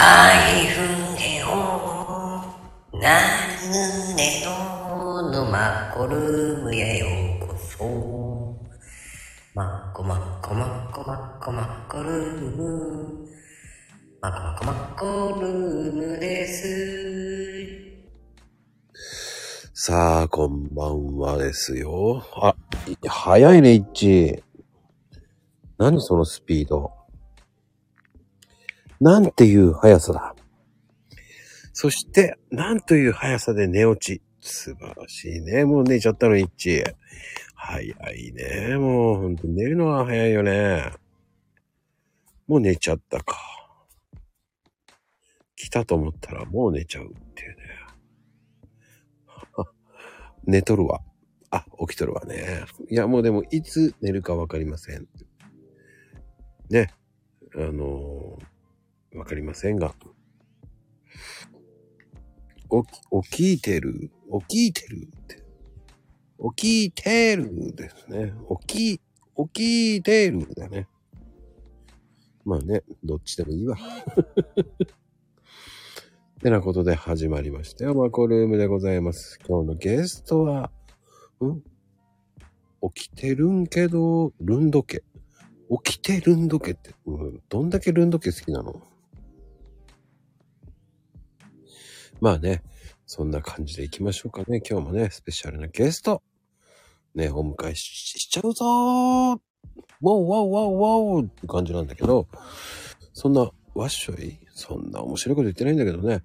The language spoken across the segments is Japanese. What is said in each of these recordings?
はいふへほなぬねののまこるむへようこそまっこまっこまっこまっこまっこルームまっこまっこまっこルームですさあ、こんばんはですよ。あ、い早いね、イッチ。何そのスピード。なんていう速さだ。そして、なんという速さで寝落ち。素晴らしいね。もう寝ちゃったの、イッチ。早いね。もう、ほんと寝るのは早いよね。もう寝ちゃったか。来たと思ったらもう寝ちゃうっていうね。寝とるわ。あ、起きとるわね。いや、もうでも、いつ寝るかわかりません。ね。あのーわかりませんが。起き、起きてる？起きてるって。起きてるですね。起き、起きてるだね。まあね、どっちでもいいわ。てなことで始まりましたよ。マコルームでございます。今日のゲストは、ん？起きてるんけど、ルンド家。起きてルンド家って、うん、どんだけルンド家好きなの？まあね、そんな感じで行きましょうかね。今日もね、スペシャルなゲスト、ね、お迎えしちゃうぞーウォーウォーウォーウォーって感じなんだけど、そんな、わっしょい？そんな面白いこと言ってないんだけどね。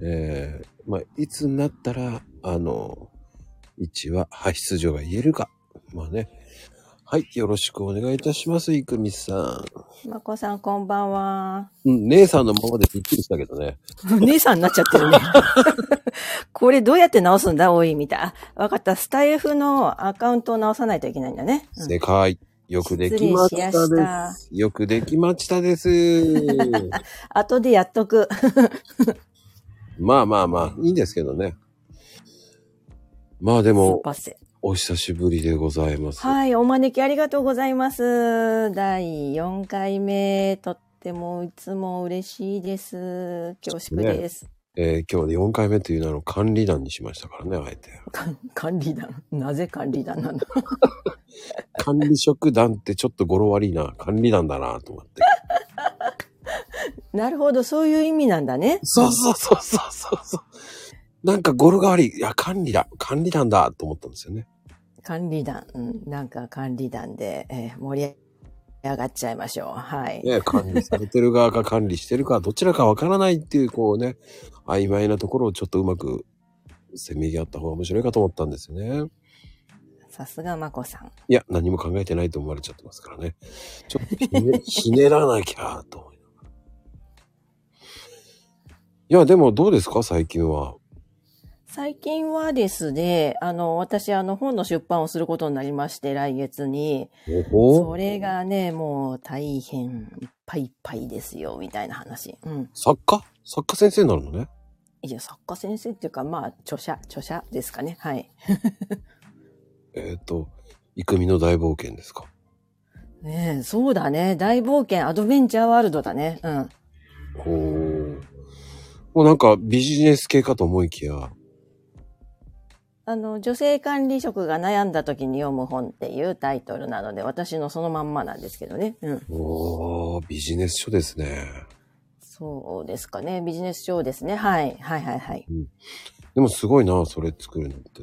えー、まあ、いつになったら、あの、一は、は、出場が言えるか。まあね。はい、よろしくお願いいたします、いくみさまこさん、こんばんは。ん。うん、姉さんのままでびっくりしたけどね。姉さんになっちゃってるね。これどうやって直すんだ？おい、みたい。あ、わかった。スタイフのアカウントを直さないといけないんだね。うん正解。よくできましたでやしす。よくできましたです。後でやっとく。まあまあまあ、いいんですけどね。まあでも、お久しぶりでございます。はい、お招きありがとうございます。第4回目、とってもいつも嬉しいです。恐縮です。えー今日で4回目というのを管理団にしましたからね、あえて。か 管理団？なぜ管理団なんだ 管理職団ってちょっと語呂悪いな。管理団だなと思って。なるほど、そういう意味なんだね。そうそうそうそうそうそう。なんか語呂が悪い。いや、管理だ。管理団だと思ったんですよね。管理団。うん、なんか管理団で、えー盛り上がっちゃいましょう。はい。ね、管理されてる側か管理してるか、どちらかわからないっていう、こうね、曖昧なところをちょっとうまく、せめぎ合った方が面白いかと思ったんですよね。さすがまこさん。いや、何も考えてないと思われちゃってますからね。ちょっとひねひねらなきゃ、と思いながら。いや、でもどうですか？最近は。最近はですね、あの、私、あの、本の出版をすることになりまして、来月に。それがね、もう大変いっぱいいっぱいですよ、みたいな話。うん。作家？作家先生になるのね。いや、作家先生っていうか、まあ、著者、著者ですかね。はい。えっ、と、育みの大冒険ですか？ねえ、そうだね。大冒険、アドベンチャーワールドだね。うん。ほう。もうなんかビジネス系かと思いきや、あの、女性管理職が悩んだ時に読む本っていうタイトルなので、私のそのまんまなんですけどね。うん。おー、ビジネス書ですね。そうですかね。ビジネス書ですね。はい。はいはいはい。うんでもすごいな、それ作るのって。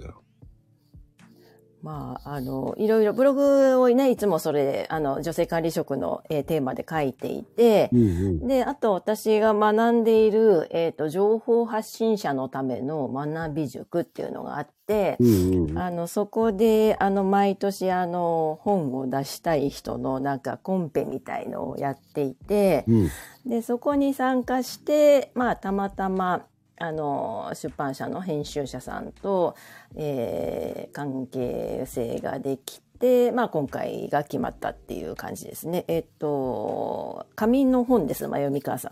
まあ、あの、いろいろブログをね、いつもそれ、あの、女性管理職の、えーテーマで書いていて、うんうん。で、あと私が学んでいる、えっ、と、情報発信者のための学び塾っていうのがあって、うんうんうん。あの、そこで、あの、毎年、あの、本を出したい人の、なんか、コンペみたいのをやっていて、うん。で、そこに参加して、まあ、たまたま、あの、出版社の編集者さんと、えー関係性ができて、まあ、今回が決まったっていう感じですね。えっと、紙の本です、まよみかわさん。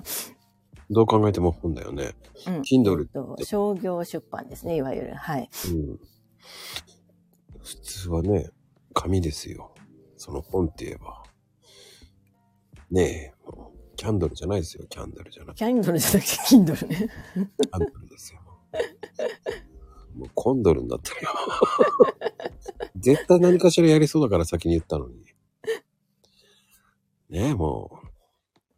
どう考えても本だよね。うん。Kindle えっと商業出版ですね、いわゆる。はい。うん。普通はね、紙ですよ。その本って言えば。ねえ、キャンドルじゃないですよ。キャンドルじゃなくて、キャンドルじゃなくて、キンドルね。キャンドルですよ。もうコンドルになってるよ。絶対何かしらやりそうだから先に言ったのに。ねえ、も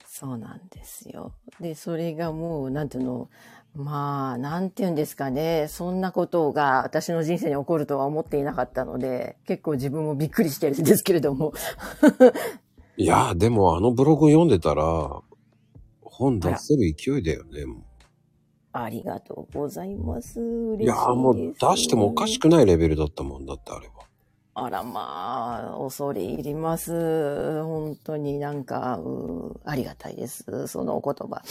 そうなんですよ。で、それがもう、なんていうの、まあ、なんていうんですかね。そんなことが私の人生に起こるとは思っていなかったので、結構自分もびっくりしてるんですけれども。う。いやー、でもあのブログ読んでたら、本出せる勢いだよね。もうありがとうございます。嬉しいです。いやー、もう出してもおかしくないレベルだったもんだって、あれは。あらまあ、恐れ入ります。本当になんか、うありがたいです。そのお言葉。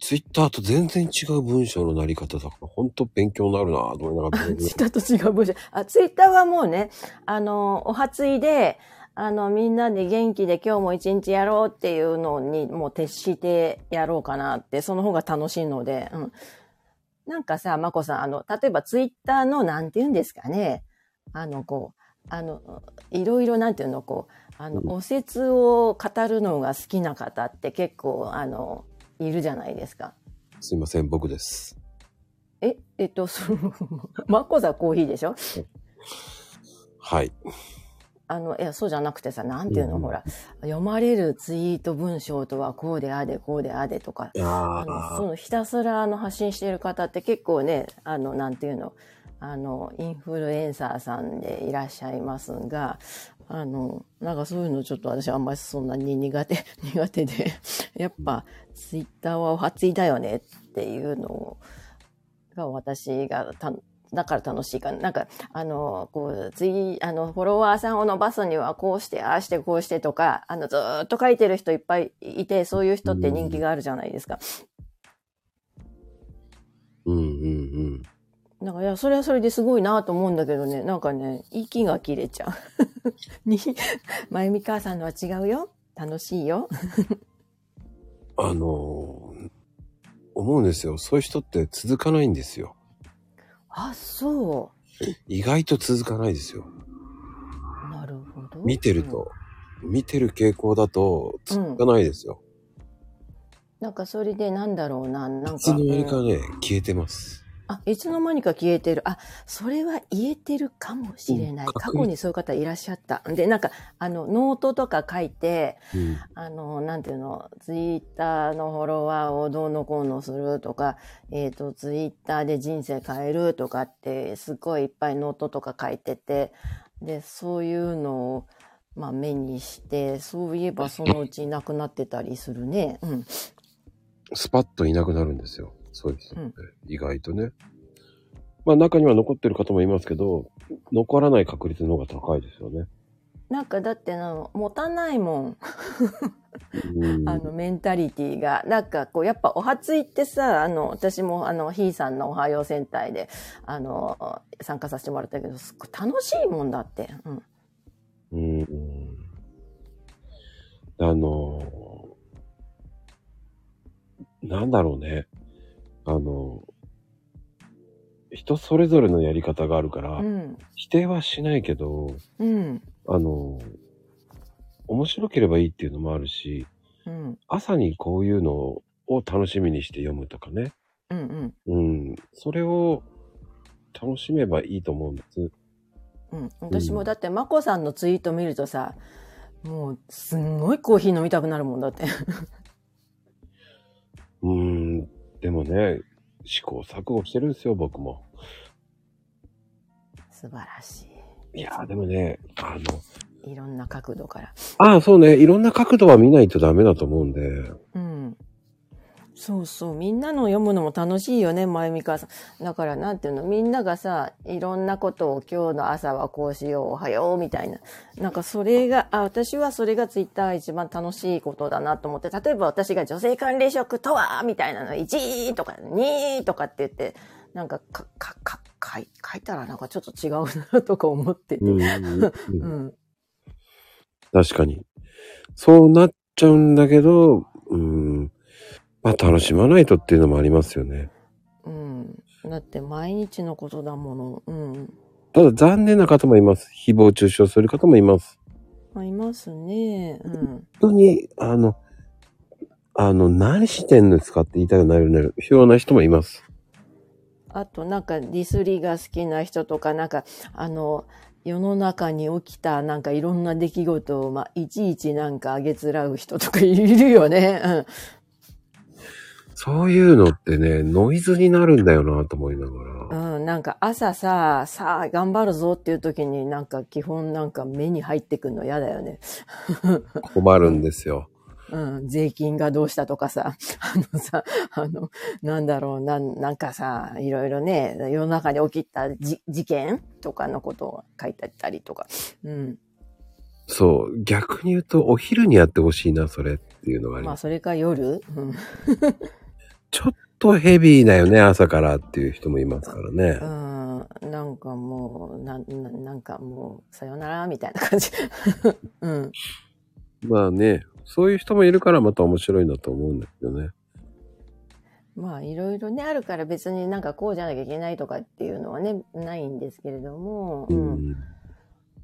ツイッターと全然違う文章のなり方だから、ほんと勉強になるなぁと思いながら。ツイッターと違う文章。あ、ツイッターはもうね、あの、お初いで、あの、みんなで元気で今日も一日やろうっていうのにもう徹してやろうかなって、その方が楽しいので、うん。なんかさ、まこさん、あの、例えばツイッターの、なんて言うんですかね。あの、こう、あの、いろいろなんていうの、こう、あの、うんお説を語るのが好きな方って結構、あの、いるじゃないですか。すいません、僕です。え、えっと、その、まこさんコーヒーでしょ？はい。あの、いや、そうじゃなくてさ、なんていうの、うん。ほら、読まれるツイート文章とはこうであで、こうであでとか、あの、そーのひたすらあの発信している方って結構ね、あの、なんていうの、あの、インフルエンサーさんでいらっしゃいますが、あの、なんかそういうのちょっと私あんまりそんなに苦手、苦手で、やっぱツイッターはお初いだよねっていうのが私がただから楽しいかな。なんか、あの、こう、次、あの、フォロワーさんを伸ばすにはこうして、ああして、こうしてとか、あの、ずーっと書いてる人いっぱいいて、そういう人って人気があるじゃないですか。うんうんうん。なんか、いや、それはそれですごいなと思うんだけどね、なんかね、息が切れちゃう。に、まゆみ母さんのは違うよ。楽しいよ。あのー思うんですよ。そういう人って続かないんですよ。あ、そ意外と続かないですよ。う。なるほど。見てると。見てる傾向だと続かないですよ。なんかそれでなんだろうな、なんか。いつの間にかうんね、消えてます。あ、いつの間にか消えてる。あ、それは言えてるかもしれない。うん過去にそういう方いらっしゃった。で、なんか、あの、ノートとか書いて、うん。あの、なんていうの、ツイッターのフォロワーをどうのこうのするとか、えっ、と、ツイッターで人生変えるとかって、すごいいっぱいノートとか書いてて、で、そういうのを、まあ、目にして、そういえばそのうちいなくなってたりするね。うん。スパッといなくなるんですよ。そういう人って。意外とね。まあ中には残ってる方もいますけど、残らない確率の方が高いですよね。なんかだってな、持たないもん。うんあの、メンタリティが。なんか、こう、やっぱ、お初いってさ、あの、私も、あの、ひーさんのおはよう戦隊で、あの、参加させてもらったけど、すっごい楽しいもんだって。うん。うんうんあのーなんだろうね。あの人それぞれのやり方があるから、うん。否定はしないけど、うん。あの面白ければいいっていうのもあるし、うん。朝にこういうのを楽しみにして読むとかね。うん。うん。それを楽しめばいいと思うんです。うん。私もだって、まこさんのツイート見るとさ、もう、すんごいコーヒー飲みたくなるもんだって。うん。でもね、試行錯誤してるんですよ、僕も。素晴らしいやーでもね、あの、い。いろんな角度から。ああ、そうね、いろんな角度は見ないとダメだと思うんで、うん。そうそう。みんなの読むのも楽しいよね、まゆみかさん。だから、なんていうの、みんながさ、いろんなことを今日の朝はこうしよう、おはよう、みたいな。なんかそれが、あ、私はそれがツイッターが一番楽しいことだなと思って、例えば私が女性管理職とは、みたいなの、1とか2とかって言って、なんか、か、か、か、書い書いたらなんかちょっと違うなとか思ってて。うんうんうん。確かに。そうなっちゃうんだけど、うん、まあ楽しまないとっていうのもありますよね。うん。だって毎日のことだもの。うん。ただ残念な方もいます。誹謗中傷する方もいます。まあ、いますね。うん。本当に、あの、あの、何してんですかって言いたくなるような人もいます。あと、なんか、ディスりが好きな人とか、なんか、あの、世の中に起きた、なんかいろんな出来事を、まあ、いちいちなんかあげつらう人とかいるよね。うん。そういうのってね、ノイズになるんだよなと思いながら。うん、なんか朝さ、さあ頑張るぞっていう時になんか基本なんか目に入ってくるの嫌だよね。困るんですよ。うん、税金がどうしたとかさ、あのさ、あの、なんだろう、なんなんかさ、いろいろね、世の中に起きたじ事件とかのことを書いてあったりとか。うん。そう。逆に言うと、お昼にやってほしいな、それっていうのがありまあ、ます。それか夜？うん。ちょっとヘビーだよね、朝からっていう人もいますからね。うん、なんかもう、なん、ななんかもう、さよならみたいな感じ。うん。まあね、そういう人もいるからまた面白いんだと思うんだけどね。まあいろいろねあるから別になんかこうじゃなきゃいけないとかっていうのはねないんですけれども、ううんん。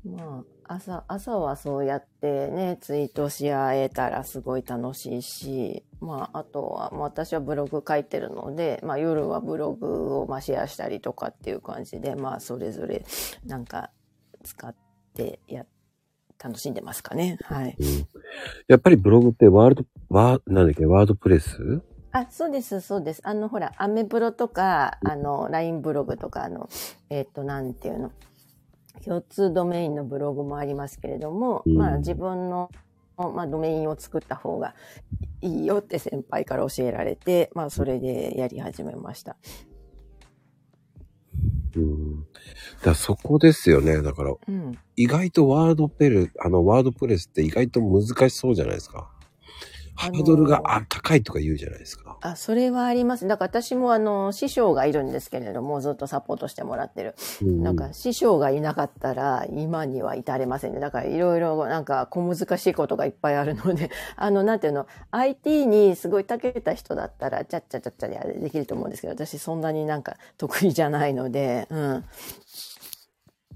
まあ朝朝はそうやってねツイートし合えたらすごい楽しいしまああとは、まあ、私はブログ書いてるので、まあ、夜はブログをまあシェアしたりとかっていう感じでまあそれぞれなんか使ってや楽しんでますかねはい。うんやっぱりブログってワールド、ワー、なんだっけ、ワードプレス？あ、そうです、そうです。あの、ほら、アメブロとか、あの、LINE ブログとか、あの、えっ、と、なんていうの？共通ドメインのブログもありますけれども、うんまあ、自分の、まあ、ドメインを作った方がいいよって先輩から教えられて、まあ、それでやり始めました。うん。だそこですよね。だから、うん。意外とワードペル、あの、ワードプレスって意外と難しそうじゃないですか。ハーードルがあ高いとか言うじゃないですか。あ、それはあります。だから私もあの、師匠がいるんですけれども、ずっとサポートしてもらってる。うんなんか師匠がいなかったら今には至れませんね。だからいろいろなんか小難しいことがいっぱいあるので、あの、なんていうの、IT にすごい長けた人だったら、ちゃっちゃちゃっちゃでできると思うんですけど、私そんなになんか得意じゃないので、うん。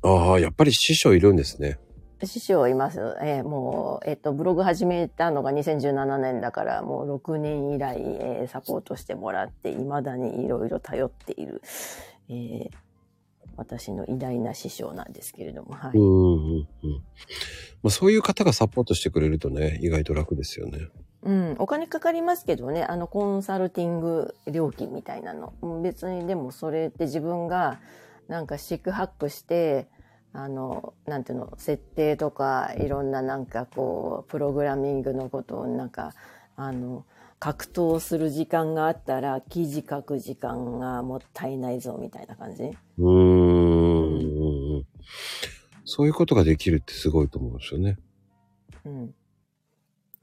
ああ、やっぱり師匠いるんですね。師匠います。えーもう、えっ、と、ブログ始めたのが2017年だから、もう6年以来、えーサポートしてもらって、未だにいろいろ頼っている、えー私の偉大な師匠なんですけれども、はい。うんうんうん。まあ、そういう方がサポートしてくれるとね、意外と楽ですよね。うん、お金かかりますけどね、あの、コンサルティング料金みたいなの。うん別にでもそれって自分が、なんか四苦八苦して、あの、なんていうの、設定とか、いろんななんかこう、プログラミングのことをなんか、あの、格闘する時間があったら、記事書く時間がもったいないぞ、みたいな感じ？うん。そういうことができるってすごいと思うんですよね。うん。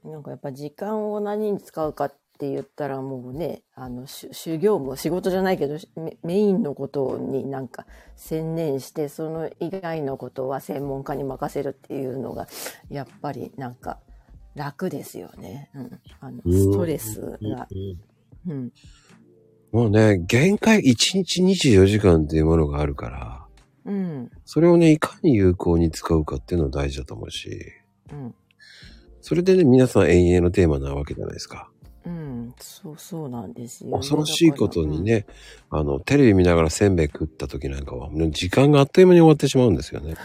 なんかやっぱ時間を何に使うかって言ったらもうね、あの、し修行も仕事じゃないけど、メメインのことになんか専念して、その以外のことは専門家に任せるっていうのが、やっぱりなんか楽ですよね。うん。あの、ストレスが。うん。もうね、限界1日24時間っていうものがあるから、うん。それをね、いかに有効に使うかっていうのは大事だと思うし、うん。それでね、皆さん永遠のテーマなわけじゃないですか。うん。そう、そうなんですよ、ね。恐ろしいことにね、あの、テレビ見ながらせんべい食った時なんかは、時間があっという間に終わってしまうんですよね。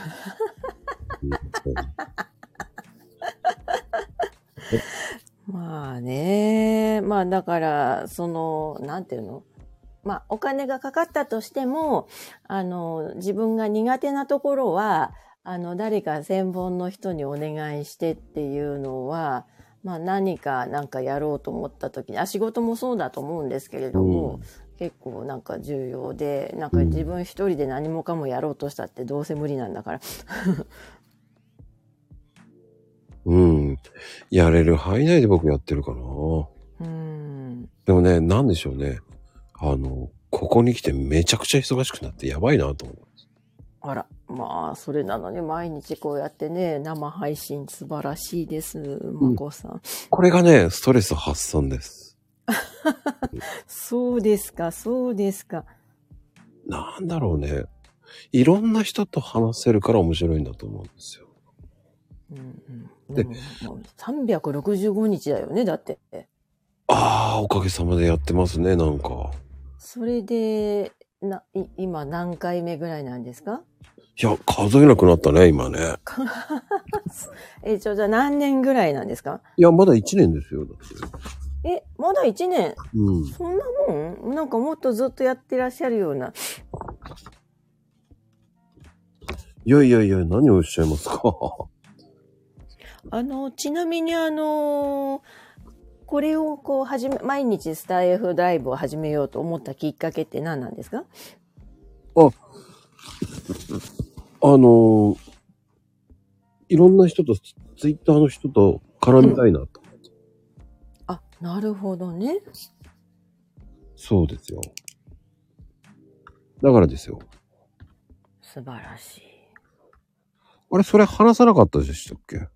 まあね。まあだから、その、なんていうの？まあお金がかかったとしても、あの、自分が苦手なところは、あの、誰か専門の人にお願いしてっていうのは、まあ何かなんかやろうと思った時に、あ、仕事もそうだと思うんですけれども、うん結構なんか重要で、なんか自分一人で何もかもやろうとしたってどうせ無理なんだから。うん。やれる範囲内で僕やってるかな。うん。でもね、なんでしょうね。あの、ここに来てめちゃくちゃ忙しくなってやばいなと思う。あら、まあ、それなのに毎日こうやってね、生配信素晴らしいです、まこさん。これがね、ストレス発散です。そうですか、そうですか。なんだろうね。いろんな人と話せるから面白いんだと思うんですよ。うんうん、ででももう365日だよね、だって。ああ、おかげさまでやってますね、なんか。それで、な、い今何回目ぐらいなんですか？いや、数えなくなったね、今ね。え、ちょ、じゃあ何年ぐらいなんですか？いや、まだ1年ですよ、だって。え、まだ1年？うん。そんなもん？なんかもっとずっとやってらっしゃるような。いやいやいや、何をおっしゃいますか？あの、ちなみにあの、これをこう始め、毎日スタイフライブを始めようと思ったきっかけって何なんですか？あのーいろんな人と、ツイッターの人と絡みたいなと。あ、なるほどね。そうですよ。だからですよ。素晴らしい。あれ、それ話さなかったでしたっけ？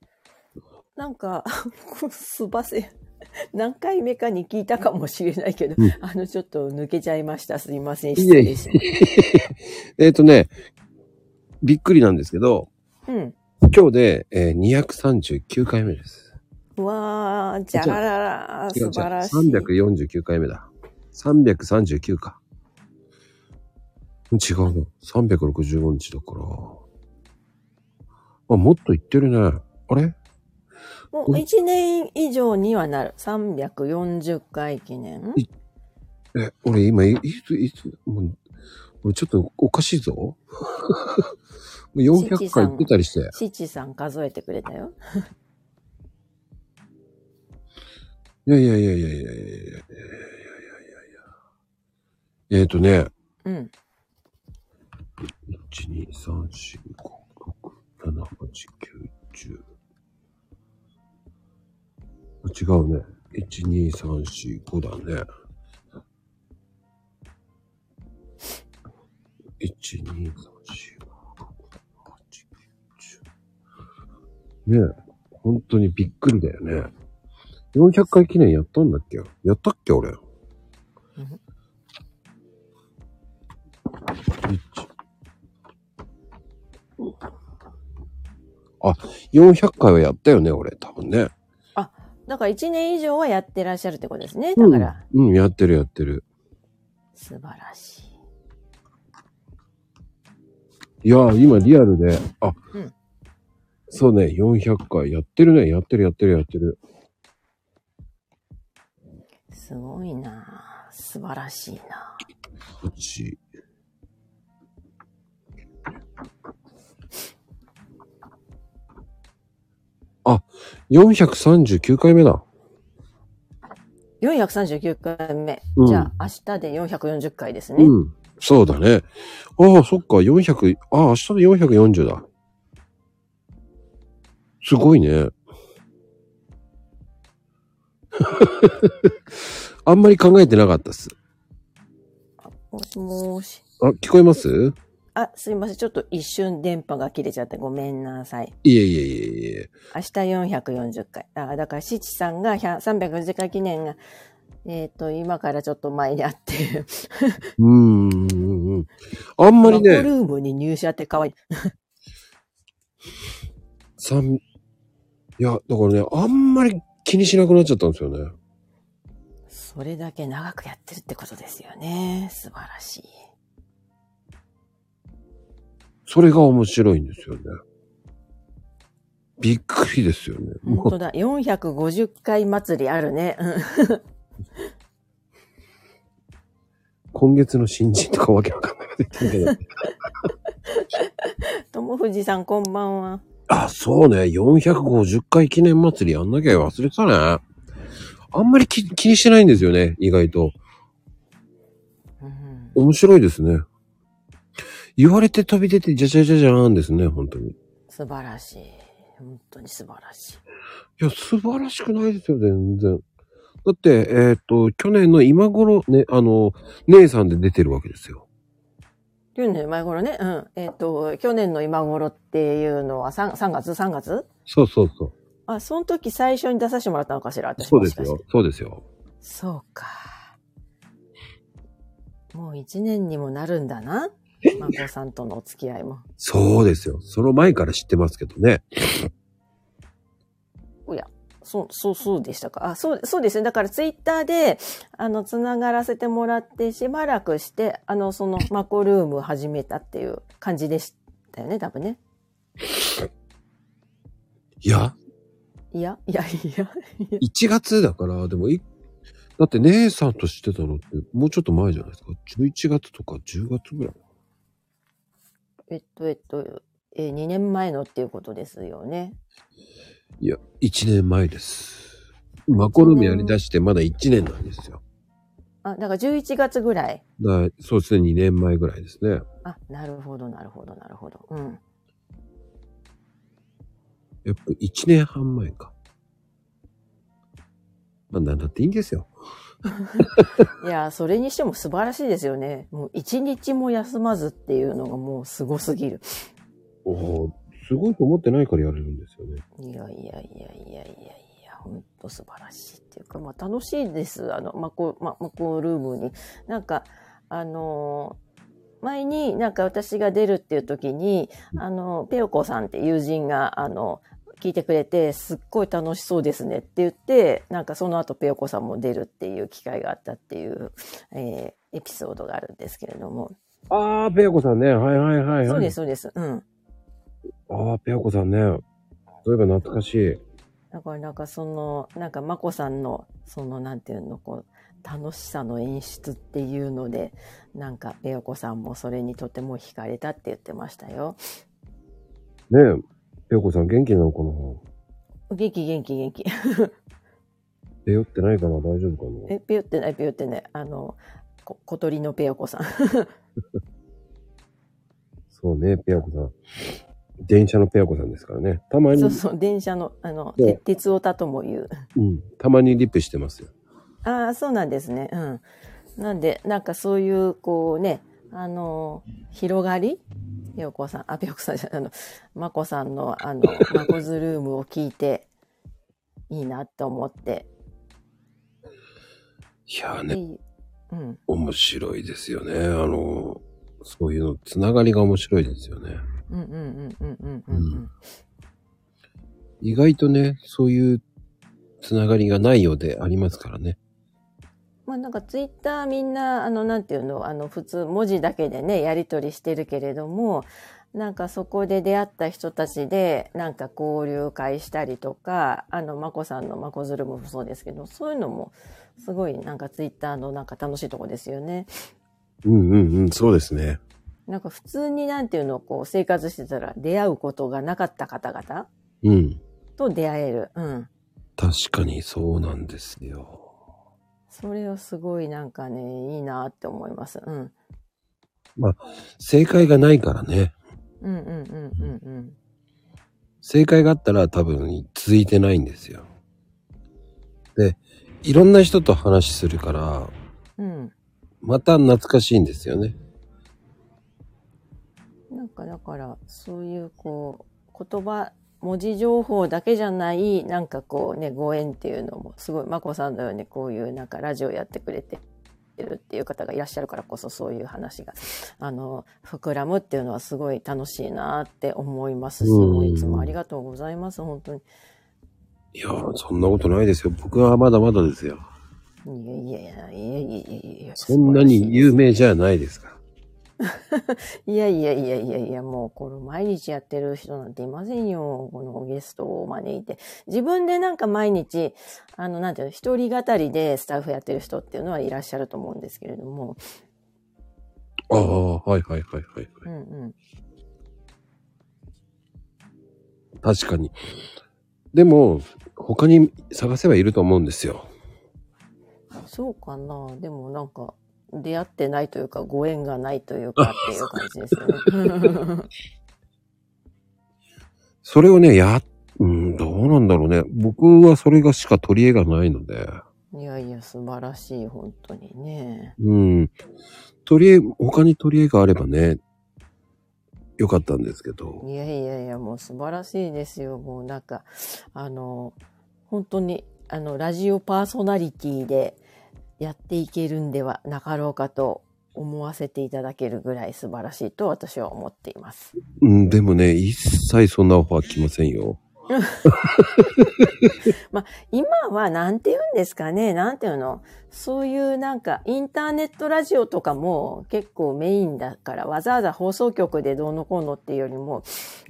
なんか、すばせ、何回目かに聞いたかもしれないけど、うんあの、ちょっと抜けちゃいました。すいません。失礼しまし えっとね、びっくりなんですけど、た。うん。今日で、えー239回目です。うわー、じゃららら、素晴らしい。349回目だ。339か。違うの。365日だから。あ、もっと言ってるね。あれ？もう1年以上にはなる。340回記念？いえ、俺今、いいつ、いつ、もう、俺ちょっとおかしいぞ。もう400回言ってたりして。七さん数えてくれたよ。いやいやいやいやいやいやいやいやいやいやいやいや。えっ、ー、とね、うん。1、2、3、4、5、6、7、8、9、10。違うね。1、2、3、4、5だね。1、2、3、4、5、6、7、8、9、10。ねえ。本当にびっくりだよね。400回記念やったんだっけ？やったっけ俺？あ、400回はやったよね、俺、多分ね。だから1年以上はやってらっしゃるってことですね。だから、うん、やってるやってる。素晴らしい。いやー、今リアルで、あ、うんそうね、400回やってるね、やってるやってるやってる。すごいな素晴らしいな8。あ、439回目だ。439回目。うんじゃあ、明日で440回ですね。うん。そうだね。ああ、そっか、400、ああ、明日で440だ。すごいね。あんまり考えてなかったっす。もしもし。あ、聞こえます？あ、すいません。ちょっと一瞬電波が切れちゃってごめんなさい。いえいえいえいえ。明日440回。あ、だから、七さんが100 340回記念が、えっ、と、今からちょっと前にあって、うーんうんうん。あんまりね、ルームに入社って可愛い。三、いや、だからね、あんまり気にしなくなっちゃったんですよね。それだけ長くやってるってことですよね。素晴らしい。それが面白いんですよね。びっくりですよね。本当だ。450回祭りあるね。うん今月の新人とかわけわかんないこと言ってるけど。友藤さんこんばんは。あ、そうね。450回記念祭りやんなきゃ忘れてたね。あんまり気気にしてないんですよね。意外と。うん面白いですね。言われて飛び出てじゃじゃじゃじゃーんですね。本当に。い素晴らしい。本当に素晴らしい。や、素晴らしくないですよ、全然。だって、えっ、と、去年の今頃ね、あの、姉さんで出てるわけですよ。去年の今頃ね？うん。えっ、と、去年の今頃っていうのは 3, 3月 ?3 月そうそうそう。あ、その時最初に出させてもらったのかしら私そうです。よそうですよ。そうか。もう一年にもなるんだな。まこさんとのお付き合いも。そうですよ。その前から知ってますけどね。そう、そう、そうでしたか？あ、そう、そうですね。だからツイッターで、あの、つながらせてもらって、しばらくして、あの、その、マコルームを始めたっていう感じでしたよね、多分ね。いや、いや、いや、いや、いや。1月だから、でもい、だって姉さんと知ってたのって、もうちょっと前じゃないですか？11月とか10月ぐらい。えっと、えっと、えー、2年前のっていうことですよね。いや、1年前です。マコルームやり出してまだ1年なんですよ。あ、だから11月ぐらい。だそうですね、2年前ぐらいですね。あ、なるほど、なるほど、なるほど。うん。やっぱ1年半前か。まあ、なんだっていいんですよ。いや、それにしても素晴らしいですよね。もう一日も休まずっていうのがもうすごすぎる。おお、すごいと思ってないからやれるんですよね。いやいやいやいやいやいや、ほんと素晴らしいっていうか、まあ楽しいです。あの、マコ、ま、マコルームに。なんか、あのー前になんか私が出るっていう時に、あの、ペオコさんって友人が、あの、聞いてくれて、すっごい楽しそうですねって言って、なんかその後ペオコさんも出るっていう機会があったっていう、えーエピソードがあるんですけれども。ああ、ペアコさんね。はいはいはいはい。そうです、そうです。うん。ああ、ペアコさんね。そういえば懐かしい。だからなんかその、なんかまこさんの、そのなんていうの、こう、楽しさの演出っていうので、なんかペヨコさんもそれにとても惹かれたって言ってましたよ。ねえ、ペアコさん元気なのかな？元気元気元気。ペヨってないかな？大丈夫かな？え、ペヨってないペヨってない。あの、こ小鳥のペヨコさん。そうね、ペアコさん。電車のペアコさんですからね。たまに、そうそう、電車の、あの、鉄オタとも言う。うん、たまにリップしてますよ。ああ、そうなんですね。うん。なんで、なんかそういう、こうね、あの、広がり？ペヨコさん、あ、ペヨコさんじゃあの、まこさんの、あの、まこズルームを聞いて、いいなって思って。いやーね、いいうん。面白いですよね。あの、そういうの、つながりが面白いですよね。うんうんうんうんうんうんうん。意外とね、そういうつながりがないようでありますからね。まあなんかツイッターみんな、あの、なんていうの、あの、普通文字だけでね、やり取りしてるけれども、なんかそこで出会った人たちで、なんか交流会したりとか、あの、まこさんのまこズルもそうですけど、そういうのも、すごいなんかツイッターのなんか楽しいとこですよね。うんうんうん、そうですね。なんか普通になんていうの、こう生活してたら出会うことがなかった方々うん。と出会える。うん。確かにそうなんですよ。それをすごいなんかね、いいなって思います。うん。正解がないからね。うんうんうんうんうん。正解があったら多分続いてないんですよ。で、いろんな人と話するから、うん。また懐かしいんですよね。なんかだから、そういうこう、言葉、文字情報だけじゃない、なんかこうね、ご縁っていうのも、すごい、まこさんのようにこういうなんかラジオやってくれてるっていう方がいらっしゃるからこそ、そういう話が、あの、膨らむっていうのはすごい楽しいなって思いますし、うんもういつもありがとうございます、本当に。いやー、そんなことないですよ。僕はまだまだですよ。いやいやいや、いやいやいやいや、そんなに有名じゃないですから。いやいやいやいやいや、もうこの毎日やってる人なんていませんよ。このゲストを招いて。自分でなんか毎日、あの、なんていうの、一人語りでスタッフやってる人っていうのはいらっしゃると思うんですけれども。ああ、はいはいはいはい。うんうん。確かに。でも、他に探せばいると思うんですよ。そうかな。でもなんか、出会ってないというか、ご縁がないというか っていう感じですよね。それをね、や、うん、どうなんだろうね。僕はそれがしか取り柄がないので。いやいや、素晴らしい、本当にね。うん。取り柄、他に取り柄があればね、よかったんですけど。いやいやいや、もう素晴らしいですよ。もうなんか、あの、本当に、あの、ラジオパーソナリティでやっていけるんではなかろうかと思わせていただけるぐらい素晴らしいと私は思っています。うん、でもね、一切そんなオファー来ませんよ。今はなんて言うんですかねなんていうの？そういうなんかインターネットラジオとかも結構メインだからわざわざ放送局でどうのこうのっていうよりも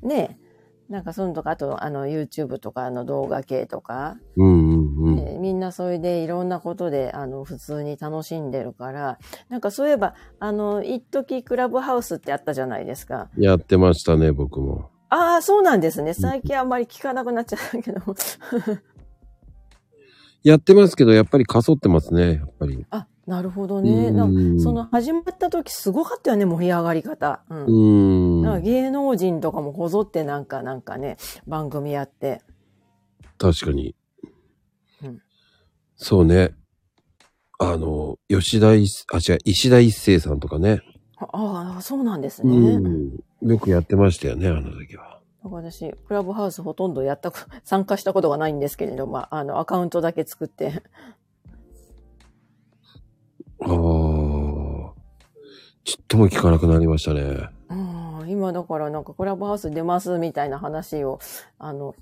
ねなんかそういうのとかあとあの YouTube とかの動画系とか、うんうんうん。ねみんなそれでいろんなことであの普通に楽しんでるからなんかそういえばあの一時クラブハウスってあったじゃないですか。やってましたね、僕も。ああそうなんですね最近あんまり聞かなくなっちゃったけど。やってますけど、やっぱりかそってますね、やっぱり。あ、なるほどね。うんなんかその始まった時すごかったよね、盛り上がり方。うん。うーん。なんか芸能人とかもこぞってなんか、なんかね、番組やって。確かに。うんそうね。あの、吉田一、あ、違う、石田一生さんとかね。ああ、そうなんですね。うん。よくやってましたよね、あの時は。私、クラブハウスほとんどやったこ、参加したことがないんですけれども、あの、アカウントだけ作って。ああ。ちっとも聞かなくなりましたね。うん、今だからなんかクラブハウス出ますみたいな話を、あの、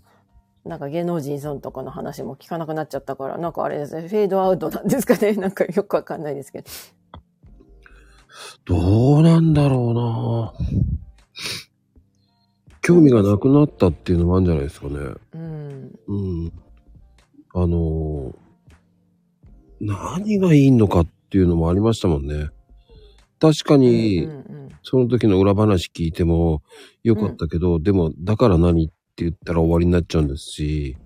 なんか芸能人さんとかの話も聞かなくなっちゃったから、なんかあれですね、フェードアウトなんですかね。なんかよくわかんないですけど。どうなんだろうな興味がなくなったっていうのもあるんじゃないですかね。うん。うん。あのー何がいいのかっていうのもありましたもんね。確かに、うんうんその時の裏話聞いてもよかったけど、でも、だから何って言ったら終わりになっちゃうんですし、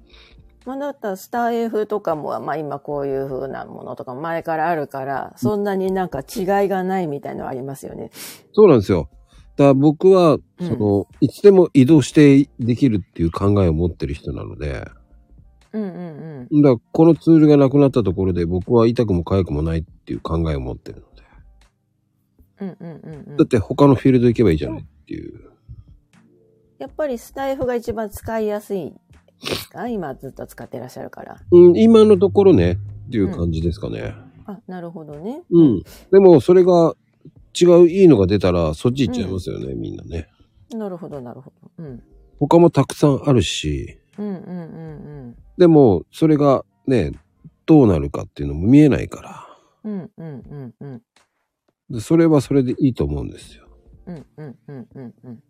まあ、だったらスター F とかも、まあ今こういう風なものとか前からあるから、そんなになんか違いがないみたいのはありますよね。そうなんですよ。だから僕は、うんその、いつでも移動してできるっていう考えを持ってる人なので、うんうんうん。だこのツールがなくなったところで僕は痛くも痒くもないっていう考えを持ってるので。うんうんうんうん。だって他のフィールド行けばいいじゃないっていう。やっぱりスタイフが一番使いやすいですか？今ずっと使ってらっしゃるから。うん、今のところね、っていう感じですかね。あ、なるほどね。うん。でも、それが違ういいのが出たら、そっち行っちゃいますよね、みんなね。なるほど、なるほど。うん。他もたくさんあるし、うんうんうんでも、それがね、どうなるかっていうのも見えないから。うん。うんうんうんうん。でそれはそれでいいと思うんですよ。うんうんうんうんうん。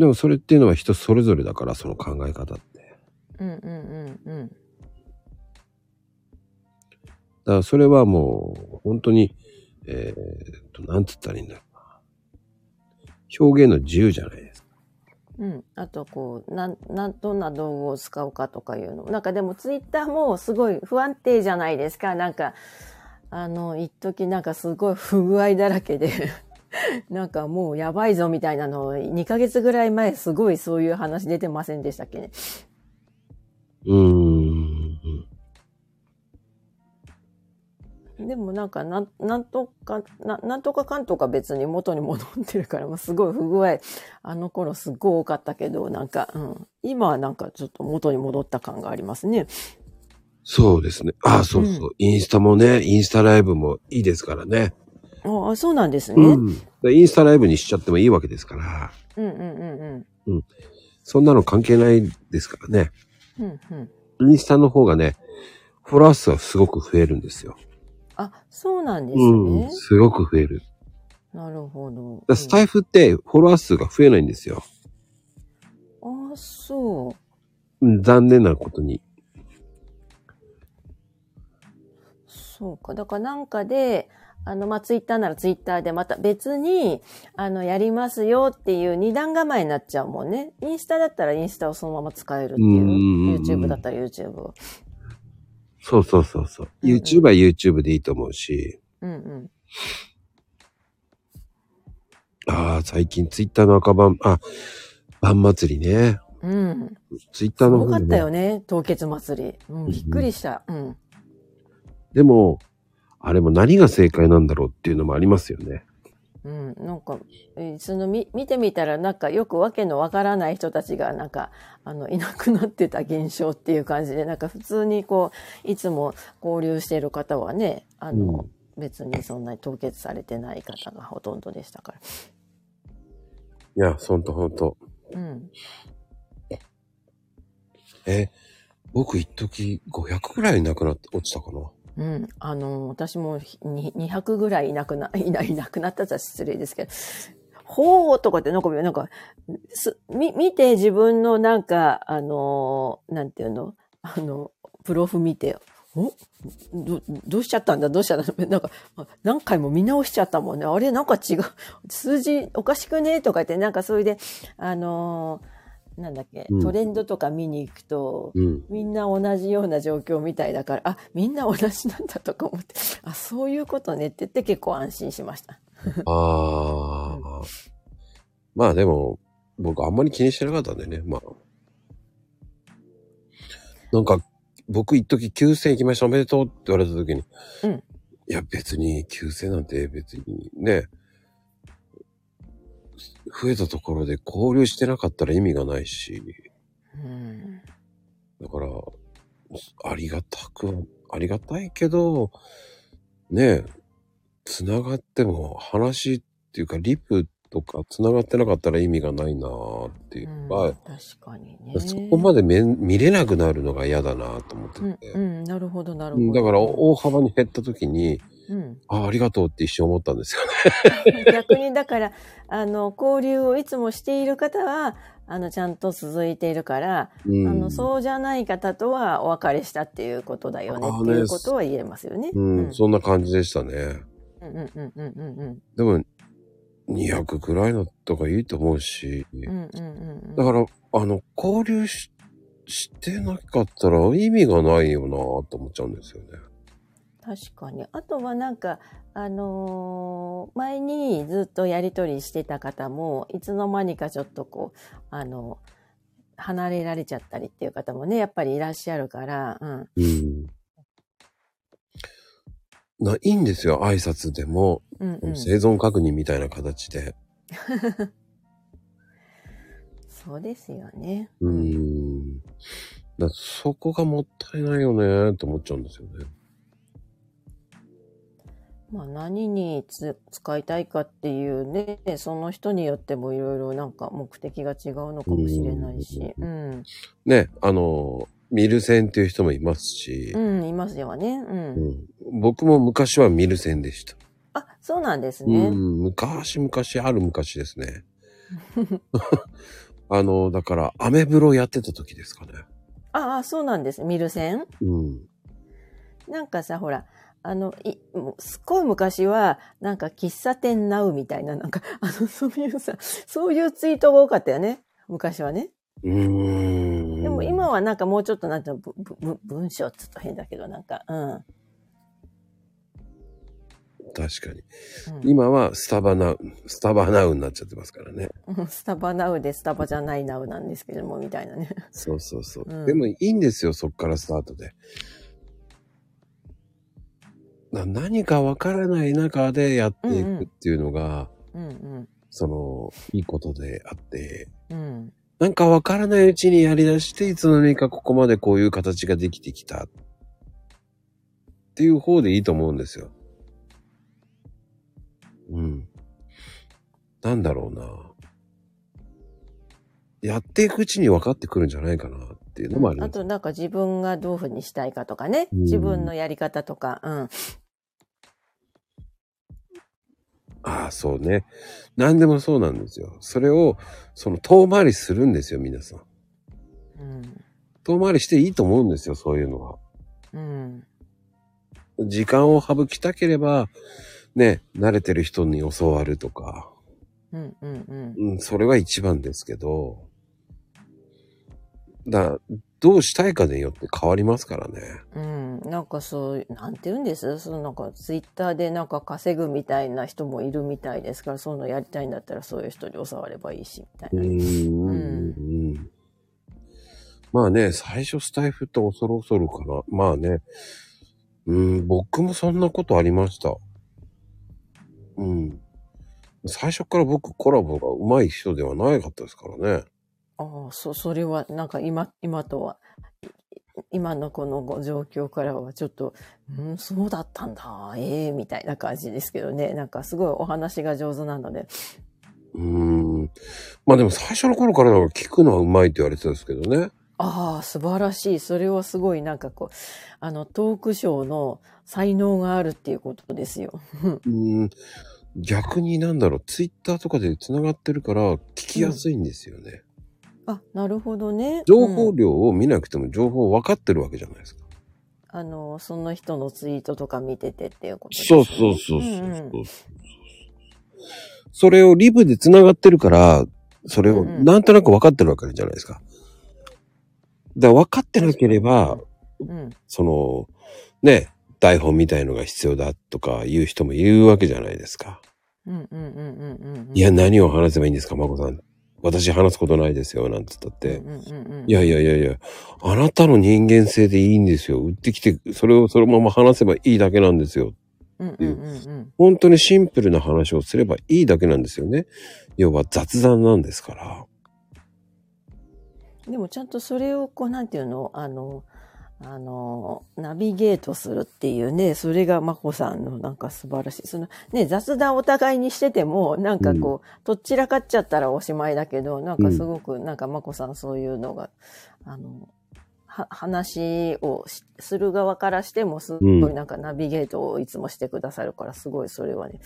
でもそれっていうのは人それぞれだから、その考え方って。うんうんうんうん。だからそれはもう、本当に、えーっと、なんつったらいいんだろうな。表現の自由じゃないですか。うん。あと、こう、なん、なん、どんな道具を使うかとかいうの。なんかでも、ツイッターもすごい不安定じゃないですか。なんか、あの、一時なんかすごい不具合だらけで、なんかもうやばいぞみたいなのを、2ヶ月ぐらい前すごいそういう話出てませんでしたっけね？うーん。でもなんかなん、なんとか、ななんとかかんとか別に元に戻ってるから、もうすごい不具合、あの頃すごい多かったけど、なんか、うん。今はなんかちょっと元に戻った感がありますね。そうですね。あ、そうそう。インスタもね、インスタライブもいいですからね。ああ、そうなんですね。ううんインスタライブにしちゃってもいいわけですから、うんうんうん。そんなの関係ないですからね。うんうん。インスタの方がね、フォロワー数はすごく増えるんですよ。あ、そうなんですうん。ね。すごく増える。なるほど。だからスタイフってフォロワー数が増えないんですよ。うんあ、そう。うん残念なことに。そうか。だからなんかで、あの、まあ、ツイッターならツイッターでまた別に、あの、やりますよっていう二段構えになっちゃうもんね。インスタだったらインスタをそのまま使えるっていうう。YouTube だったら YouTube を。そうそうそうそう。うんうん YouTube は YouTube でいいと思うし。うんうん。ああ、最近 Twitter の赤番、あ、晩祭りね。うん。Twitter すごかっの方でね。たよね。凍結祭り。うん、びっくりした。うん。でも、あれも何が正解なんだろうっていうのもありますよね。うん、なんか、えーそのみ、見てみたら、なんかよくわけのわからない人たちが、なんか、あの、いなくなってた現象っていう感じで、なんか普通にこう、いつも交流している方はね、あの、別にそんなに凍結されてない方がほとんどでしたから。いや、ほんとほんと。うん。え、僕一時500くらいなくなって落ちたかな？うん。あの、私も200ぐらいいなくな、いない、なくなったら失礼ですけど、ほーとかってなんか、なんか、す、み、見て自分のなんか、あの、なんていうの？あの、プロフ見て、お？ど、どうしちゃったんだ？どうしちゃったんだなんか、何回も見直しちゃったもんね。あれ？なんか違う。数字おかしくね？とか言って、なんかそれで、あの、なんだっけ、うんトレンドとか見に行くと、うん。みんな同じような状況みたいだから、あ、みんな同じなんだとか思って、あ、そういうことねって言って結構安心しました。ああ。まあでも、僕あんまり気にしてなかったんでね。まあ。なんか、僕一時9000行きましたおめでとうって言われた時に。うんいや別に9000なんて別にね、増えたところで交流してなかったら意味がないし。うん。だから、ありがたく、ありがたいけど、ねえ、繋がっても話っていうか、リプとか繋がってなかったら意味がないなーっていううんか、確かにね。そこまでめ見れなくなるのが嫌だなと思ってうん、て。うん、なるほど、なるほど。うんだから大幅に減った時に、うん。あありがとうって一瞬思ったんですよね。逆にだから、あの、交流をいつもしている方は、あの、ちゃんと続いているから、うん、あの、そうじゃない方とはお別れしたっていうことだよねっていうことは言えますよね。うん、うんそんな感じでしたね。うんうんうんうんうんでも、200くらいのとかいいと思うし、うん。うんうんうんうん。だから、あの、交流ししてなかったら意味がないよなと思っちゃうんですよね。確かに。あとはなんか、あのー前にずっとやりとりしてた方も、いつの間にかちょっとこう、あの、離れられちゃったりっていう方もね、やっぱりいらっしゃるから、うん。うん。な、いいんですよ、挨拶でも、うんうん。生存確認みたいな形で。そうですよね。うーん。だそこがもったいないよねって思っちゃうんですよね。まあ何につ使いたいかっていうね、その人によってもいろいろなんか目的が違うのかもしれないし、うん。ね、あの、ミルセンっていう人もいますしう、ん、いますよね。うん。うん僕も昔はミルセンでした。あ、そうなんですうね。ん、昔々ある昔ですね。あの、だから、アメブロやってた時ですかね。ああ、そうなんです。ミルセンうん。なんかさ、ほら、あの、い、もうすっごい昔は、なんか喫茶店ナウみたいな、なんか、あの、そういうさ、そういうツイートが多かったよね。昔はね。うーん。はなんかもうちょっとなんていうの、文章っつうと変だけど、なんか、うん。確かに。うん今はスタバナウ、スタバナウになっちゃってますからね。うんスタバナウでスタバじゃないナウなんですけども、みたいなね。そうそうそう。うんでもいいんですよ、そっからスタートで。な何かわからない中でやっていくっていうのが、うんその、いいことであって、うん。うん。なんかわからないうちにやり出して、いつの間にかここまでこういう形ができてきた。っていう方でいいと思うんですよ。うん。なんだろうな。やっていくうちに分かってくるんじゃないかなっていうのもあります。あとなんか自分がどういうふうにしたいかとかね。うん自分のやり方とか。うん。ああ、そうね。何でもそうなんですよ。それを、その遠回りするんですよ、皆さん。うん。遠回りしていいと思うんですよ、そういうのは。うん。時間を省きたければ、ね、慣れてる人に教わるとか、うん。うん。うん。うん、それは一番ですけど、だどうしたいかによって変わりますからね。うん、なんかそう、なんて言うんです？そのなんかツイッターでなんか稼ぐみたいな人もいるみたいですから、そういうのやりたいんだったらそういう人に教わればいいし、みたいうな。ーん、うん。まあね、最初スタイフって恐る恐るかな。まあね、うん、僕もそんなことありました。うん。最初から僕コラボが上手い人ではなかったですからね。ああ、そ、それはなんか今、今とは、い今のこのご状況からはちょっと、うん、そうだったんだ、ええみたいな感じですけどね。なんかすごいお話が上手なので。うーん。まあでも最初の頃から聞くのは上手いって言われてたんですけどね。ああ、素晴らしい。それはすごいなんかこう、あの、トークショーの才能があるっていうことですよ。うん、逆になんだろう、ツイッターとかで繋がってるから聞きやすいんですよね。あ、なるほどね。情報うん量を見なくても情報分かってるわけじゃないですか。あの、その人のツイートとか見ててっていうことですね。そうそうそうそうそう、んんそれをリブで繋がってるから、それをなんとなく分かってるわけじゃないですか。だから分かってなければ、うん。その、ね、台本みたいのが必要だとか言う人もいるわけじゃないですか。うんうんうんうんうんうん。いや、何を話せばいいんですか、まこさん。私話すことないですよ、なんつったって。うんうんうんうん、いやいやいやいや、あなたの人間性でいいんですよ。売ってきて、それをそのまま話せばいいだけなんですよ。うんうんうん本当にシンプルな話をすればいいだけなんですよね。要は雑談なんですから。うん。でもちゃんとそれをこう、なんていうの、あの、あの、ナビゲートするっていうね、それがまこさんのなんか素晴らしい。そのね、雑談お互いにしてても、なんかこう、とっちらかっちゃったらおしまいだけど、なんかすごく、なんかまこさんそういうのが、あの、は話をしする側からしてもすごいなんかナビゲートをいつもしてくださるから、すごいそれはね、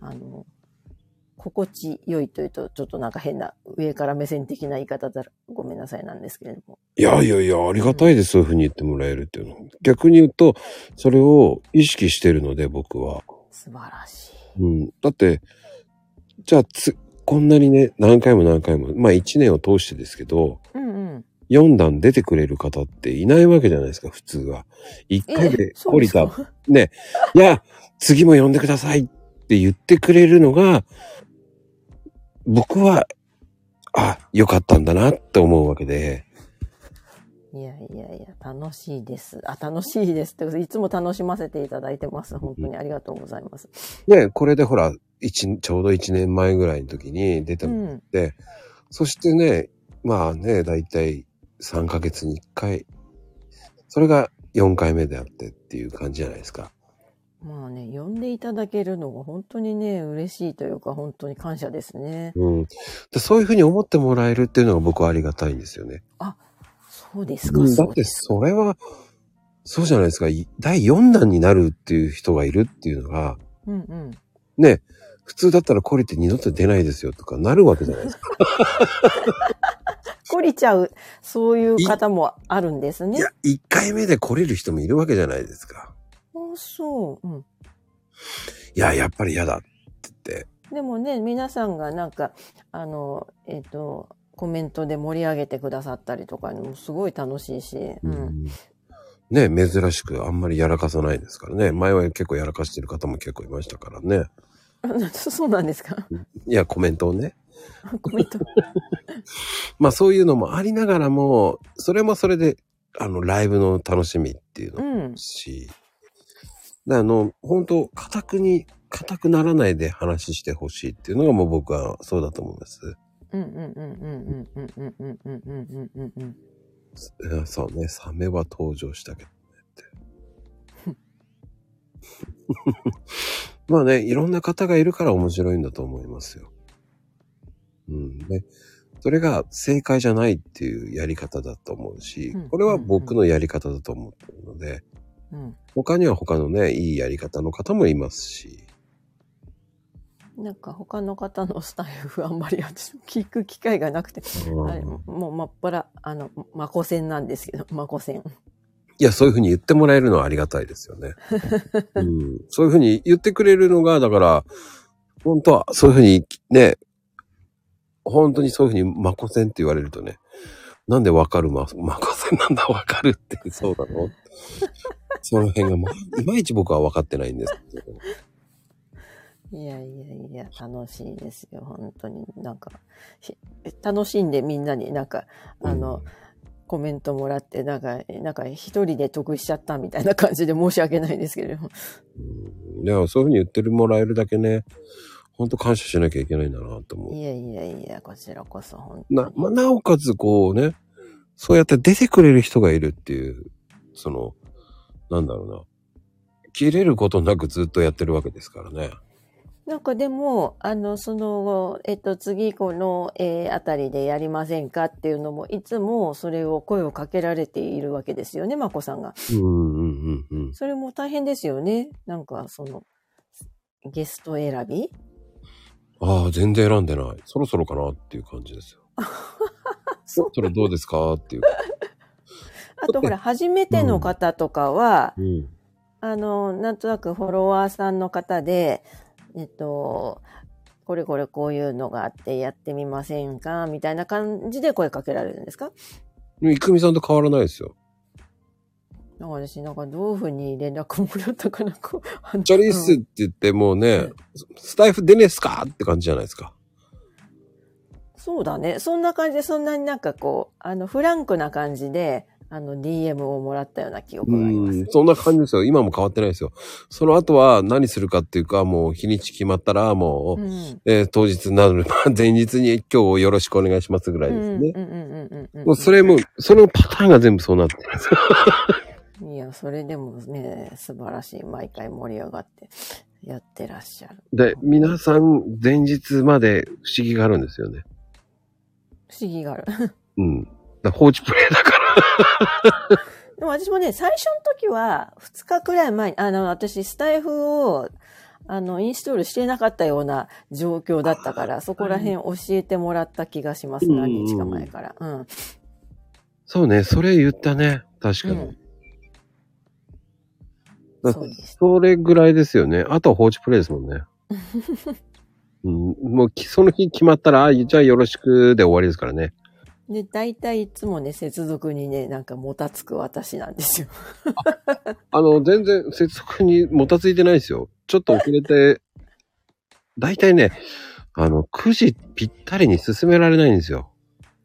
あの、心地よいというと、ちょっとなんか変な上から目線的な言い方だらごめんなさいなんですけれども。いやいやいや、ありがたいです、そういうふうに言ってもらえるっていうのは。逆に言うと、それを意識してるので、僕は。素晴らしい。うん。だって、じゃあつ、こんなにね、何回も何回も、まあ一年を通してですけど、うんうん。4段出てくれる方っていないわけじゃないですか、普通は。1回で降りたね、いや、次も呼んでくださいって言ってくれるのが、僕は、あ、よかったんだなって思うわけで、いやいやいや、楽しいです。あ、楽しいですって、いつも楽しませていただいてます。本当にありがとうございます。ね、これでほら、一ちょうど1年前ぐらいの時に出てうもらっん。て、そしてね、まあね、だいたい3ヶ月に1回、それが4回目であってっていう感じじゃないですか。まあね、呼んでいただけるのが本当にね、嬉しいというか、本当に感謝ですね。うん。でそういうふうに思ってもらえるっていうのが僕はありがたいんですよね。そうですか、うんだってそうです。それは、そうじゃないですか。い第4弾になるっていう人がいるっていうのが、うんうん。ね、普通だったら懲りて二度と出ないですよとかなるわけじゃないですか。懲りちゃう、そういう方もあるんですね。いや、1回目で懲りる人もいるわけじゃないですか。あそう。うん。いや、やっぱり嫌だって言って。でもね、皆さんがなんか、あの、えっ、と、コメントで盛り上げてくださったりとかにもすごい楽しいし、うん。ね、珍しくあんまりやらかさないですからね。前は結構やらかしてる方も結構いましたからね。そうなんですか？いや、コメントをね。コメント。まあそういうのもありながらも、それもそれで、あの、ライブの楽しみっていうのもうん。であの、本当固くに、固くならないで話してほしいっていうのがもう僕はそうだと思います。うんうんうんうんうんうんうんうんうんうんうんうん。いやそうね、サメは登場したけどねって。まあね、いろんな方がいるから面白いんだと思いますよ。うんね。それが正解じゃないっていうやり方だと思うし、これは僕のやり方だと思ってるので、うん。他には他のね、いいやり方の方もいますし。なんか他の方のスタイフあんまり私も聞く機会がなくて、はい、もうまっぱら、あの、まこせんなんですけど、まこせん。いや、そういうふうに言ってもらえるのはありがたいですよね。うん、そういうふうに言ってくれるのが、だから、本当はそういうふうにね、本当にそういうふうにマコセンって言われるとね、なんでわかるママコセンなんだわかるってそうなの？その辺が、ま、いまいち僕は分かってないんですけど。いやいやいや、楽しいですよ、本当に。なんか、ひ楽しんでみんなになんか、あの、コメントもらって、なんか、なんか一人で得しちゃったみたいな感じで申し訳ないですけれども。うん、いや、そういうふうに言ってもらえるだけね、本当感謝しなきゃいけないんだなと思う。いやいやいや、こちらこそ本当に。、なまあ、なおかつこうね、そうやって出てくれる人がいるっていう、その、なんだろうな。切れることなくずっとやってるわけですからね。なんかでも、あの、その、えっと、次この、えーあたりでやりませんかっていうのも、いつもそれを声をかけられているわけですよね、まこさんが。うんうんうんうん。それも大変ですよね。なんか、その、ゲスト選び？ああ、全然選んでない。そろそろかなっていう感じですよ。そろそろどうですかっていう。あとほら、初めての方とかは、うん。あの、なんとなくフォロワーさんの方で、えっと、これこれこういうのがあってやってみませんかみたいな感じで声かけられるんですか？いくみさんと変わらないですよ。なんか私、なんかどういうふうに連絡もらったかな、こう。チャリースって言ってもうね、スタイフ出ねえっすかって感じじゃないですか。そうだね。そんな感じで、そんなになんかこう、あの、フランクな感じで、あの、DM をもらったような記憶うがありますん。。そんな感じですよ。今も変わってないですよ。その後は何するかっていうか、もう日にち決まったら、もう、うん。えー当日になる、前日に今日よろしくお願いしますぐらいですね。うんうんうんうんうん。もうそれも、そのパターンが全部そうなってるんですよ。いや、それでもね、素晴らしい。毎回盛り上がってやってらっしゃる。で、皆さん前日まで不思議があるんですよね。不思議がある。うん。だ放置プレイだから。でも私もね、最初の時は、2日くらい前に、あの、私、スタイフを、あの、インストールしてなかったような状況だったから、そこら辺教えてもらった気がします。うん何日か前から。うん。そうね、それ言ったね。確かに。うんだそ。それぐらいですよね。あとは放置プレイですもんね。うん、もうきその日決まったら、あ、じゃあよろしくで終わりですからね。で、大体いつもね、接続にね、なんかもたつく私なんですよ。あの、全然接続にもたついてないですよ。ちょっと遅れて、だいたいね、あの、9時ぴったりに進められないんですよ。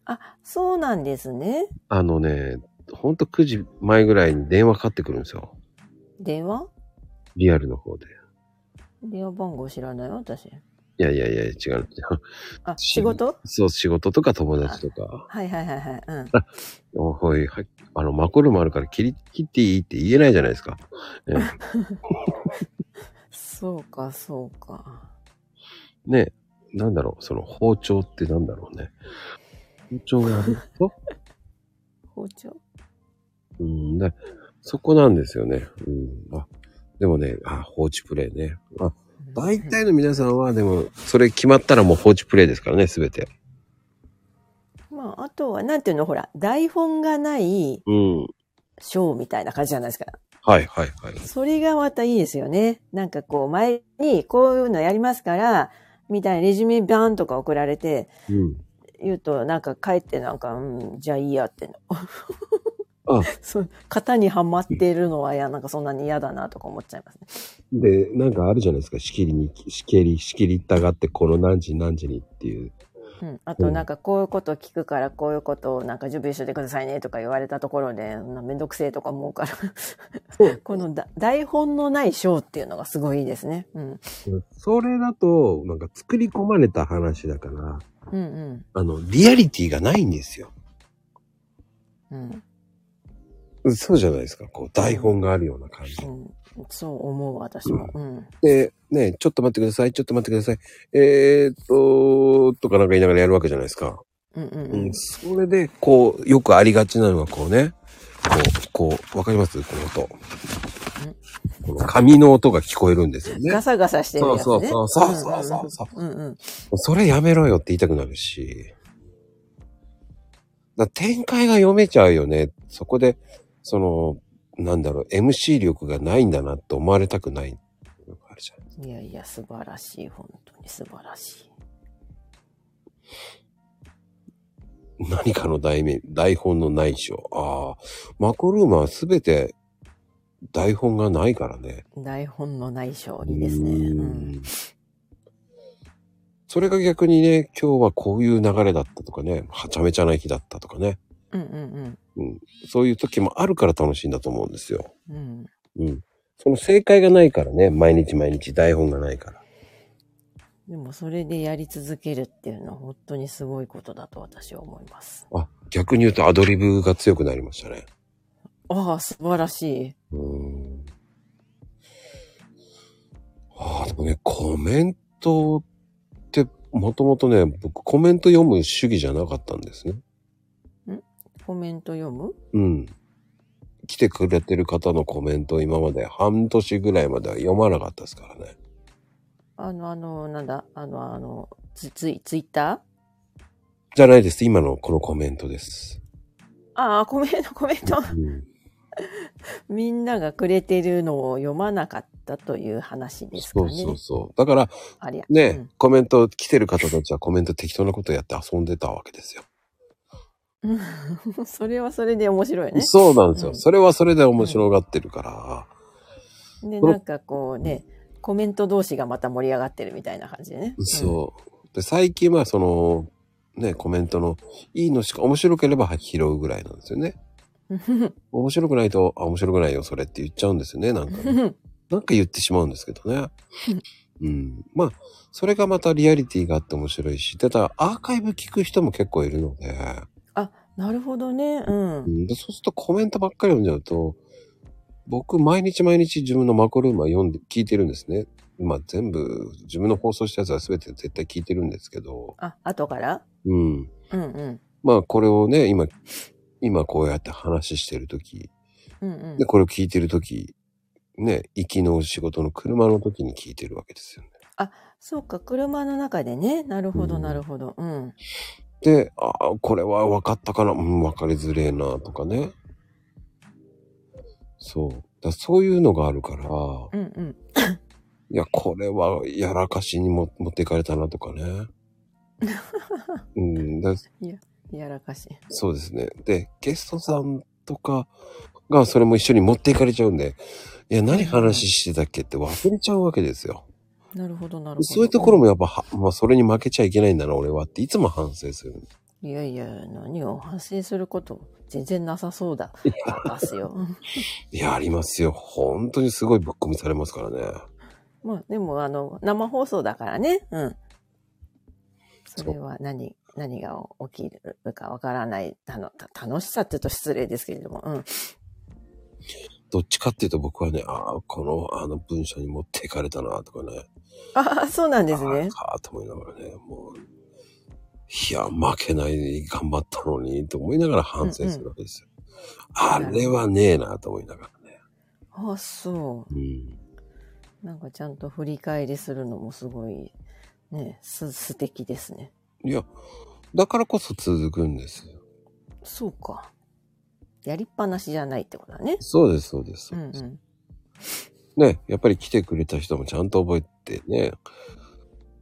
あ、そうなんですね。あのね、ほんと9時前ぐらいに電話かかってくるんですよ。電話？リアルの方で。電話番号知らない？私。いやいやいや、違う。あ、仕事？そう、仕事とか友達とか。はいはいはいはい。うん。おほい、はい。あの、マコルもあるから切り、切っていいって言えないじゃないですか。ね そうか、そうか。ねなんだろう、その包丁ってなんだろうね。包丁があると？包丁？うん、だそこなんですよね。うん。あ、でもね、あ、放置プレイね。あ、大体の皆さんは、でも、それ決まったらもう放置プレイですからね、すべて。まあ、あとは、なんていうの、ほら、台本がないうん。ショーみたいな感じじゃないですか。はいはいはい。それがまたいいですよね。なんかこう、前にこういうのやりますから、みたいなレジュメバーンとか送られて、うん。言うと、なんか帰ってなんか、うん、じゃあいいやっての。あ そう、型にはまってるのは、いや、なんかそんなに嫌だなとか思っちゃいますね。で、なんかあるじゃないですか。仕切りに、仕切り、仕切りたがって、この何時何時にっていう。うん。あと、なんかこういうこと聞くから、こういうことをなんか準備しててくださいねとか言われたところで、そんなめんどくせえとか思うから。このだ台本のないショーっていうのがすごいいいですね。うん。それだと、なんか作り込まれた話だから、うんあの、リアリティがないんですよ。うん。うん。そうじゃないですか。こう、台本があるような感じ。うん、そう思う、私も。うん。で、ね、ちょっと待ってください、ちょっと待ってください。えーっと、とかなんか言いながらやるわけじゃないですか。うんうんう、うんん。それで、こう、よくありがちなのはこうね、こう、こう、わかります？この音。この紙の音が聞こえるんですよねガ。サガサしてるやつね。そうそうそうそうそうそううんうん。それやめろよって言いたくなるし。だ展開が読めちゃうよね。そこで、その、なんだろう、MC 力がないんだなって思われたくないのがあるじゃん。いやいや、素晴らしい。本当に素晴らしい。何かの題名、台本のない章。ああ、マコルームはすべて台本がないからね。台本のない勝利ですね。ううんんそれが逆にね、今日はこういう流れだったとかね、はちゃめちゃな日だったとかね。うんうんうん。そういう時もあるから楽しいんだと思うんですよ。うん。うん。うん。その正解がないからね、毎日毎日台本がないから。でもそれでやり続けるっていうのは本当にすごいことだと私は思います。あ、逆に言うとアドリブが強くなりましたね。ああ、素晴らしい。うーん。ああ、でもね、コメントって、もともとね、僕コメント読む主義じゃなかったんですね。コメント読む？うん。来てくれてる方のコメントを今まで半年ぐらいまでは読まなかったですからね。あの、あの、なんだ、あの、あの、ツツイ、ツイッタじゃないです。今のこのコメントです。ーああ、コメント、コメント。うん、みんながくれてるのを読まなかったという話ですかね。そうそうそう。だからありゃ。ね、コメント来てる方たちはコメント適当なことやって遊んでたわけですよ。うん。それはそれで面白いね。そうなんですよ。うんそれはそれで面白がってるから。で、なんかこうね、コメント同士がまた盛り上がってるみたいな感じでね。そう。で、最近はその、ね、コメントの、いいのしか面白ければ拾うぐらいなんですよね。うん。面白くないと、あ、面白くないよ、それって言っちゃうんですよね、なんかね。なんか言ってしまうんですけどね。うん。まあ、それがまたリアリティがあって面白いし、ただアーカイブ聞く人も結構いるので、あ、なるほどね。うんそうするとコメントばっかり読んじゃうと、僕毎日毎日自分のマコルームは読んで、聞いてるんですね。まあ全部、自分の放送したやつは全て絶対聞いてるんですけど、あ、後から？うん。うんうん。まあこれをね、今、今こうやって話してるとき、うんうんで、。これを聞いてるとき、ね、行きの仕事の車の時に聞いてるわけですよね。そうか、車の中でね。なるほど、うんなるほど。うん。で、ああ、これは分かったかな？うん、分かりづれえな、とかね。そう。だそういうのがあるから、うんうん。いや、これはやらかしにも持っていかれたなとかね。うん、だやらかしい。そうですね。で、ゲストさんとかがそれも一緒に持っていかれちゃうんで、いや、何話してたっけって忘れちゃうわけですよ。なるほど、なるほど。そういうところもやっぱは、まあ、それに負けちゃいけないんだな、俺はっていつも反省する。いやいや、何を反省すること、全然なさそうだ。ですよ。いや、ありますよ。本当にすごいぶっ込みされますからね。まあ、でも、あの、生放送だからね。うん。それは何、何が起きるかわからない、たの、た楽しさって言うと失礼ですけれども、うん。どっちかっていうと僕はね、ああ、この、あの文章に持っていかれたな、とかね。ああ、そうなんですね。ああ、と思いながらね、もう、いや、負けない、頑張ったのに、と思いながら反省するわけですよ。あれはねえな、と思いながらね。ああ、そうん。う。なんかちゃんと振り返りするのもすごい、ね、す、素敵ですね。いや、だからこそ続くんですよ。そうか。やりっぱなしじゃないってことだね。そうです、そうです。うんうん。ね、やっぱり来てくれた人もちゃんと覚えてね、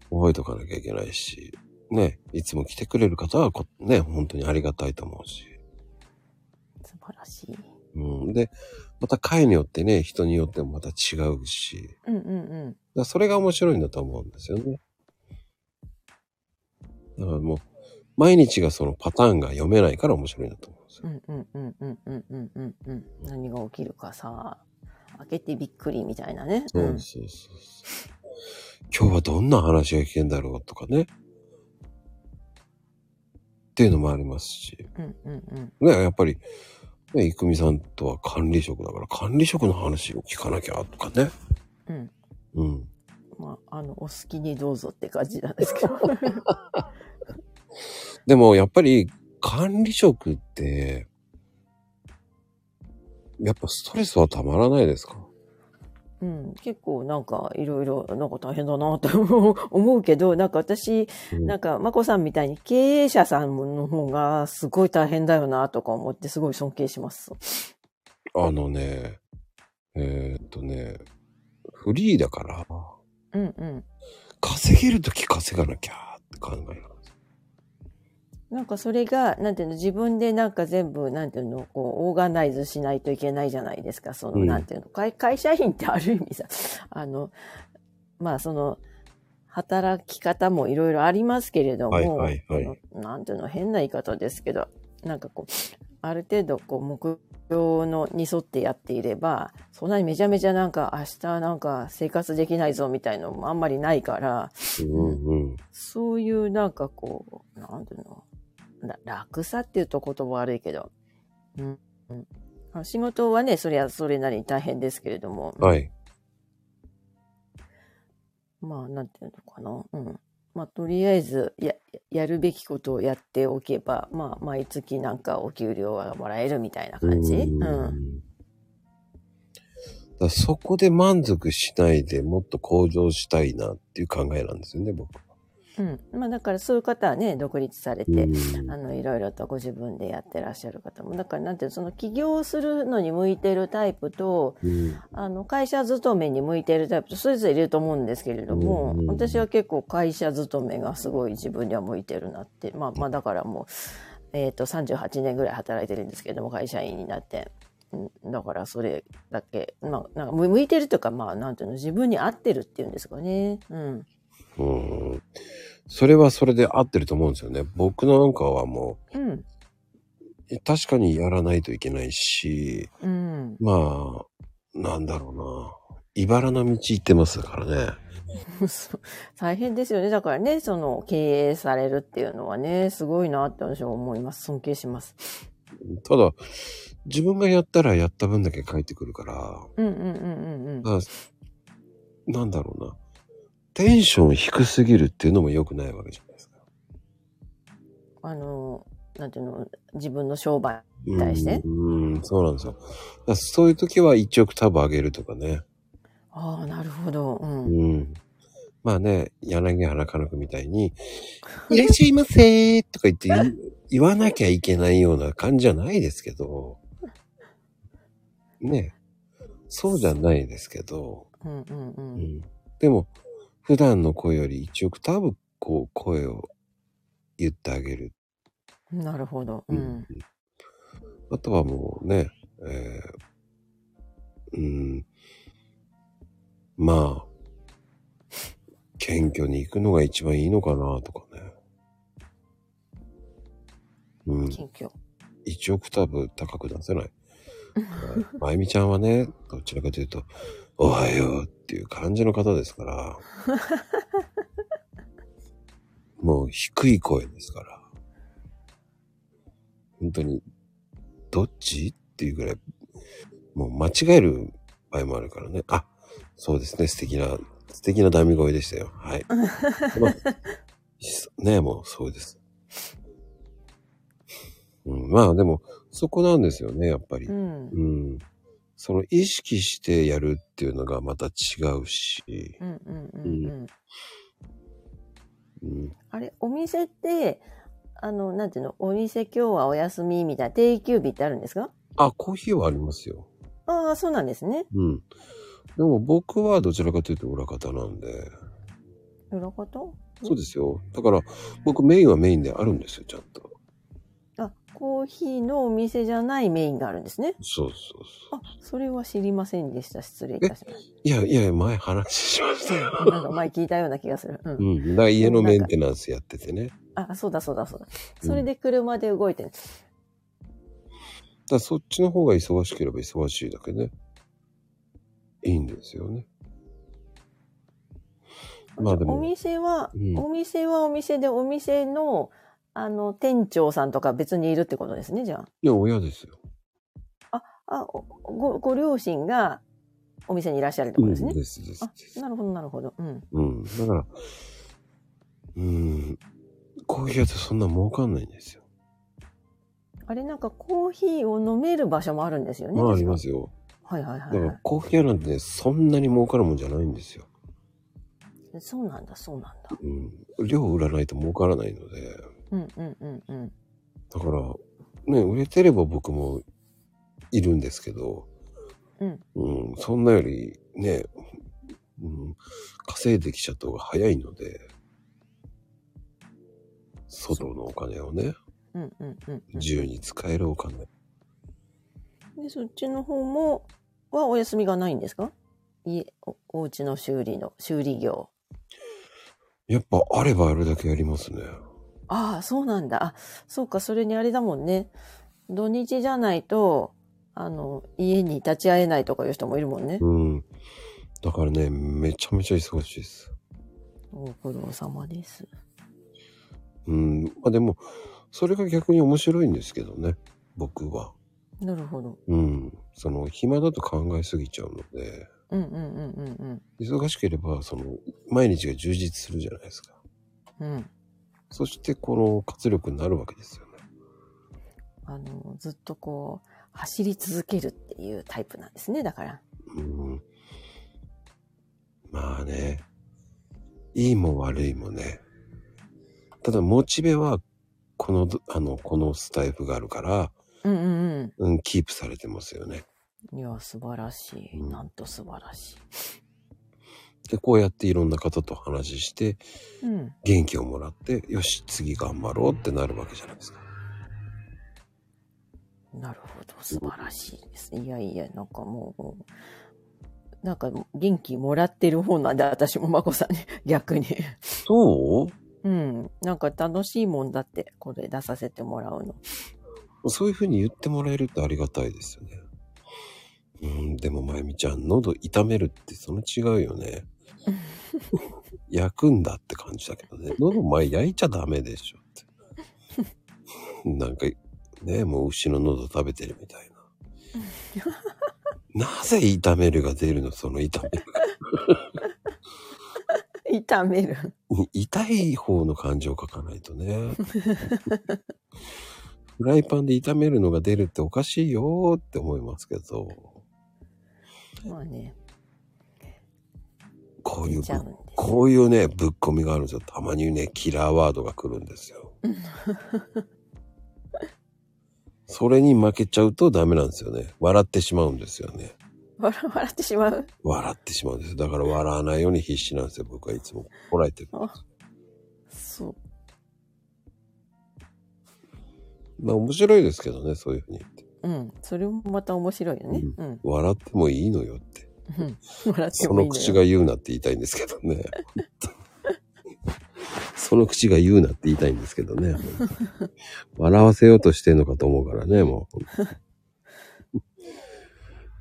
覚えとかなきゃいけないし、ね、いつも来てくれる方はこね、本当にありがたいと思うし。素晴らしい。うん。で、また回によってね、人によってもまた違うし、うんうんうん。だそれが面白いんだと思うんですよね。だからもう、毎日がそのパターンが読めないから面白いんだと思う。うんうんうんうんうんうんうんうん。何が起きるかさ、開けてびっくりみたいなね。そうそうそうそう。今日はどんな話が聞けんだろうとかね。っていうのもありますし。うんうんうん。ね、やっぱり、ね、いくみさんとは管理職だから、管理職の話を聞かなきゃとかね。うん。うん。まあ、あの、お好きにどうぞって感じなんですけど。でも、やっぱり、管理職って、やっぱストレスはたまらないですか？うん、結構なんかいろいろなんか大変だなと 思うけど、なんか私、うんなんかまこさんみたいに経営者さんの方がすごい大変だよなとか思ってすごい尊敬します。あのね、えーっとね、フリーだから、うんうん。稼げるとき稼がなきゃって考える。なんかそれが、なんていうの、自分でなんか全部、なんていうの、こう、オーガナイズしないといけないじゃないですか。その、うんなんていうの、会会社員ってある意味さ、あの、まあその、働き方もいろいろありますけれども、はいはいはいなんていうの、変な言い方ですけど、なんかこう、ある程度、こう、目標のに沿ってやっていれば、そんなにめちゃめちゃなんか、明日なんか生活できないぞみたいのもあんまりないから、うんうん。そういうなんかこう、なんていうの、ら楽さっていうと言葉悪いけど、うんうん、あ仕事はね、それはそれなりに大変ですけれども、はい。まあ、なんていうのかな。うん。まあ、とりあえず、や、やるべきことをやっておけば、まあ、毎月なんかお給料がもらえるみたいな感じ。うん。だからそこで満足しないでもっと向上したいなっていう考えなんですよね、僕は。うん。まあ、だからそういう方はね、独立されて、うんあの、いろいろとご自分でやってらっしゃる方も、だからなんていうの、その起業するのに向いてるタイプと、うんあの、会社勤めに向いてるタイプと、それぞれいると思うんですけれども、うん私は結構会社勤めがすごい自分には向いてるなって、まあ、まあ、だからもう、えっ、と、38年ぐらい働いてるんですけれども、会社員になって。うんだからそれだけ、まあ、なんか向向いてるというか、まあ、なんていうの、自分に合ってるっていうんですかね。うん。うん。それはそれで合ってると思うんですよね。僕なんかはもうん。う、確かにやらないといけないし、うん。まあ、なんだろうな。茨の道行ってますからね。大変ですよね。だからね、その経営されるっていうのはね、すごいなって私は思います。尊敬します。ただ、自分がやったらやった分だけ返ってくるから、うんうんうんうんうん。だからなんだろうな。テンション低すぎるっていうのも良くないわけじゃないですか。あの、なんていうの、自分の商売に対して。うん、うんそうなんですよ。そういう時は1オクターブ上げるとかね。ああ、なるほど。うん。うん。まあね、柳原かな子みたいに、いらっしゃいませーとか言って言わなきゃいけないような感じじゃないですけど、ね、そうじゃないですけど、うんうんう。うんん。でも、普段の声より1オクターブこう声を言ってあげる。なるほど。うん。あとはもうね、えー、うん、まあ、謙虚に行くのが一番いいのかなとかね。うん、謙虚。1オクターブ高く出せない。まゆみちゃんはね、どちらかというと、おはようっていう感じの方ですから、もう低い声ですから、本当に、どっちっていうぐらい、もう間違える場合もあるからね。あ、そうですね、素敵な、素敵なダミ声でしたよ。はい。ま あねもうそうです。うん、まあでも、そこなんですよね、やっぱり。うん。うん。その意識してやるっていうのがまた違うし、うんうんうんうん。うん、あれ、お店って、あの、なんていうの、お店今日はお休みみたいな定休日ってあるんですか？あ、コーヒーはありますよ。ああ、そうなんですね。うん。でも僕はどちらかというと裏方なんで、裏方？そうですよ。だから僕メインはメインであるんですよ、ちゃんと。あ、コーヒーのお店じゃないメインがあるんですね。そうそうそあ、それは知りませんでした。失礼いたしましう。いやいや、前話しましたよ。た。なんか前聞いたような気がする。うん。うん。だから家のメンテナンスやっててね。あ、そうだそうだそうだ。それで車で動いてる。らそっちの方が忙しければ忙しいだけね。いいんですよね。まあでもお店は、うんお店はお店で、お店の、あの、店長さんとか別にいるってことですね、じゃいや、親ですよ。あ。あ、おご、ご両親がお店にいらっしゃるってことですね。うん、ですですあ。なるほど、なるほど。うん。うん。だから、うん。コーヒー屋ってそんな儲かんないんですよ。あれなんかコーヒーを飲める場所もあるんですよね。。まあありますすよ。はいはいはい、はだからコーヒー屋なんてね、そんなに儲かるもんじゃないんですよ。い。そうなんだ、そうなんだ。うん。量売らないと儲からないので。うんうんうんうん。だから、ね、売れてれば僕もいるんですけど、うん。うん、そんなよりね、うん、稼いできちゃった方が早いので、外のお金をね、うんうんうんうん。自由に使えるお金。で、そっちの方も、はお休みがないんですか？家、お、お家の修理の、修理業。やっぱあればあるだけやりますね。ああ、そうなんだ。あ、そうか、それにあれだもんね。土日じゃないと、あの、家に立ち会えないとかいう人もいるもんね。うん。だからね、めちゃめちゃ忙しいです。ご苦労様です。うん。まあでも、それが逆に面白いんですけどね、僕は。なるほど。うん。その、暇だと考えすぎちゃうので、うんうんうん忙しければ、その、毎日が充実するじゃないですか。うん。うん。そして、この活力になるわけですよね。あの、ずっとこう、走り続けるっていうタイプなんですね、だから。うん。まあね。いいも悪いもね。ただ、モチベは、この、あの、このスタイフがあるから、うんうんうん、キープされてますよね。うん。いや、素晴らしい。うんなんと素晴らしで、こうやっていろんな方と話して、い。うん。元気をもらって、よし、次頑張ろうってなるわけじゃないですか。なるほど、素晴らしいです。いやいや、なんかもう、もうなんか元気もらってる方なんで、私もまこさんに、逆に。そう？うん。なんか楽しいもんだって、これ出させてもらうの。そういうふうに言ってもらえるってありがたいですよね。うん、でもまゆみちゃん、喉痛めるってその違うよね。焼くんだって感じだけどね。喉前焼いちゃダメでしょって。なんか、ね、もう牛の喉食べてるみたいな。なぜ痛めるが出るのその痛める痛める？が。痛い方の感情を書かないとね。フライパンで炒めるのが出るっておかしいよーって思いますけど。まあね、こういう。こういうね、ぶっ込みがあるんですよ。たまにね、キラーワードが来るんですよ。それに負けちゃうとダメなんですよね。笑ってしまうんですよね。笑笑ってしまう？笑ってしまうんですよ。だから笑わないように必死なんですよ。僕はいつもこらえてる。あそう。まあ面白いですけどね、そういうふうに言って。うん。それもまた面白いよね。うん。笑ってもいいのよって。ってそもいいの口が言うなって言いたいんですけどね。その口が言うなって言いたいんですけどね。笑わせようとしてんのかと思うからね、も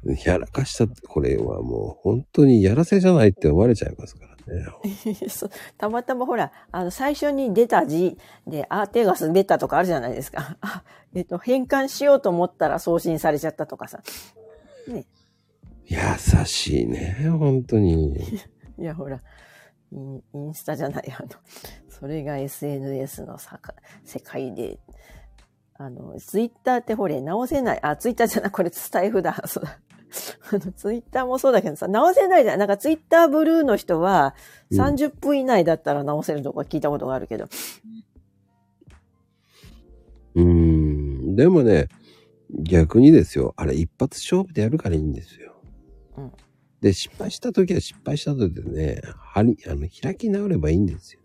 う。やらかした、これはもう本当にやらせじゃないって思われちゃいますからね。そうたまたまほら、あの、最初に出た字で、あ、手が滑ったとかあるじゃないですか。あ、えっと、変換しようと思ったら送信されちゃったとかさ。ね。優しいね、本当に。いや、ほら、インインスタじゃない、あの、それが SNS のさか世界で、あの、ツイッターってほれ、直せない。あ、ツイッターじゃない、これスタイフだ。そうだ。あの、ツイッターもそうだけどさ、直せないじゃん。なんかツイッターブルーの人は、うん30分以内だったら直せるとか聞いたことがあるけど。うーん。でもね、逆にですよ。あれ一発勝負でやるからいいんですよ。うんで、失敗した時は失敗した時でね、はり、あの、開き直ればいいんですよ。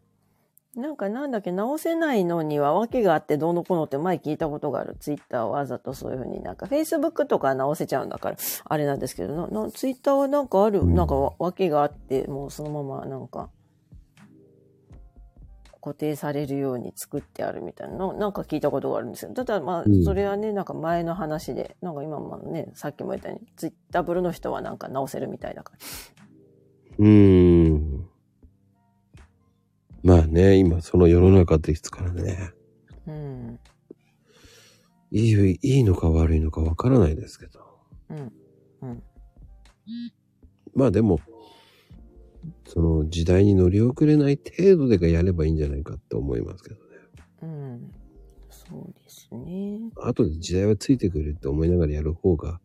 なんかなんだっけ、直せないのには訳があってどうのこうのって前聞いたことがある。ツイッターをわざとそういうふうになんか、フェイスブックとかは直せちゃうんだから、あれなんですけど、ななツイッターはなんかある、うんなんかわ訳があって、もうそのままなんか、固定されるように作ってあるみたいなの、なんか聞いたことがあるんですよ。ただまあうん、それはね、なんか前の話で、なんか今もね、さっきも言ったように、ツイッターブルの人はなんか直せるみたいだから。うーん。まあね、今その世の中ですからね。うん。いい、いいのか悪いのかわからないですけど。うん。うん。まあでも、その時代に乗り遅れない程度でがやればいいんじゃないかって思いますけどね。うん。そうですね。後で時代はついてくるって思いながらやる方が、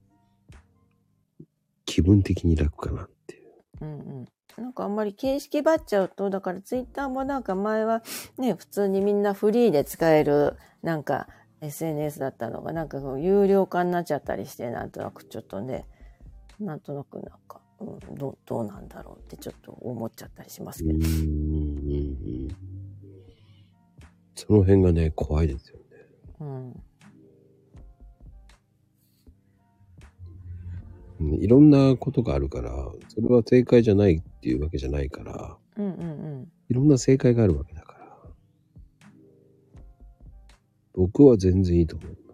気分的に楽かなっていう。うんうん。なんかあんまり形式ばっちゃうと、だからツイッターもなんか前はね、普通にみんなフリーで使えるなんか SNS だったのがなんか有料化になっちゃったりして、なんとなくちょっとね、なんとなくなんか、うん、どうどうなんだろうってちょっと思っちゃったりしますけど。その辺がね、怖いですよね。うん。うんいろんなことがあるから、それは正解じゃないっていうわけじゃないから、うんうんうん。いろんな正解があるわけだから。僕は全然いいと思いますよ。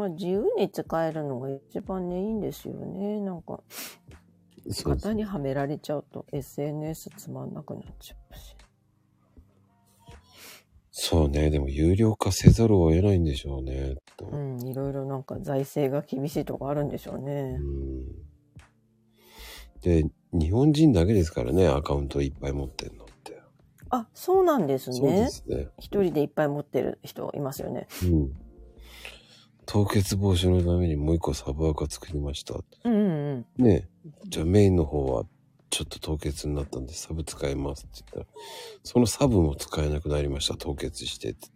まあ自由に使えるのが一番ね、いいんですよね。なんか、型にはめられちゃうと SNS つまんなくなっちゃうし。そうね。でも有料化せざるを得ないんでしょうね。とうん、いろいろなんか財政が厳しいとこあるんでしょうね。うんで、日本人だけですからね、アカウントいっぱい持ってんのって。あ、そうなんですそうでね。すね。一人でいっぱい持ってる人いますよね。うん。凍結防止のためにもう一個サブアカ作りました。うんうんうん。ねえ、じゃあメインの方はちょっと凍結になったんでサブ使いますって言ったら、そのサブも使えなくなりました、凍結してって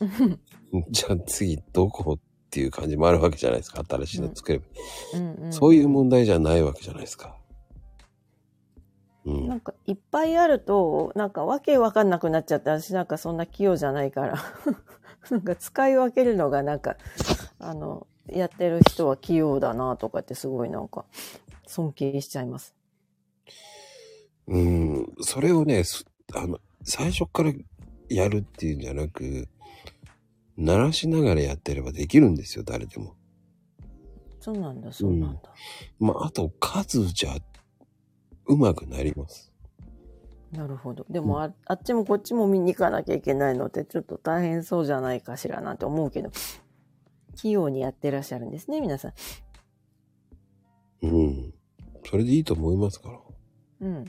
言って。じゃあ次どこっていう感じもあるわけじゃないですか、新しいの作れば。うんうん、そういう問題じゃないわけじゃないですか。うん。なんかいっぱいあると、なんかわけわかんなくなっちゃって、私なんかそんな器用じゃないから、なんか使い分けるのがなんか、あの、やってる人は器用だなとかってすごいなんか尊敬しちゃいます。うん、それをね、すあの、最初からやるっていうんじゃなく、鳴らしながらやってればできるんですよ、誰でも。そうなんだ、そうなんだ。まあ、あと数じゃ、うまくなります。なるほど。でもあ、あっちもこっちも見に行かなきゃいけないのってちょっと大変そうじゃないかしらなんて思うけど、器用にやってらっしゃるんですね、皆さん。うん。それでいいと思いますから。うん。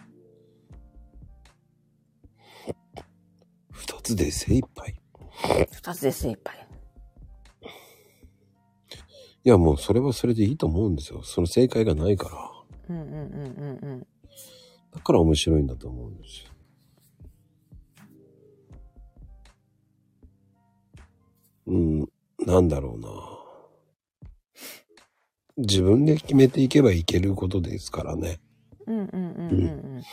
二つで精一杯。二つで精一杯。いや、もうそれはそれでいいと思うんですよ。その正解がないから。うんうんうんうんうん。だから面白いんだと思うんですよ。うん、なんだろうな。自分で決めていけばいけることですからね。うんうんうんうん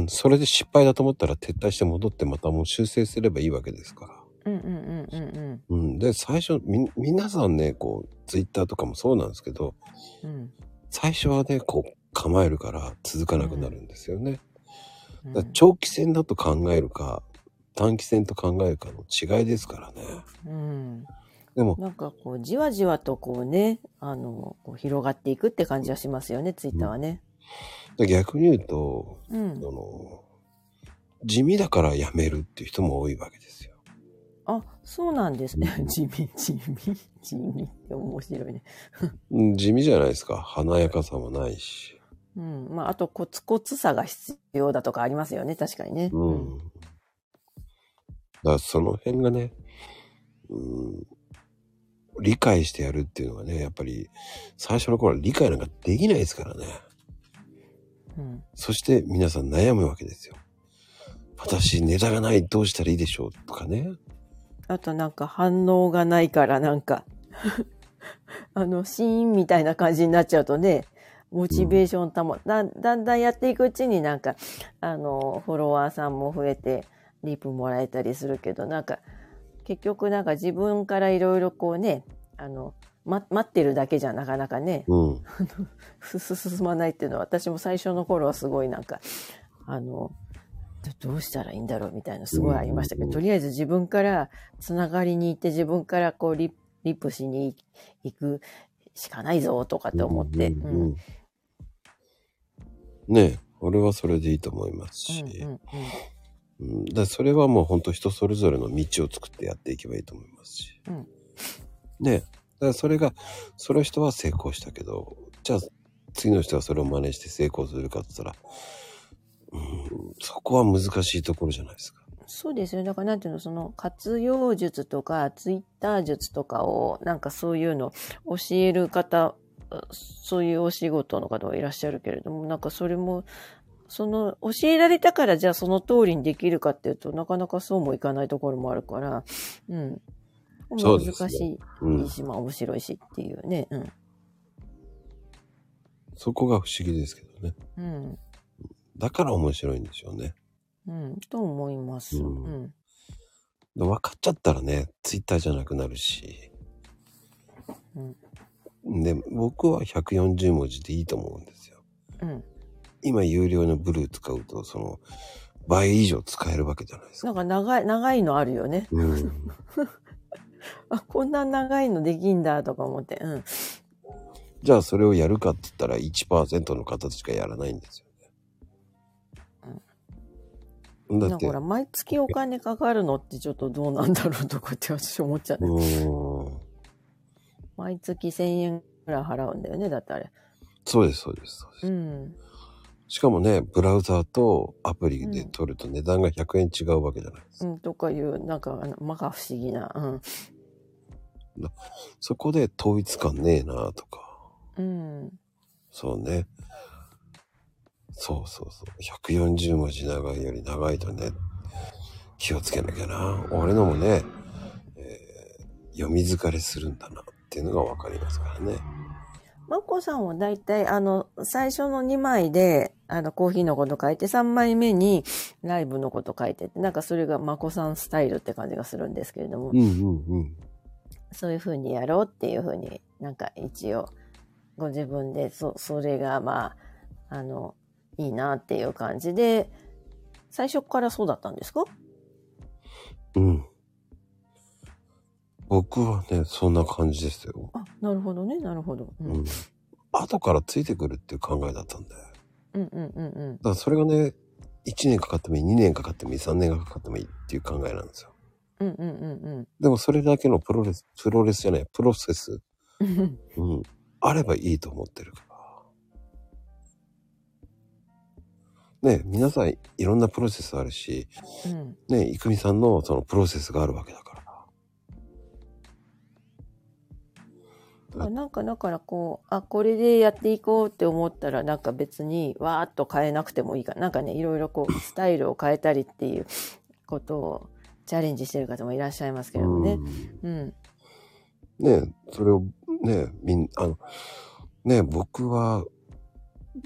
うん。それで失敗だと思ったら撤退して戻ってまたもう修正すればいいわけですから。うんうんうんうんうん。うん。で、最初、み、皆さんね、こう、ツイッターとかもそうなんですけど、うん最初はね、こう、構えるから続かなくなるんですよね。うん長期戦だと考えるか、短期戦と考えるかの違いですからね。うん、でも、なんかこうじわじわとこうねあのこう広がっていくって感じはしますよねツイッターはね。逆に言うと、うんあ、の、地味だからやめるっていう人も多いわけですよ。あそうなんですね 地味地味地味って面白いね。うん地味じゃないですか。華やかさもないし。うん、まああとコツコツさが必要だとかありますよね確かにね。うん。だからその辺がね、うん、理解してやるっていうのがね、やっぱり最初の頃は理解なんかできないですからね。うんそして皆さん悩むわけですよ。私、ネタがない、どうしたらいいでしょうとかね。あとなんか反応がないからなんか あのシーンみたいな感じになっちゃうとねモチベーション保だだんだんやっていくうちになんかあのフォロワーさんも増えてリプもらえたりするけどなんか結局なんか自分からいろいろこうねあの、ま、待ってるだけじゃなかなかねうん。す 進まないっていうのは私も最初の頃はすごいなんかあのどどうしたらいいんだろうみたいなすごいありましたけど、うんとりあえず自分からつながりに行って自分からこうリリップしに行くしかないぞとかって思って、うんねえ、俺はそれでいいと思いますし。うんうんうん、だそれはもう本当人それぞれの道を作ってやっていけばいいと思いますし。うんねえ。だからそれが、その人は成功したけど、じゃあ次の人はそれを真似して成功するかって言ったら、うん、そこは難しいところじゃないですか。そうですよだからなんていうのその活用術とかツイッター術とかをなんかそういうの教える方そういうお仕事の方はいらっしゃるけれどもなんかそれもその教えられたからじゃあその通りにできるかっていうとなかなかそうもいかないところもあるから、うん、難しうんい。し、まあ面白いしっていうね、うんそこが不思議ですけどね。うんだから面白いんでしょうね。うん、と思います。ううんんで分かっちゃったらね、ツイッターじゃなくなるし。で、僕は140文字でいいと思うんですよ。うん、今有料のブルー使うと、その、倍以上使えるわけじゃないですか。なんか長い長いのあるよね。うん。あこんな長いのできんだとか思って、うん、じゃあそれをやるかって言ったら1%の方しかやらないんですよね。だって、ら毎月お金かかるのってちょっとどうなんだろうとかって私思っちゃう、うね。毎月1000円ぐらい払うんだよねだってあれ。そうです、そうです、そうです。うん。しかもね、ブラウザーとアプリで撮ると値段が100円違うわけじゃないですか。うん、とかいう、なんか、まか不思議な。うん。そこで統一感ねえなとか。うん。そうね。そうそうそう。140文字長いより長いとね、気をつけなきゃな。俺のもね、えー読み疲れするんだなっていうのがわかりますからね。まこさんはだいたい、あの、最初の2枚で、あの、コーヒーのこと書いて、3枚目にライブのこと書いてって、なんかそれがまこさんスタイルって感じがするんですけれどもう、んうんうん。そういう風にやろうっていう風になんか一応、ご自分で、そ、それがまあ、あの、いいなっていう感じで、最初からそうだったんですか？うん。僕はね、そんな感じですよ。あ、なるほどね、なるほど。う、うんん。後からついてくるっていう考えだったんだよ。うん、うん、うん、うん。だからそれがね、1年かかってもいい、2年かかってもいい、3年がかかってもいいっていう考えなんですよ。うん、うん、うん、でもそれだけのプロレス、プロレスじゃない、プロセス、うん。うん、あればいいと思ってるから。ね、皆さんいろんなプロセスあるし、うん。ね、いくみさんのそのプロセスがあるわけだから。なんかだからこうあこれでやっていこうって思ったらなんか別にわーっと変えなくてもいいかなんかねいろいろこう スタイルを変えたりっていうことをチャレンジしてる方もいらっしゃいますけれどもね。うんうんね、それをね、みん、あの、ね、僕は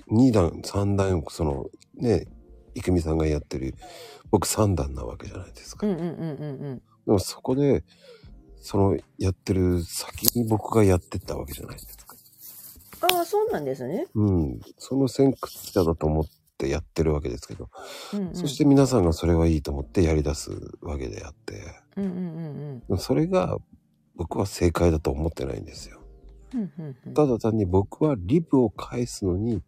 2段、3段、その、ね、いくみさんがやってる、僕3段なわけじゃないですか。うんうんうんうんでもそこで、そのやってる先に僕がやってったわけじゃないですか。うん。ああそうなんですね。うん。その先駆者だと思ってやってるわけですけど、うんうん、そして皆さんがそれはいいと思ってやり出すわけであって、うんうんうんそれが僕は正解だと思ってないんですよ。うんうんただ単に僕はリブを返すのに、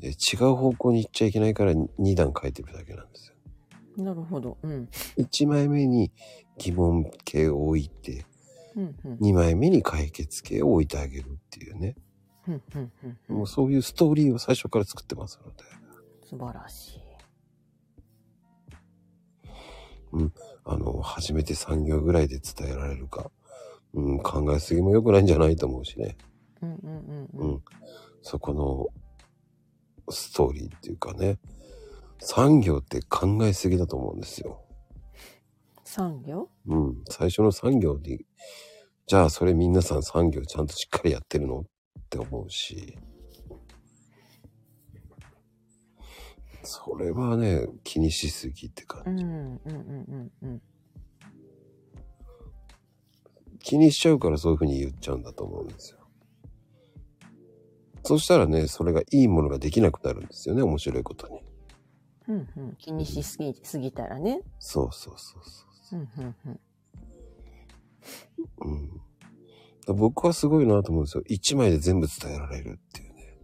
え違う方向に行っちゃいけないから2段書いてるだけなんですよ。なるほど。うん1枚目に疑問形を置いて、うんうん2枚目に解決形を置いてあげるっていうね。うんうんうんうんもうそういうストーリーを最初から作ってますので。素晴らしい。あの、初めて3行ぐらいで伝えられるか。うん、考えすぎも良くないんじゃないと思うしね。うんうんうんううんん。そこのストーリーっていうかね。産業って考えすぎだと思うんですよ。産業？うん。最初の産業に、じゃあそれ皆さん産業ちゃんとしっかりやってるの？って思うし。それはね、気にしすぎって感じ。うんうんうんうんうん気にしちゃうからそういうふうに言っちゃうんだと思うんですよ。そしたらね、それがいいものができなくなるんですよね、面白いことに。うんうん気にしすぎすぎたらね。そうそうそうそうんうんうんう。うん。だから僕はすごいなと思うんですよ。一枚で全部伝えられるっていうね。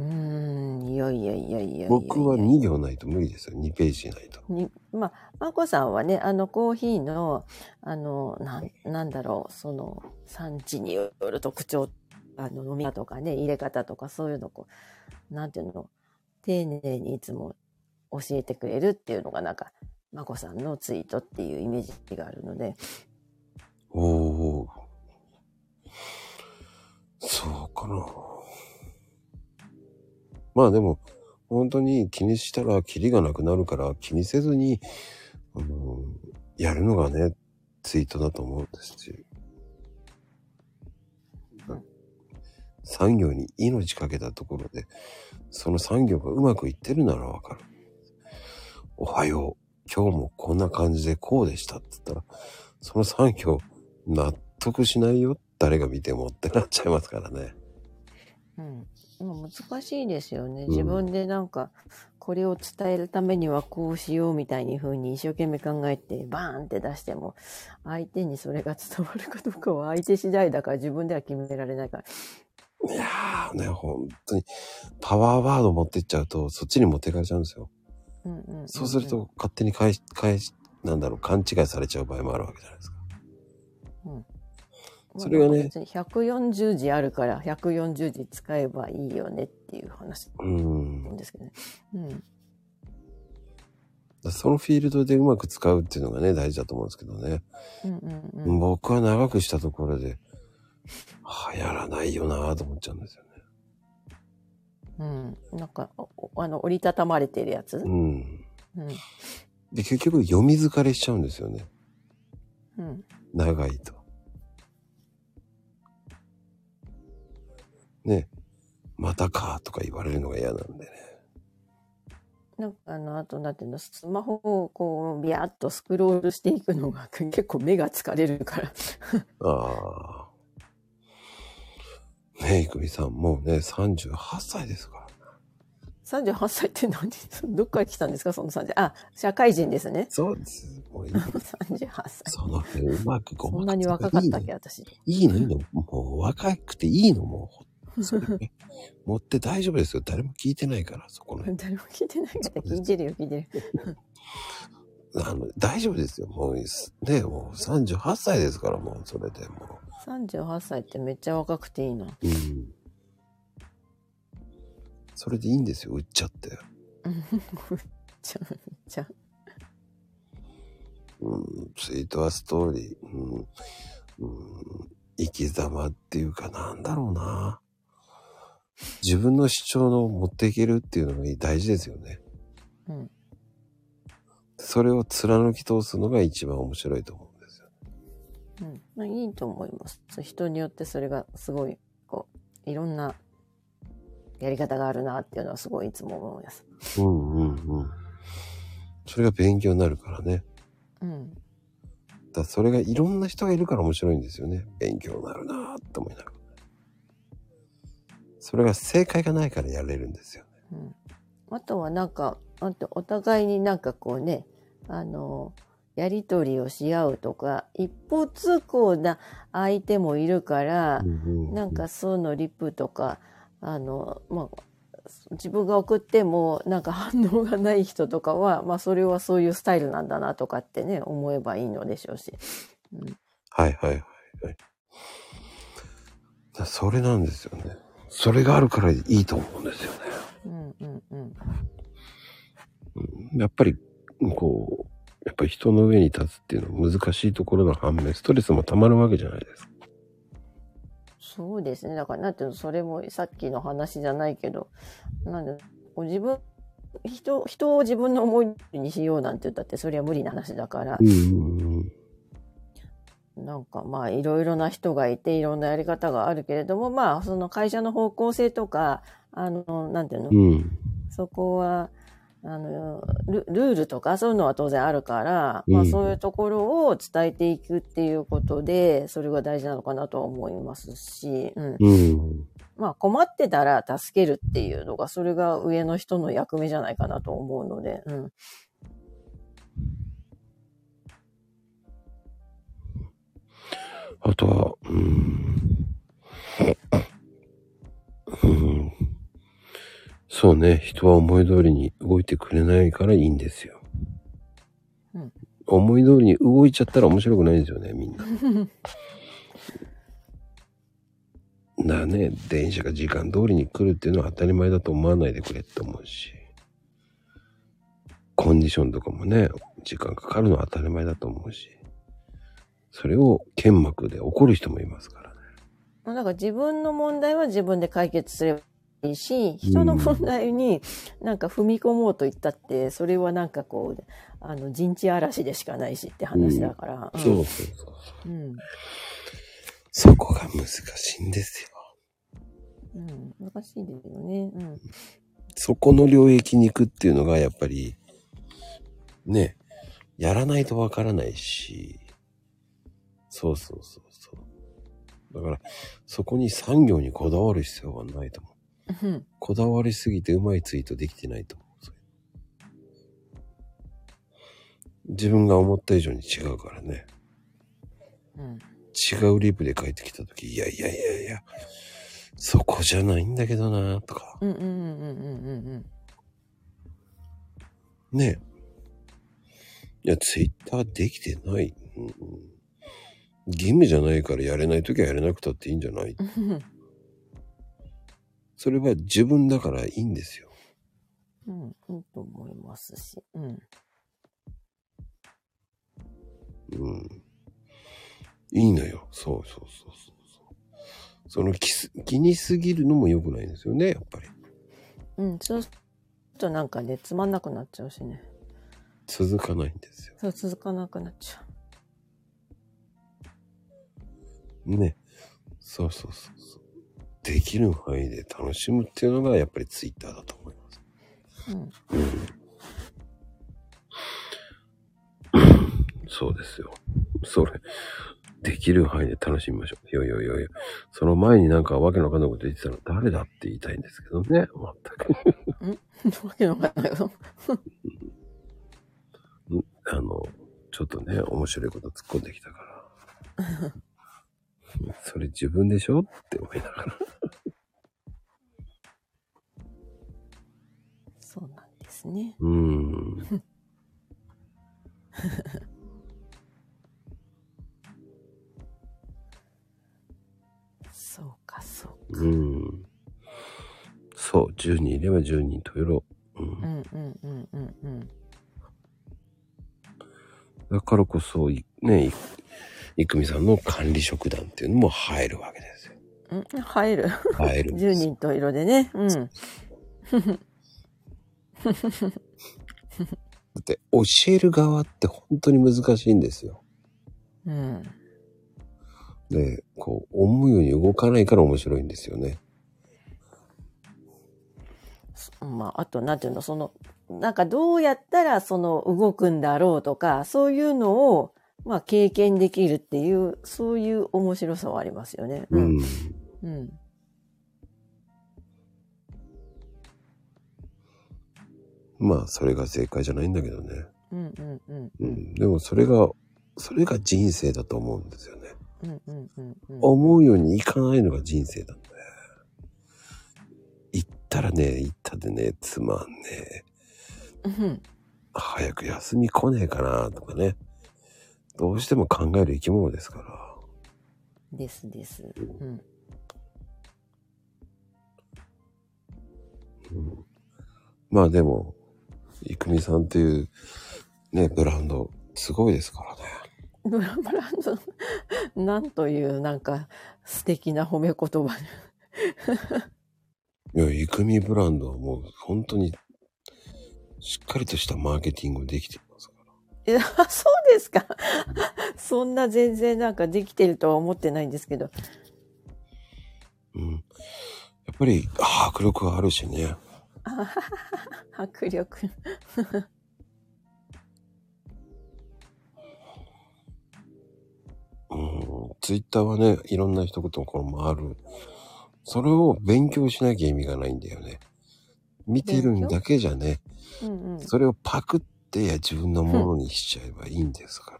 うーん、いやいやいやいや僕は2行ないと無理ですよ。2ページないと。に、まあ、まこさんはね、あの、コーヒーの、あの、なん、なんだろう、その、産地による特徴、あの、飲み方とかね、入れ方とか、そういうのこう、なんていうの、丁寧にいつも教えてくれるっていうのが、なんか、まこさんのツイートっていうイメージがあるので、おお。そうかな。まあでも、本当に気にしたらキリがなくなるから気にせずに、あのやるのがね、ツイートだと思うんですし。産業に命かけたところで、その産業がうまくいってるならわかる。おはよう。今日もこんな感じでこうでしたって言ったら、その産業納得しないよ。誰が見てもってなっちゃいますからね。うん。まあ難しいですよね。うん自分でなんか、これを伝えるためにはこうしようみたいに風に一生懸命考えてバーンって出しても、相手にそれが伝わるかどうかは相手次第だから自分では決められないから。いやーね、本当にパワーワード持ってっちゃうと、そっちに持ってかれちゃうんですよ。うんうんうんうんそうすると、勝手に返し、返し、なんだろう、勘違いされちゃう場合もあるわけじゃないですか。うんそれがね別に140字あるから140字使えばいいよねっていう話うんですけどね。うん。そのフィールドでうまく使うっていうのがね、大事だと思うんですけどね。うんうんうん。僕は長くしたところで、流行らないよなぁと思っちゃうんですよね。うん。なんか、おあの、折りたたまれてるやつ？うん。うん。で、結局読み疲れしちゃうんですよね。うん。長いと。ね。またかとか言われるのが嫌なんでね。なんかあの、あと、なんていうの、スマホをこう、ビャーっとスクロールしていくのが結構目が疲れるから。ああ。ねえ、いくみさん、もうね、38歳ですから。38歳って何？どっから来たんですか？その30。あ、社会人ですね。そうです。もういい。38歳。その辺うまくごまそんなに若かったっけ？私。いいの？いいの。もう若くていいのもう。それね 持って大丈夫ですよ。誰も聞いてないから、そこの辺。誰も聞いてないから聞いてるよ、聞いてる。あの、大丈夫ですよ。もういいです。ねもう38歳ですから、もうそれでも38歳ってめっちゃ若くていいな。う。うん。それでいいんですよ、売っちゃって。じゃあ、じゃあ。うん、ツイートはストーリー、うん、うん、生き様っていうかなんだろうな。自分の主張の持っていけるっていうのが大事ですよね。うん。それを貫き通すのが一番面白いと思うまあ。いいと思います。人によってそれがすごい、こう、いろんなやり方があるなっていうのはすごいいつも思います。うんうんうん。それが勉強になるからね。うん。だそれがいろんな人がいるから面白いんですよね。勉強になるなーって思いながら。それが正解がないからやれるんですよね。うん。あとはなんか、あとお互いになんかこうね、あの、やりとりをし合うとか、一方通行な相手もいるから、なんかそうのリプとか、あの、まあ、自分が送ってもなんか反応がない人とかは、まあそれはそういうスタイルなんだなとかってね、思えばいいのでしょうし。うん、はいはいはいはい。だそれなんですよね。それがあるからいいと思うんですよね。うん、うん、うん。うんやっぱり、こう、やっぱり人の上に立つっていうのは難しいところの反面、ストレスも溜まるわけじゃないですか。そうですね。だから、なんていうの、それもさっきの話じゃないけど、なんで、自分、人、人を自分の思いにしようなんて言ったって、それは無理な話だからう、んうんなんかまあ、いろいろな人がいて、いろんなやり方があるけれども、まあ、その会社の方向性とか、あの、なんていうの、うん。うん。そこは、あのル、ルールとかそういうのは当然あるから、うんまあそういうところを伝えていくっていうことで、それが大事なのかなとは思いますし、うん。うん。まあ困ってたら助けるっていうのが、それが上の人の役目じゃないかなと思うので、うん。あとは、うん。うん。そうね。人は思い通りに動いてくれないからいいんですよ。うん思い通りに動いちゃったら面白くないんですよね、みんな。だね、電車が時間通りに来るっていうのは当たり前だと思わないでくれって思うし。コンディションとかもね、時間かかるのは当たり前だと思うし。それを剣幕で怒る人もいますからね。まあなんか自分の問題は自分で解決すればいいし、人の問題になんか踏み込もうと言ったって、それはなんかこう、あの、人知嵐でしかないしって話だから。うんそうそうそう。うん。そこが難しいんですよ。うん。難しいですよね。うん。そこの領域に行くっていうのがやっぱり、ね、やらないとわからないし、そうそうそうそう。だから、そこに産業にこだわる必要はないと思う。うん。こだわりすぎてうまいツイートできてないと思う。自分が思った以上に違うからね。うん。違うリプで書いてきたとき、いやいやいやいや、そこじゃないんだけどなとか。うんうんうんうんうんうんねえ。いや、ツイッターできてない。うんうん義務じゃないからやれないときはやれなくたっていいんじゃない？それは自分だからいいんですよ。うん、いいと思いますし。うん。うん。いいのよ。そうそうそうそうそう。その気す気にすぎるのも良くないんですよね、やっぱり。うん、そうするとなんかね、つまんなくなっちゃうしね。続かないんですよ。そう、続かなくなっちゃね。そうそうそうそう。できる範囲で楽しむっていうのがやっぱりツイッターだと思います。う。うん。そうですよ。それ、できる範囲で楽しみましょう。いやいやいやいや、その前になんかわけのわかんないこと言ってたら誰だって言いたいんですけどね。全く。わけのわかんないよ。あの、ちょっとね、面白いこと突っ込んできたから。それ自分でしょって思いながら。そうなんですね。うーん。そうか、そううーん。そう、10人いれば10人とやろう。うんう。んうんうんうんうん。だからこそ、いね、いいくみさんの管理職団っていうのも入るわけですよ。うん、入る。入るんです10人と色でね。うん。だって、教える側って本当に難しいんですよ。うん。で、こう、思うように動かないから面白いんですよね。まあ、あと、なんていうの、その、なんかどうやったらその動くんだろうとか、そういうのを、まあ経験できるっていう、そういう面白さはありますよね。うん。。うん。まあ、それが正解じゃないんだけどね。うんうんうん。うん。でも、それが、それが人生だと思うんですよね。うんうんうんうん。思うようにいかないのが人生なんだよ。行ったらね、行ったでね、つまんねえ。うん早く休み来ねえかなとかね。どうしても考える生き物ですから。ですです。うん。うん、まあでも、いくみさんっていうね、ブランド、すごいですからね。ブラブランド、なんというなんか素敵な褒め言葉。いや、いくみブランドはもう本当に、しっかりとしたマーケティングできていそうですか？そんな全然なんかできてるとは思ってないんですけど。うん。やっぱり迫力があるしね。迫力。うん。ツイッターはね、いろんな一言この回る。それを勉強しなきゃ意味がないんだよね。見てるんだけじゃね、うんうん。それをパクってや自分のものにしちゃえばいいんですか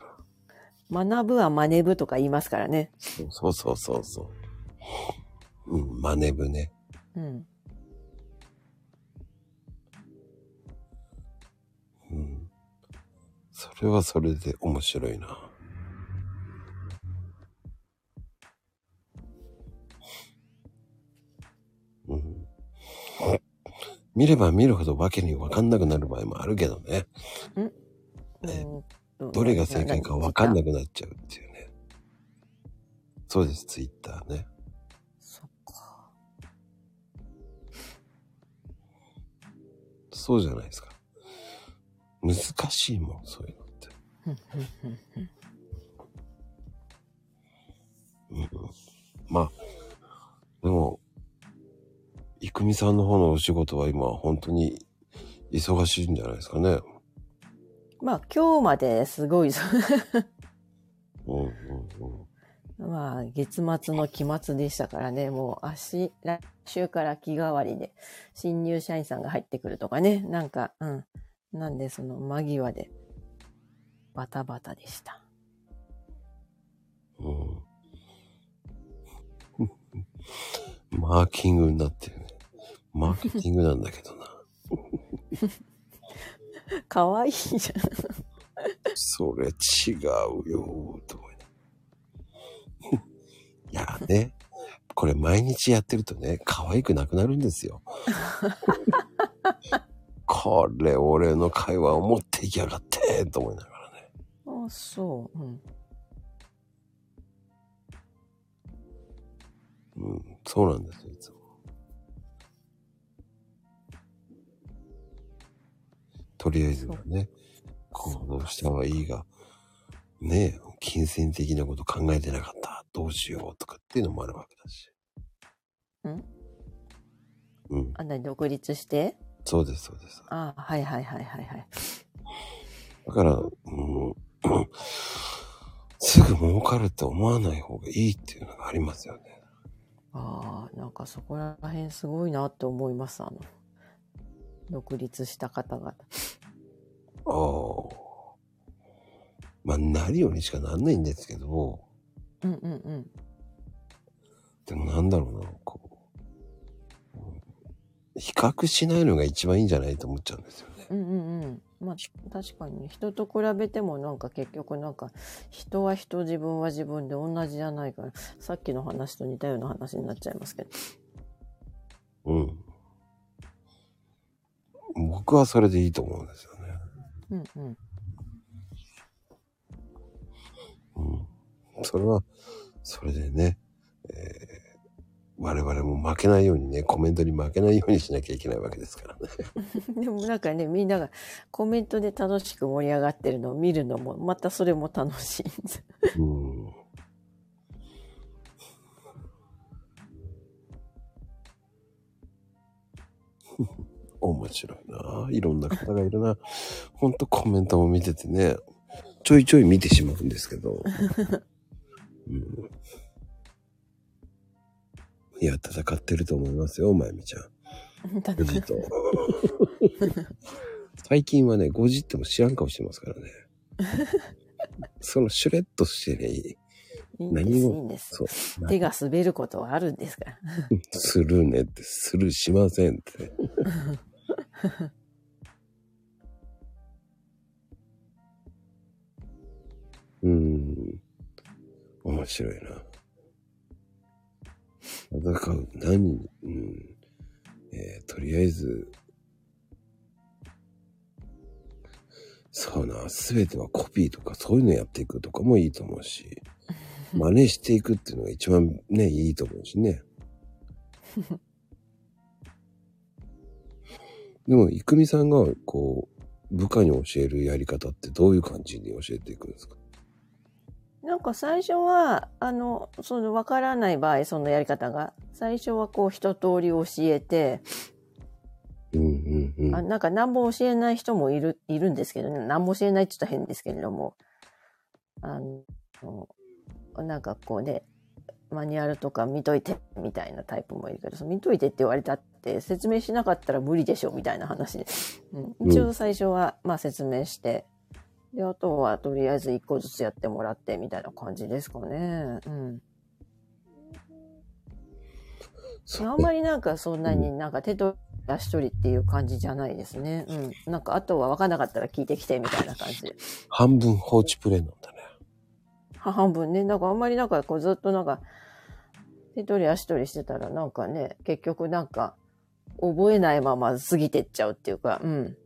ら。学ぶは真似ぶとか言いますからね。そうそうそうそう。うん、真似ぶね。うん。うん。それはそれで面白いな。見れば見るほどわけにわかんなくなる場合もあるけどね。ねうんどれが正解かわかんなくなっちゃうっていうね。そうです、ツイッターね。そっか。そうじゃないですか。難しいもん、そういうのって。うん、まあ、でも、いくみさんの方のお仕事は今本当に忙しいんじゃないですかね。まあ今日まですごい、うんうんうん。まあ月末の期末でしたからね、もう足、来週から気替わりで新入社員さんが入ってくるとかね、なんか、うん。なんでその間際でバタバタでした。うん。マーキングになってるね。マーケティングなんだけどな。かわいいじゃん。それ違うよ、と思いな いやね、これ毎日やってるとね、可愛くなくなるんですよ。これ俺の会話を持っていきやがってと思いながらね。あ、そう。うん。うん、そうなんですよ、いつも。とりあえずはね、行動した方がいいが、ねえ、金銭的なこと考えてなかった。どうしようとかっていうのもあるわけだし。ん？うん、あんなに独立して？そうです、そうです。あはいはいはいはいはい。だから、うん、すぐ儲かるって思わない方がいいっていうのがありますよね。ああ、なんかそこら辺すごいなって思います。あの、独立した方々。ああ。まあ、なるようにしかなんないんですけど、うんうんうん。でもなんだろうな、こう、うん比較しないのが一番いいんじゃないと思っちゃうんですよね。うんうんうん。まあ確かにね、人と比べてもなんか結局なんか、人は人、自分は自分で同じじゃないから、さっきの話と似たような話になっちゃいますけど。うん。僕はそれでいいと思うんですよね。うんうん。うん。それは、それでね、えー我々も負けないようにね、コメントに負けないようにしなきゃいけないわけですからね。でもなんかね、みんながコメントで楽しく盛り上がってるのを見るのも、またそれも楽しいんです。うん。面白いな。いろんな方がいるな。ほんとコメントも見ててね、ちょいちょい見てしまうんですけど。うん、いや、戦ってると思いますよ、まゆみちゃん。5時と。最近はね、5時っても知らん顔してますからね。そのシュレッとしてね、いい何も。そう。手が滑ることはあるんですから。するねって、するしませんって。うーん。面白いな。戦う。何うん。えーとりあえず、そうな、すべてはコピーとかそういうのやっていくとかもいいと思うし、真似していくっていうのが一番ね、いいと思うしね。でも、いくみさんが、こう、部下に教えるやり方ってどういう感じに教えていくんですか？なんか最初は、あの、その分からない場合、そのやり方が、最初はこう一通り教えて、うんうんうん。あなんか何も教えない人もいる、いるんですけどね。何も教えないって言ったら変ですけれども。あの、なんかこうね、マニュアルとか見といてみたいなタイプもいるけど、その見といてって言われたって説明しなかったら無理でしょみたいな話で。うん、一応最初はまあ説明して、で、あとはとりあえず一個ずつやってもらってみたいな感じですかね。うん。あんまりなんかそんなになんか手と足取りっていう感じじゃないですね。うん。なんかあとは分かんなかったら聞いてきてみたいな感じで。半分放置プレイなんだね。は半分ね。なんかあんまりなんかこうずっとなんか手取り足取りしてたらなんかね、結局なんか覚えないまま過ぎてっちゃうっていうか、うん。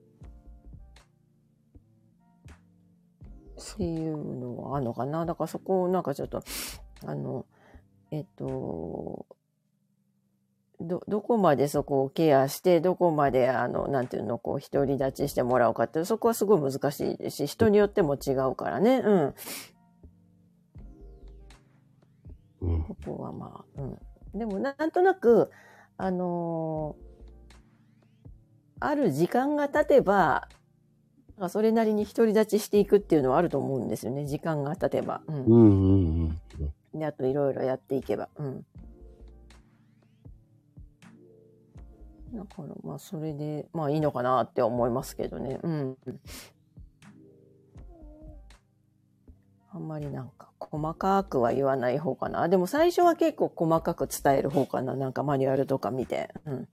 っていうのはあるのかな？だからそこをなんかちょっと、あの、えっと、ど、どこまでそこをケアして、どこまであの、なんていうの、こう、独り立ちしてもらおうかって、そこはすごい難しいですし、人によっても違うからね。うん。うん。ここはまあ、うん。でもなんとなく、あのーある時間が経てば、それなりに独り立ちしていくっていうのはあると思うんですよね。時間が経てば。うんうんうんうん。で、あといろいろやっていけば。うん。だからまあそれで、まあいいのかなって思いますけどね。うん。あんまりなんか細かくは言わない方かな。でも最初は結構細かく伝える方かな。なんかマニュアルとか見て。うん。っ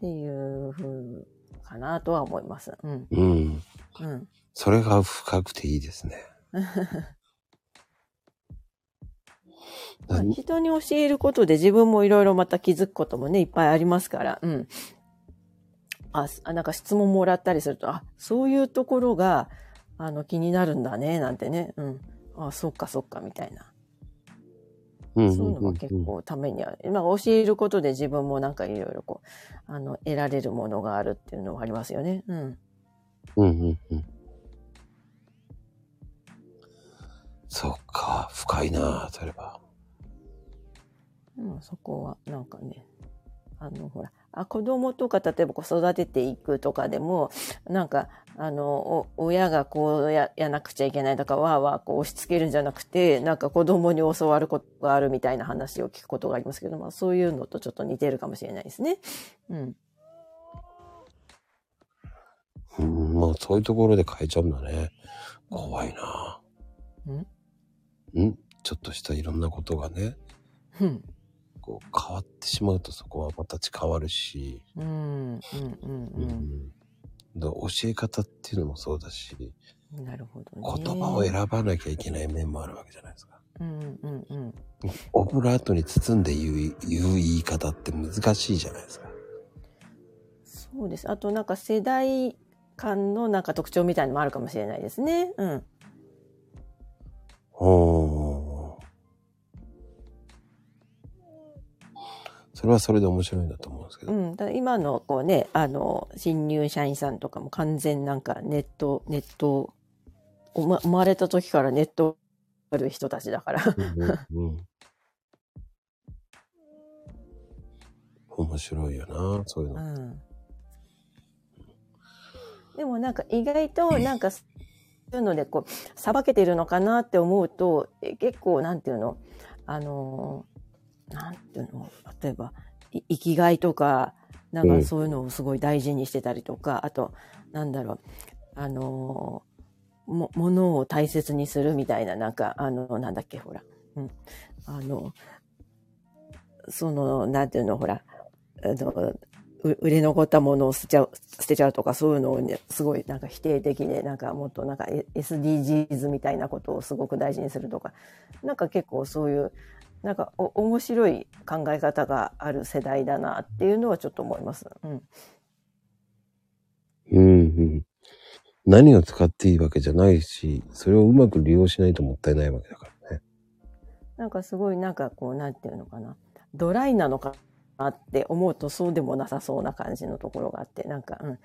ていう風かなとは思います。うん。うん。うん。それが深くていいですね。まあ人に教えることで自分もいろいろまた気づくこともね、いっぱいありますから、うん。あなんか質問もらったりすると、あ、そういうところが、あの、気になるんだね、なんてね。うん。あ、そっかそっか、みたいな。うんそういうのが結構ためにある。まあ、教えることで自分もなんかいろいろこう、あの、得られるものがあるっていうのはありますよね。うん。うんうんうん。そっか、深いなそれは。でもそこはなんかね、あの、ほら、あ子供とか例えばこう育てていくとかでも、なんか、あの、お親がこうややなくちゃいけないとか、わーわーこう押し付けるんじゃなくて、なんか子供に教わることがあるみたいな話を聞くことがありますけど、まあそういうのとちょっと似てるかもしれないですね。うん。うん、まあそういうところで変えちゃうんだね。怖いなうん？ちょっとしたいろんなことがね、うん。こう変わってしまうとそこはまた変わるし、うん。うん。うん。だから教え方っていうのもそうだし、うん。なるほどね。言葉を選ばなきゃいけない面もあるわけじゃないですか。うんうんうん。オブラートに包んで言う言う言い方って難しいじゃないですか。そうです。あとなんか世代間のなんか特徴みたいのもあるかもしれないですね。うん。おそれはそれで面白いんだと思うんですけど。うん。だ今のこうね、あの、新入社員さんとかも完全なんかネット、ネット、おま生まれた時からネットある人たちだから。うんうんうん 面白いよな、そういううの。ん。でもなんか意外となんかそういうのでこう、さばけてるのかなって思うと、え結構なんていうの？あのー、なんていうの例えば、い生きがいとか、なんうんかそういうのをすごい大事にしてたりとか、あと、なんだろう、あのー、も、ものを大切にするみたいな、なんか、あの、なんだっけ、ほら。うん。あの、その、なんていうの、ほら、あの、う売れ残ったものを捨てちゃう、捨てちゃうとかそういうのをね、すごいなんか否定的で、なんかもっとなんかえ SDGs みたいなことをすごく大事にするとか、なんか結構そういう、なんかお面白い考え方がある世代だなっていうのはちょっと思います。うん。うんうん。何を使っていいわけじゃないし、それをうまく利用しないともったいないわけだからね。なんかすごいなんかこう、なんていうのかな。ドライなのかなって思うとそうでもなさそうな感じのところがあって、なんか、うん。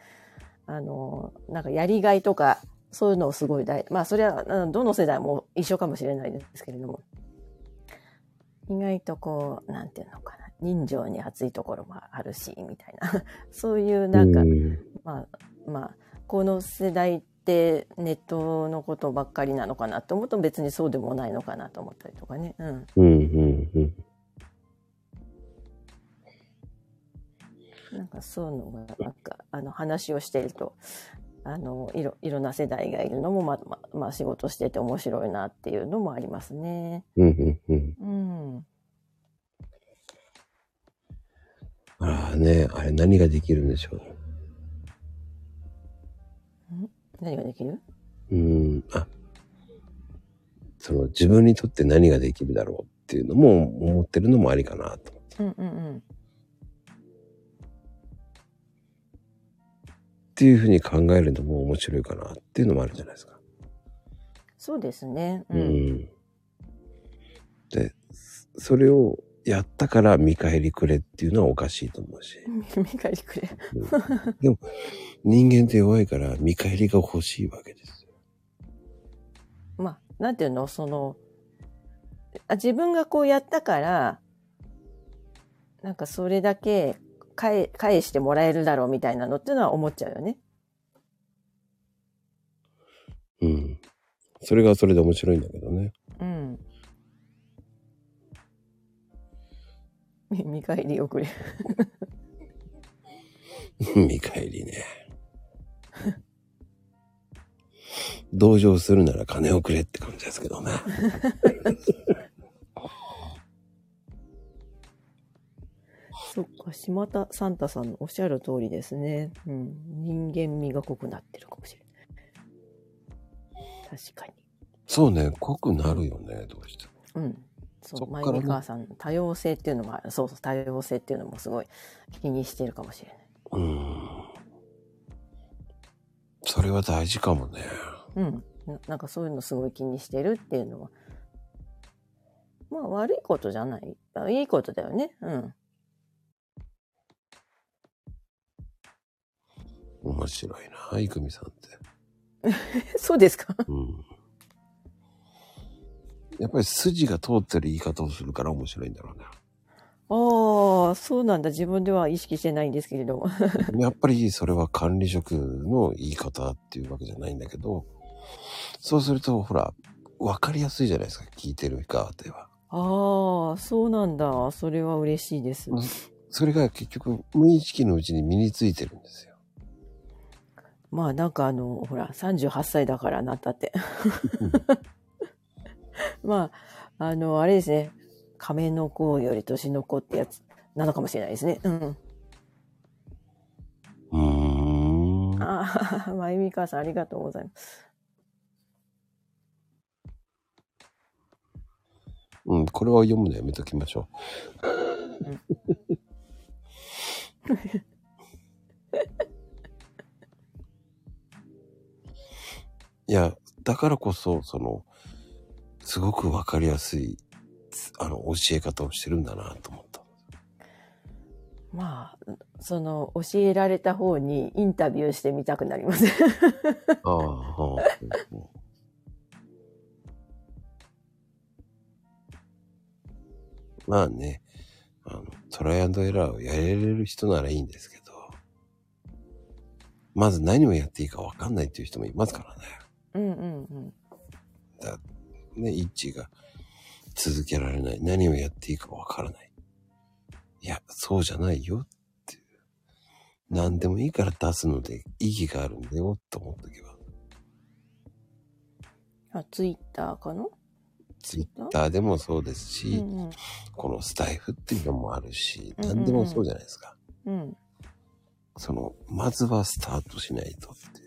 あの、なんかやりがいとか、そういうのをすごい大、まあそれはうんどの世代も一緒かもしれないですけれども、意外とこう、なんていうのかな。人情に熱いところもあるし、みたいな。そういうなんか、うんまあ、まあ、この世代ってネットのことばっかりなのかなと思うと別にそうでもないのかなと思ったりとかね。うん。うんうんうん。なんかそういうのが、なんか、あの、話をしてると、あの、いろ、いろんな世代がいるのも、まあ、まあ、まあ、仕事してて面白いなっていうのもありますね。うんうんうん。うん。ああね、あれ何ができるんでしょう。何ができる？うん、あ、その自分にとって何ができるだろうっていうのも思ってるのもありかなと。うんうんうん。っていうふうに考えるのも面白いかなっていうのもあるじゃないですか。そうですね。う。うんん。で、それをやったから見返りくれっていうのはおかしいと思うし。見返りくれ。うんでも、人間って弱いから見返りが欲しいわけですよ。まあ、なんていうの？その、あ自分がこうやったから、なんかそれだけ返返してもらえるだろうみたいなのっていうのは思っちゃうよね。うん。それがそれで面白いんだけどね。うん。み見返りをくれ。見返りね。同情するなら金をくれって感じですけどね。そっか、島田サンタさんのおっしゃる通りですね。うん。人間味が濃くなってるかもしれない。確かに。そうね、濃くなるよね、どうしても。うん。そう、まそっからねゆみかわさん、多様性っていうのもそうそう、多様性っていうのもすごい気にしてるかもしれない。うん。それは大事かもね。うん。ななんかそういうのすごい気にしてるっていうのは、まあ悪いことじゃない。あいいことだよね。うん。面白いな、いくみさんって。そうですか？うん。やっぱり筋が通ってる言い方をするから面白いんだろうね。ああ、そうなんだ。自分では意識してないんですけれども。やっぱりそれは管理職の言い方っていうわけじゃないんだけど、そうすると、ほら、わかりやすいじゃないですか、聞いてる側では。ああ、そうなんだ。それは嬉しいです。それが結局、無意識のうちに身についてるんですよ。まあなんかあの、ほら、38歳だからなったって。まあ、あの、あれですね。亀の子より年の子ってやつなのかもしれないですね。うん。うーん。ああ、まゆみかわさんありがとうございます。うん、これは読むのやめときましょう。いや、だからこそ、その、すごくわかりやすい、あの、教え方をしてるんだなと思った。まあ、その、教えられた方にインタビューしてみたくなります。ああ、はあ。まあね、あの、トライアンドエラーをやれる人ならいいんですけど、まず何をやっていいかわかんないっていう人もいますからね。うんうんうん。だね、イッチが続けられない。何をやっていいかわからない。いや、そうじゃないよっていう。何でもいいから出すので意義があるんだよと思っとけば。あ、ツイッターかな？ツイッター？でもそうですし、うんうん。このスタイフっていうのもあるし、うんうんうん何でもそうじゃないですか。うん。その、まずはスタートしないとってい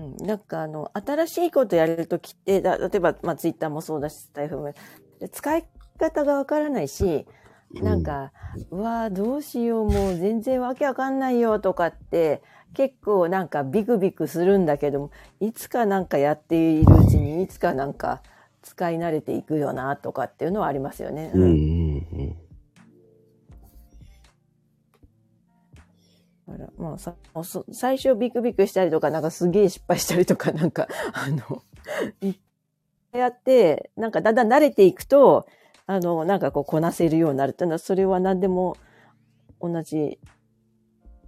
う。うん、なんかあの、新しいことやるときって、だ例えば、まあ、ツイッターもそうだし、スタイフも、で使い方がわからないし、なんか、うわーどうしよう、もう全然わけわかんないよとかって、結構なんかビクビクするんだけども、いつかなんかやっているうちに、いつかなんか使い慣れていくよなとかっていうのはありますよね。うん、うん、うん。だからまあさそ最初ビクビクしたりとか、なんかすげえ失敗したりとか、なんか、あの、やって、なんかだんだん慣れていくと、あの、なんかこうこなせるようになるっていうのは、それは何でも同じ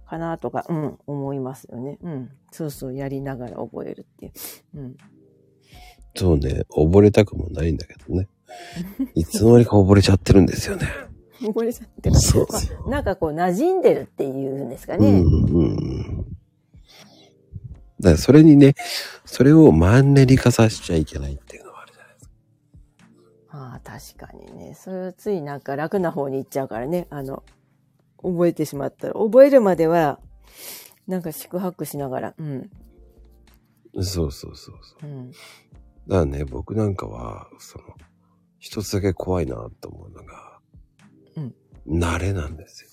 かなとか、うん、思いますよね。うん。そうそう、やりながら覚えるっていう。うん。そうね、溺れたくもないんだけどね。いつの間にか溺れちゃってるんですよね。覚えちゃってる。そうまあなんかこう馴染んでるっていうんですかうね。んうんうん。だからそれにね、それをマンネリ化させちゃいけないっていうのはあるじゃないですか。ああ、確かにね。それはついなんか楽な方に行っちゃうからね。あの、覚えてしまったら。覚えるまでは、なんか宿泊しながら。うん。そうそうそうそう。うん。だからね、僕なんかは、その、一つだけ怖いなと思うのが、うん慣れなんですよ。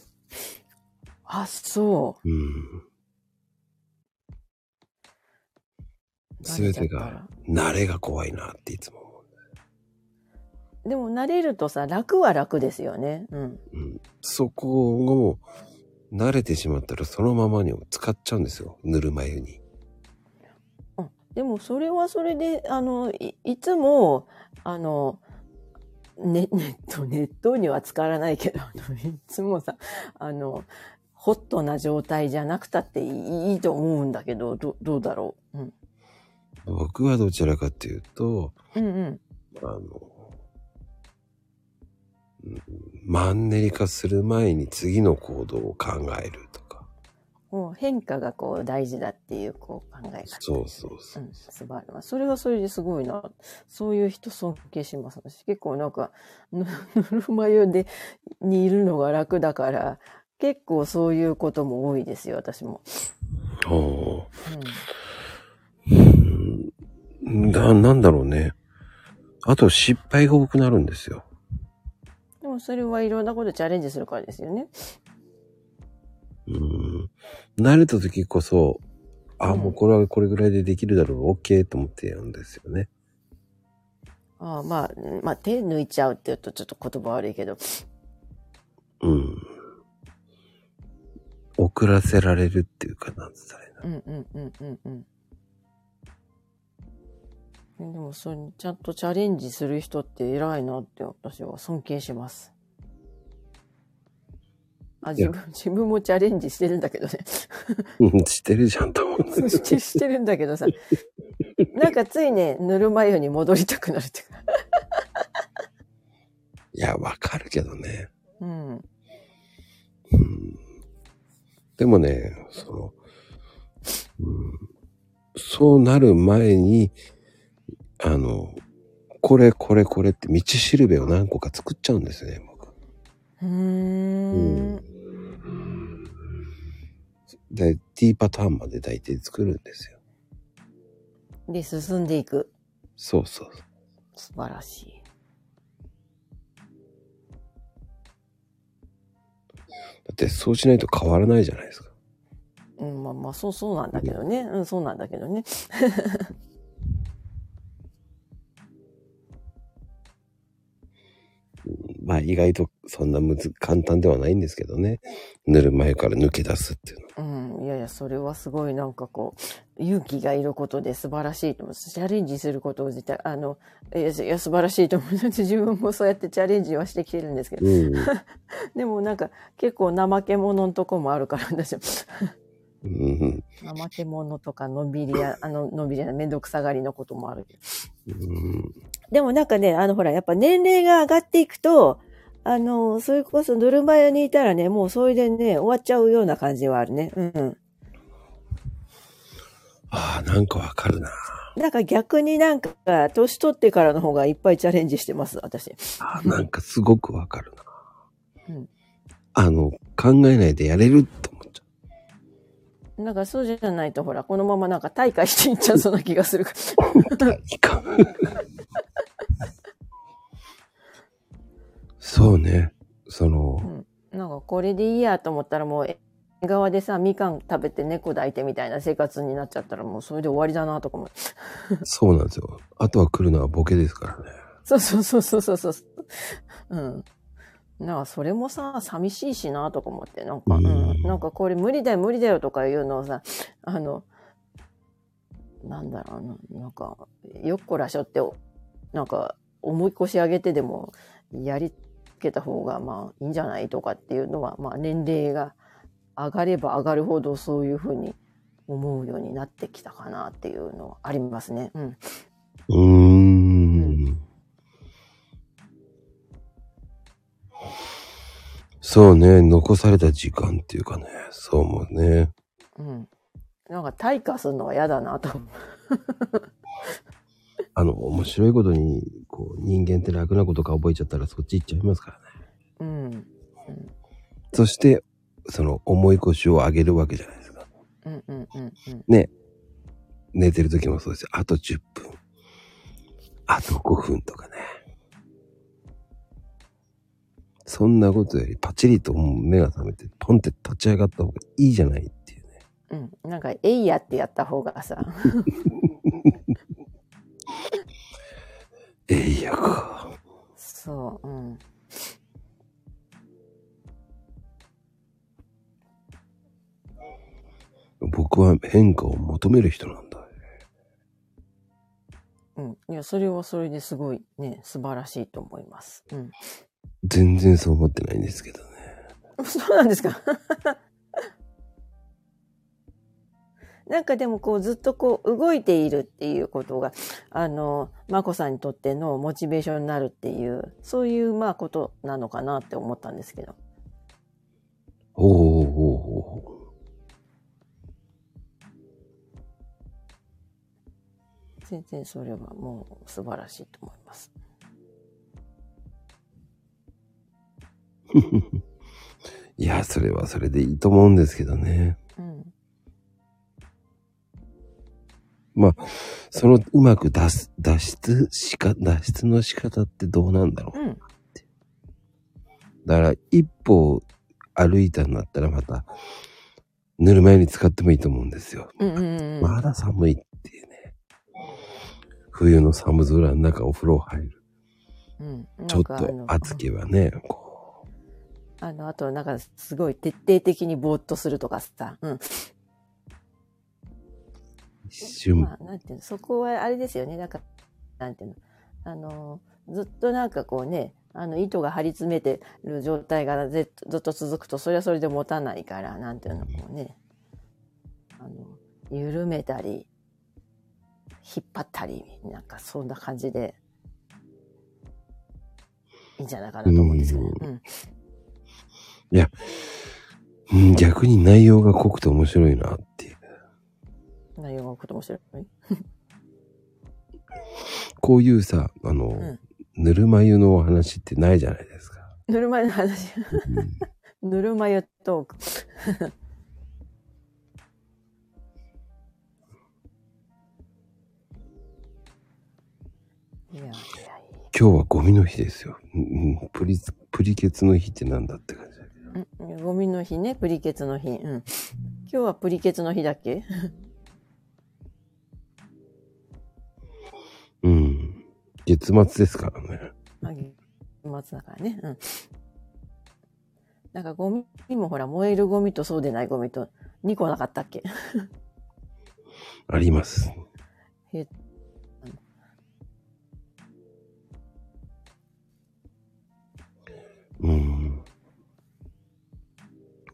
あ、そうん。う。すべてが、慣れが怖いなっていつも思たら。でも慣れるとさ、楽は楽ですよね。うん。う。うん。そこがもう、慣れてしまったらそのままに使っちゃうんですよ。ぬるま湯に。うんでもそれはそれで、あの、いいつも、あの、ね、ネット、ネットには使わないけど、いつもさ、あの、ホットな状態じゃなくたっていいと思うんだけど、どどうだろう？うん。僕はどちらかっていうと、うんうん。あの、うんマンネリ化する前に次の行動を考えるとか。もう変化がこう大事だっていうこう考え方。そうそうそうう。ん、素晴らしい。それはそれですごいな。そういう人尊敬します。私結構なんか、ぬぬるま湯で、にいるのが楽だから、結構そういうことも多いですよ、私も。おーうん。うんだ、なんだろうね。あと失敗が多くなるんですよ。それはいろんなことチャレンジするからですよね。うん。慣れた時こそ、あ、うんもうこれはこれぐらいでできるだろう、OK と思ってやるんですよね。ああまあ、まあ手抜いちゃうって言うとちょっと言葉悪いけど。うん。遅らせられるっていうかなんつったらいいな。うんうんうんうんうん。でもそれにちゃんとチャレンジする人って偉いなって私は尊敬します。あ、自分、自分もチャレンジしてるんだけどね。うん、してるじゃんと思う。してしてるんだけどさ。なんかついね、ぬるま湯に戻りたくなるっていうか。いや、わかるけどね。うん。うん。でもね、その、うん、そうなる前に、あの、これこれこれって道しるべを何個か作っちゃうんですよね、僕。うーん。で、T パターンまで大体作るんですよ。で、進んでいく。そうそう。素晴らしい。だってそうしないと変わらないじゃないですか。うん、まあまあ、そうそうなんだけどね。うん、そうなんだけどね。まあ意外とそんなむず簡単ではないんですけどね。塗る前から抜け出すっていうのは。うん、いやいや、それはすごいなんかこう、勇気がいることで素晴らしいと思う。チャレンジすることを自体、あの、いや、いや素晴らしいと思う。自分もそうやってチャレンジはしてきてるんですけど。うん。でもなんか結構怠け者のとこもあるから、私も。うん。怠け者とかのんびりや、あの、のんびりや、めんどくさがりのこともあるけど。うん。でもなんかね、あのほら、やっぱ年齢が上がっていくと、あの、それこそぬるま湯にいたらね、もうそれでね、終わっちゃうような感じはあるね。うん。ああ、なんかわかるな。なんか逆になんか、年取ってからの方がいっぱいチャレンジしてます、私。ああ、なんかすごくわかるな。うんあの、考えないでやれるとなんかそうじゃないと、ほら、このままなんか退化していっちゃうそうな気がする。そうね。その、ら。なんかこれでいいやと思ったらもう、側でさ、みかん食べて猫抱いてみたいな生活になっちゃったらもうそれで終わりだなとか思う。そうなんですよ。あとは来るのはボケですからね。そうそうそうそうそうそう。うん。なんかそれもさ、寂しいしなとか思って、なんか、ううんん、なんかこれ無理だよ無理だよとかいうのをさ、あの、なんだろうな、なんか、よっこらしょって、なんか、思い越し上げてでも、やりつけた方がまあいいんじゃないとかっていうのは、まあ年齢が上がれば上がるほどそういうふうに思うようになってきたかなっていうのはありますね。うん。うーん。そうね。残された時間っていうかね。そう思うね。うん。なんか退化するのは嫌だなと。あの、面白いことに、こう、人間って楽なことが覚えちゃったらそっち行っちゃいますからね。うん。そして、その思い越しを上げるわけじゃないですか。うんうんうんうん。ね。寝てる時もそうですよ。あと10分。あと5分とかね。そんなことよりパチリともう目が覚めてポンって立ち上がった方がいいじゃないっていうね。うん。なんか、えいやってやった方がさ、えいやか。そう、うん。僕は変化を求める人なんだ。うん。いや、それはそれですごいね、素晴らしいと思います。うん。全然そう思ってないんですけどね。そうなんですか なんかでもこうずっとこう動いているっていうことが、あの、まこさんにとってのモチベーションになるっていう、そういうまあことなのかなって思ったんですけど。ほうほうほうほう。全然それはもう素晴らしいと思います。いや、それはそれでいいと思うんですけどね。うん。まあ、そのうまく脱脱出しか、脱出の仕方ってどうなんだろう。うん。だから、一歩歩いたんだったらまた、ぬるま湯に使ってもいいと思うんですよ。うんうんうん。まだ寒いっていうね。冬の寒空の中お風呂入る。うん、ちょっと暑けばね、こあの、あと、なんか、すごい徹底的にぼーっとするとかさ。うん。う、一瞬、まあ、なんていうの、そこはあれですよね。なんか、なんていうの？あの、ずっとなんかこうね、あの、糸が張り詰めてる状態がずっとずっと続くと、それはそれで持たないから、なんていうの、こうね。あの、緩めたり、引っ張ったり、なんかそんな感じで、いいんじゃないかなと思うんですけどね。うん。うん、逆に内容が濃くて面白いなっていう。内容がこと面白い？こういうさ、あの、んぬるま湯のお話ってないじゃないですか。ぬるま湯の話？ぬるま湯トーク。いやいやい今日はゴミの日ですよ。プリ、プリケツの日ってなんだって感ゴミの日ね、プリケツの日。うん。今日はプリケツの日だっけ？うん。月末ですからね。あ月末だからね。うん。なんかゴミもほら、燃えるゴミとそうでないゴミと2個なかったっけ？あります。へう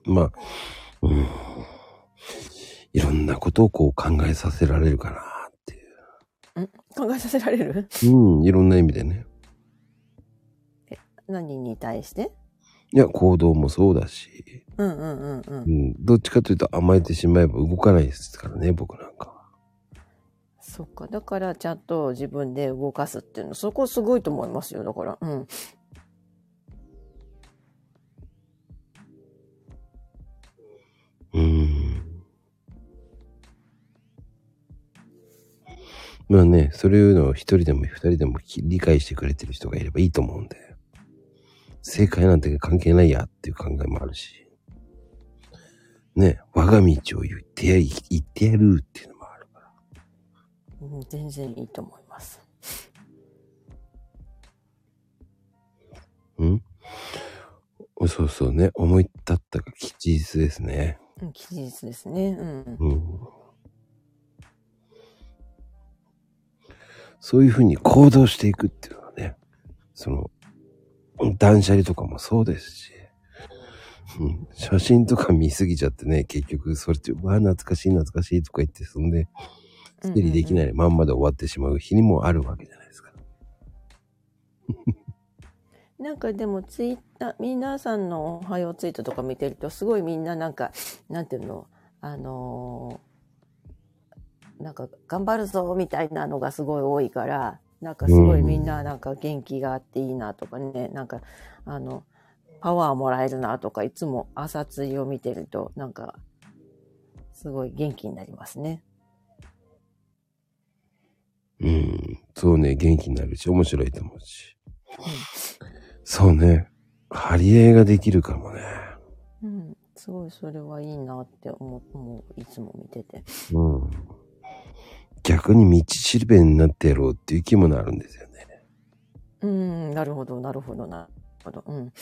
まあ、うん。いろんなことをこう考えさせられるかなっていう。考えさせられる？うん、いろんな意味でね。何に対して？いや、行動もそうだし、うんうんうんうんう。ん、どっちかというと甘えてしまえば動かないですからね、僕なんかは。そっか。だからちゃんと自分で動かすっていうの、そこすごいと思いますよ。だから。うん。うん。まあね、それいうのを一人でも二人でもき理解してくれてる人がいればいいと思うんで。正解なんて関係ないやっていう考えもあるし。ね、我が道を言ってや、言ってやるっていうのもあるから。うん全然いいと思います。うん？そうそうね、思い立ったが吉日ですね。うん、期日ですね。うん。うん。そういうふうに行動していくっていうのはね、その、断捨離とかもそうですし、うん、写真とか見すぎちゃってね、結局それって、うわ、懐かしい懐かしいとか言って、そんで、整理できないまんまで終わってしまう日にもあるわけじゃないですか。なんかでもツイッター、皆さんのおはようツイートとか見てると、すごいみんななんか、なんていうの、あのーなんか頑張るぞみたいなのがすごい多いから、なんかすごいみんななんか元気があっていいなとかね、なんかあの、パワーもらえるなとか、いつも朝ツイを見てると、なんか、すごい元気になりますね。うん。そうね、元気になるし、面白いと思うし。そうね、張り合いができるかもね。うん、すごいそれはいいなって思ういつも見てて。うん。逆に道しるべになってやろうっていう気もなるんですよね。うん、なるほど、なるほど、なるほど。うん。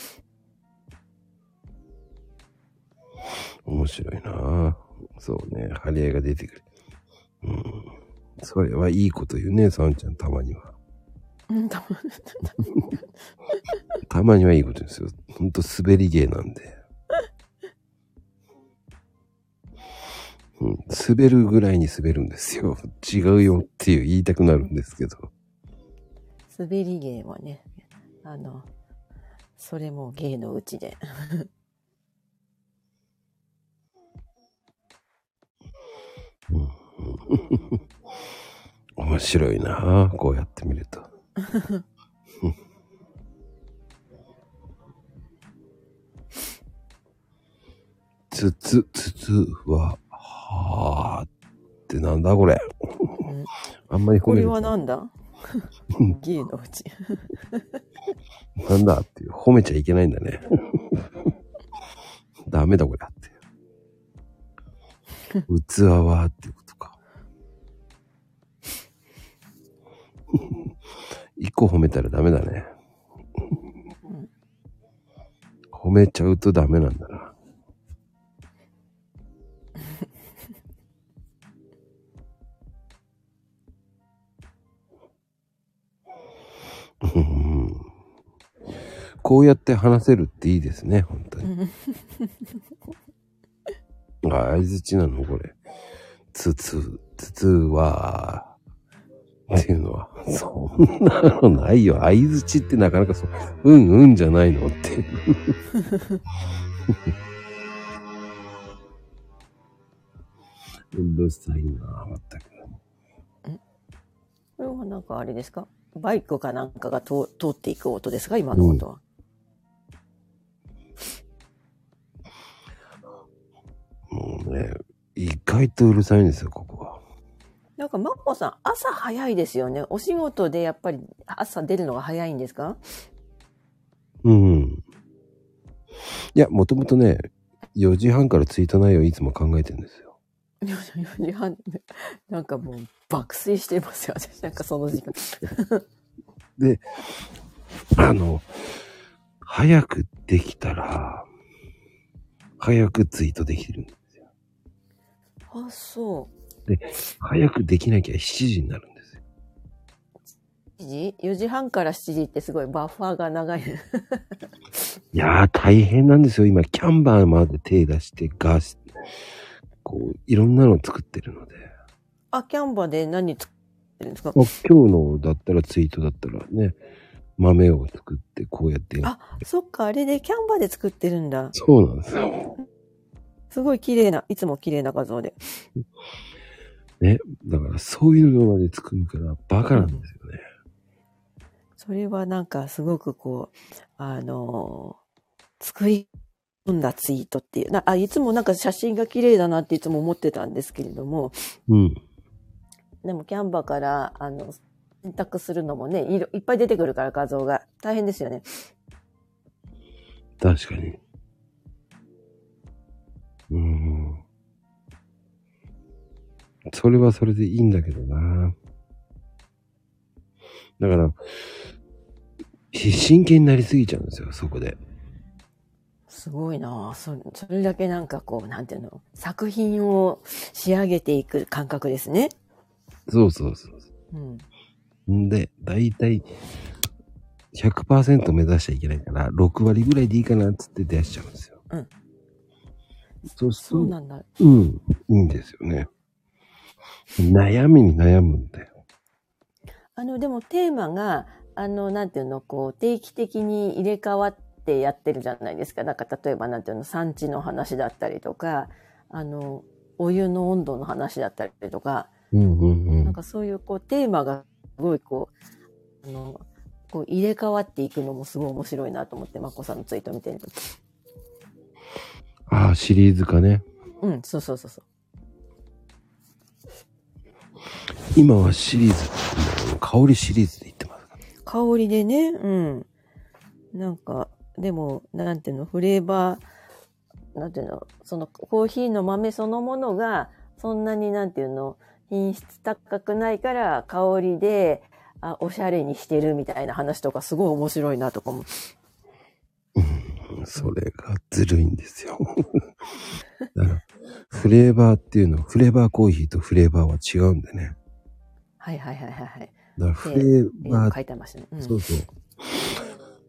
面白いなぁそうね、張り合いが出てくる。うん。それはいいこと言うね、さんちゃん、たまには。うん、多分 たまにはいいことですよ。ほんと滑り芸なんで。うん、滑るぐらいに滑るんですよ。違うよっていう言いたくなるんですけど。滑り芸はね、あの、それも芸のうちで。面白いなぁこうやって見ると。つつ、つつは、はーってなんだこれ。うんあんまり褒これはなんだ？芸のうち。なんだっていう、褒めちゃいけないんだね。ダメだこれって。器はっていうことか。一個褒めたらダメだね。褒めちゃうとダメなんだな。こうやって話せるっていいですね、本当に。あ、相づちなのこれ。つつ、つつは、っていうのは、そんなのないよ。相づちってなかなかそう、うんうんじゃないのって。うるさいな、まったく。これはなんかあれですか？バイクかなんかが通通っていく音ですか今の音は。もうね、意外とうるさいんですよ、ここは。なんか、マッコさん、朝早いですよね。お仕事でやっぱり朝出るのが早いんですか？うん。いや、もともとね、4時半からツイート内容いつも考えてるんですよ。4時半、なんかもう爆睡してますよ、私。なんかその時間。で、あの、早くできたら、早くツイートできるんですよ。あ、そ早くできなきゃ7時になるんですよ。う。7時 ?4 時半から7時ってすごいバッファーが長い。いやー、大変なんですよ。今、キャンバーまで手出して、ガス、こう、いろんなの作ってるので。あ、キャンバで何作ってるんですか？あ今日のだったらツイートだったらね、豆を作ってこうやって。あ、そっか、あれでキャンバで作ってるんだ。そうなんですよ。すごい綺麗な、いつも綺麗な画像で。ね。だからそういうのまで作るからバカなんですよね。それはなんかすごくこう、あのー作り込んだツイートっていう。なあ、いつもなんか写真が綺麗だなっていつも思ってたんですけれども、うん。でもキャンバから、あの、選択するのもね、いろいっぱい出てくるから画像が。大変ですよね。確かに。うん。それはそれでいいんだけどな。だから、ひ真剣になりすぎちゃうんですよ、そこで。すごいなあそそれだけなんかこう、なんていうの、作品を仕上げていく感覚ですね。そうそうそううう。んで、だいたい100%目指しちゃいけないから、6割ぐらいでいいかなっつって出しちゃうんですよ。うん。そうそうなんだ。うん、いいんですよね。悩みに悩むんだよ。あの、でもテーマが、あの、なんていうの、こう、定期的に入れ替わってやってるじゃないですか。なんか、例えば、なんていうの、産地の話だったりとか、あの、お湯の温度の話だったりとか、うんうんうん。なんかそういう、こう、テーマが、すごい、こう、あの、こう、入れ替わっていくのもすごい面白いなと思って、まこさんのツイート見てると。ああ、シリーズ化ね。うん、そうそうそうそう。今はシリーズ香りシリーズで言ってます。香りでね、うん。なんか、でも、なんていうの、フレーバー、なんていうの、そのコーヒーの豆そのものが、そんなになんていうの、品質高くないから、香りで、あ、おしゃれにしてるみたいな話とか、すごい面白いなとかも。それがずるいんですよ。だから、フレーバーっていうのは、フレーバーコーヒーとフレーバーは違うんでね。はいはいはいはいはい。だからフレーバー、書いてましたね。うんそうそう。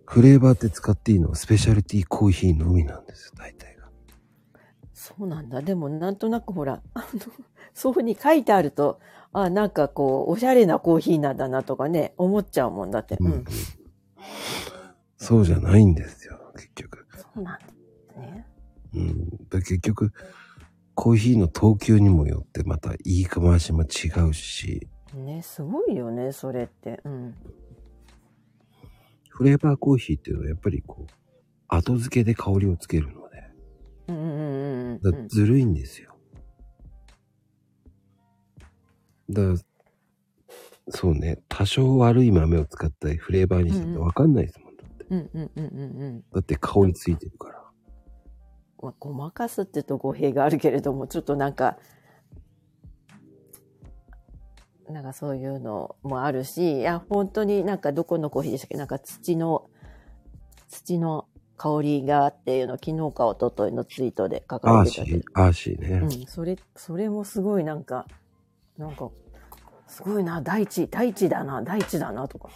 フレーバーって使っていいのはスペシャルティーコーヒーのみなんですよ、大体が。そうなんだ。でもなんとなくほら、あの、そういうふうに書いてあると、あ、なんかこう、おしゃれなコーヒーなんだなとかね、思っちゃうもんだって。うん。そうじゃないんですよ、結局。そうなんだね。うん。だ結局、コーヒーの等級にもよってまた言い回しも違うし、ね、すごいよね、それって。うん。フレーバーコーヒーっていうのはやっぱりこう、後付けで香りをつけるので、うんうんうんずるいんですよ。だから、そうね、多少悪い豆を使ったフレーバーにしてもわかんないですもん。だって。うんうんうんうんうん。だって香りついてるから。まあ、ごまかすって言うと語弊があるけれども、ちょっとなんか、なんかそういうのもあるし、いや、本当になんかどこのコーヒーでしたっけ？なんか土の、土の香りがっていうのを昨日か一昨日のツイートで書アかーシーれてたけど、、アーシーね。うん、それ、それもすごいなんか、なんか、すごいな、大地、大地だな、大地だな、とか。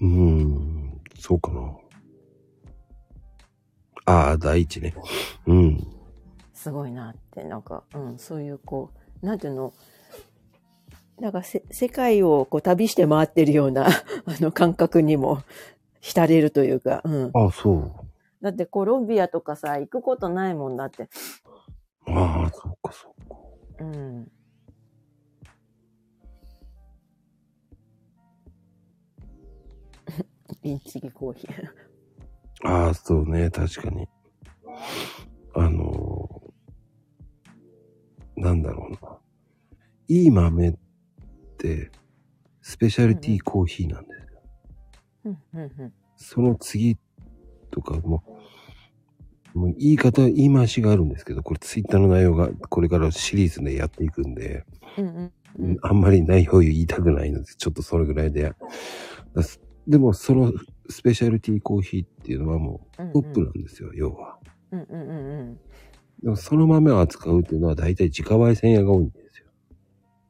うーん、そうかな。ああ、第一ね。うん。すごいなって、なんか、うん、そういうこう、なんていうの、なんかせ世界をこう旅して回ってるような あの感覚にも浸れるというか、うん。ああ、そう。だってコロンビアとかさ、行くことないもんだって。ああ、そうか、そうか。うん。インチキコーヒー。ああ、そうね、確かに。あのーなんだろうな。いい豆って、スペシャルティーコーヒーなんですよ。うんうんうんその次とかも、もう言い方、言い回しがあるんですけど、これツイッターの内容がこれからシリーズでやっていくんで、うんうんうんあんまり内容を言いたくないので、ちょっとそれぐらいで。でも、そのスペシャルティーコーヒーっていうのはもうトップなんですよ、要は。うんうんうんうん。でも、その豆を扱うっていうのは大体自家焙煎屋が多いんですよ。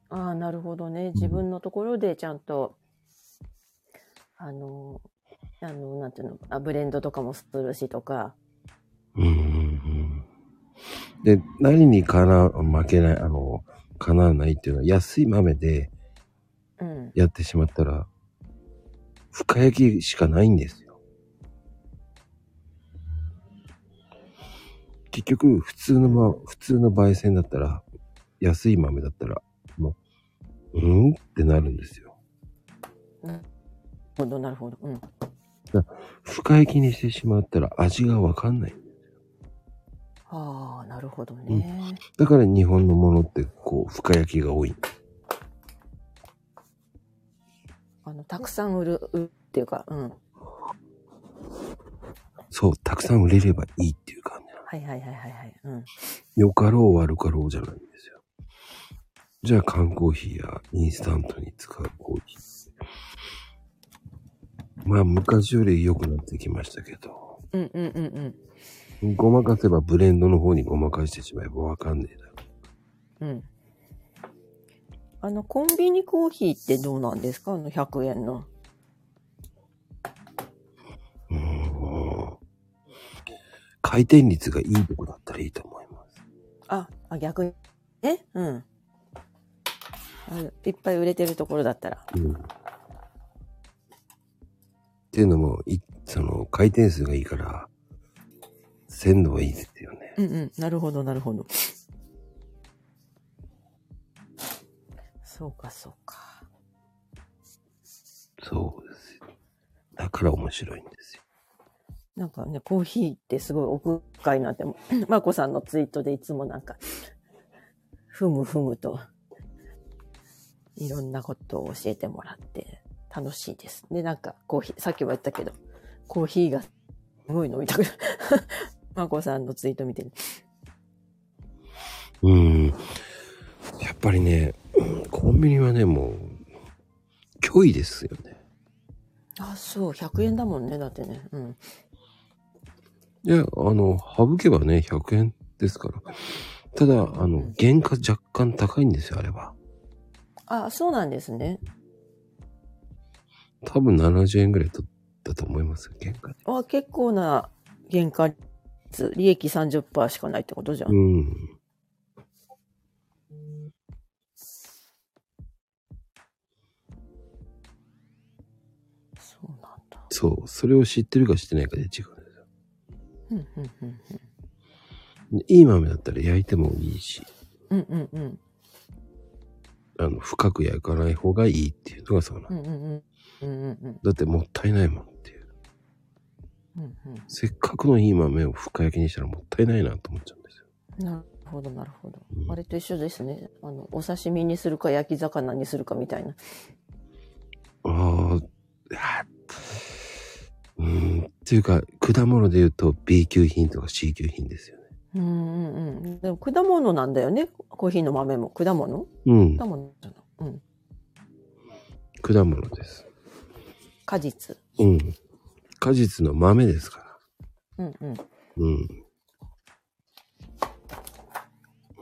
ああ、なるほどね。自分のところでちゃんと、あの、あの、なんていうの、あブレンドとかもするしとか。うんうんうん。で、何にかな、負けない、あの、かなわないっていうのは安い豆でうん。やってしまったら、深焼きしかないんですよ。結局、普通の、ま、普通の焙煎だったら、安い豆だったら、もう、うん？ってなるんですよ。なるほど、なるほど。うん。深焼きにしてしまったら味がわかんない。ああ、なるほどね。だから日本のものって、こう、深焼きが多い。あの、たくさん売る、売るっていうか、うん。そう、たくさん売れればいいっていう感じなの。はいはいはいはいはい。うん。良かろう悪かろうじゃないんですよ。じゃあ缶コーヒーやインスタントに使うコーヒー。まあ昔より良くなってきましたけど、うんうんうんうん。ごまかせばブレンドの方にごまかしてしまえばわかんねえだろ。うん。あの、コンビニコーヒーってどうなんですか？あの、100円の。回転率がいいとこだったらいいと思います。あ、あ逆に。ねうん。あのいっぱい売れてるところだったら。うん。っていうのも、い、その、回転数がいいから、鮮度はいいですよね。うんうん。なるほど、なるほど。そうか、そうか。そうですよ。だから面白いんですよ。なんかね、コーヒーってすごい奥深いなって、まこさんのツイートでいつもなんか、ふむふむと、いろんなことを教えてもらって、楽しいです。で、なんか、コーヒー、さっきも言ったけど、コーヒーがすごい飲みたくなる。まこさんのツイート見てる。うん。やっぱりね、うんコンビニはね、もう、脅威ですよね。あ、そう、100円だもんね、だってね。うん。いや、あの、省けばね、100円ですから。ただ、あの、原価若干高いんですよ、あれは。あ、そうなんですね。多分70円ぐらいとだと思いますよ、原価で。あ、結構な原価率、利益30%しかないってことじゃん。うん。そうなんだ。そう。それを知ってるか知ってないかで違ううん、うん、うん、でいい豆だったら焼いてもいいし、うん。うん、うん、うん。あの、深く焼かない方がいいっていうのがそうなの。うん、うん、うん。うん、うん、うん。だってもったいないもんっていう。うんうんせっかくのいい豆を深焼きにしたらもったいないなと思っちゃうんですよ。なるほど、なるほどう。んあれと一緒ですね。あの、お刺身にするか焼き魚にするかみたいな。ああ、いやうーん、っていうか、果物で言うと B 級品とか C 級品ですよね。うんうんうん。でも果物なんだよね。コーヒーの豆も。果物？うん果、物じゃない。うん。果物です。果実。うん。果実の豆ですから。うんうん。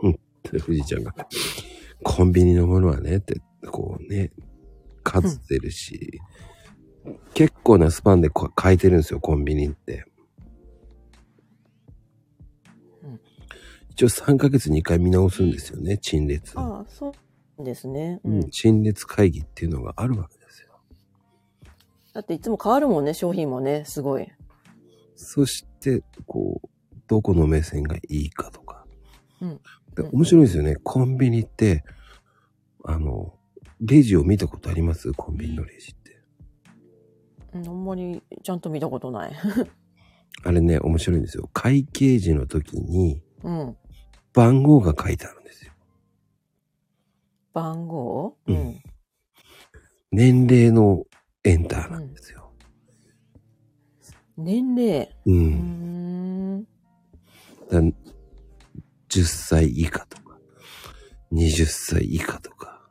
うん。富士ちゃんが、コンビニのものはね、って、こうね、数出るし、結構なスパンでこ変えてるんですよ、コンビニって。うん一応3ヶ月に1回見直すんですよね、陳列。ああ、そうですね。ううんん。陳列会議っていうのがあるわけですよ。だっていつも変わるもんね、商品もね、すごい。そして、こう、どこの目線がいいかとか。うんで面白いですよね。コンビニって、あの、レジを見たことあります？コンビニのレジっあんまりちゃんと見たことない。あれね、面白いんですよ。会計時の時にうん。番号が書いてあるんですよ。番号？ううんん。年齢のエンターなんですよ。年齢？う。うん。だ10歳以下とか、20歳以下とか、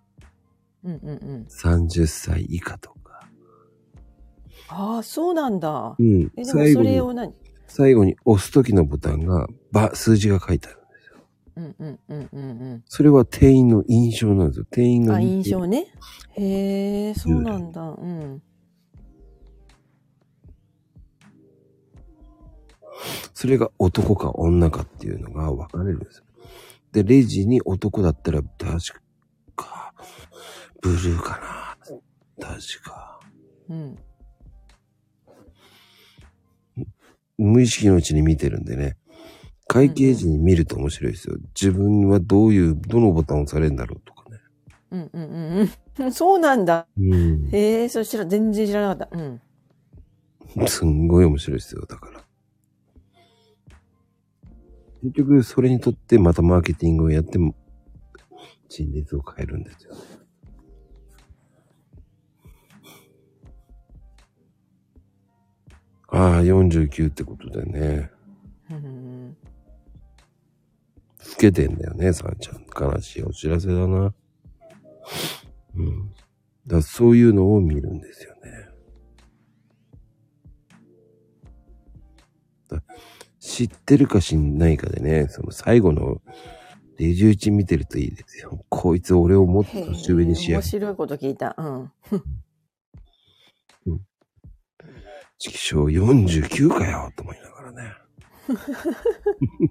うんうんうん。30歳以下とか。ああ、そうなんだう。ん。え、でも最後にそれを、何？最後に押す時のボタンが、ば、数字が書いてあるんですよ。うんうんうんうんそれは店員の印象なんですよ。店員うん。あ、が見て。印象ね。へえ、そうなんだ。うん。それが男か女かっていうのが分かれるんですよ。で、レジに男だったら確か、ブルーかな確か。うん。無意識のうちに見てるんでね。会計時に見ると面白いですよ。自分はどういう、どのボタンを押されるんだろうとかね。うんうんうんうん。そうなんだ。うん。へえ、それ知ら、全然知らなかった。うん。すんごい面白いですよ。だから。結局、それにとってまたマーケティングをやっても、陳列を変えるんですよね。ああ、49ってことでね。うん老けてんだよね、さんちゃん。悲しいお知らせだな。うん。だそういうのを見るんですよね。知ってるか知んないかでね、その最後のレジ打ち見てるといいですよ。こいつ俺をもっと年上にしや面白いこと聞いた。うん。チキショー49かよと思いながらね。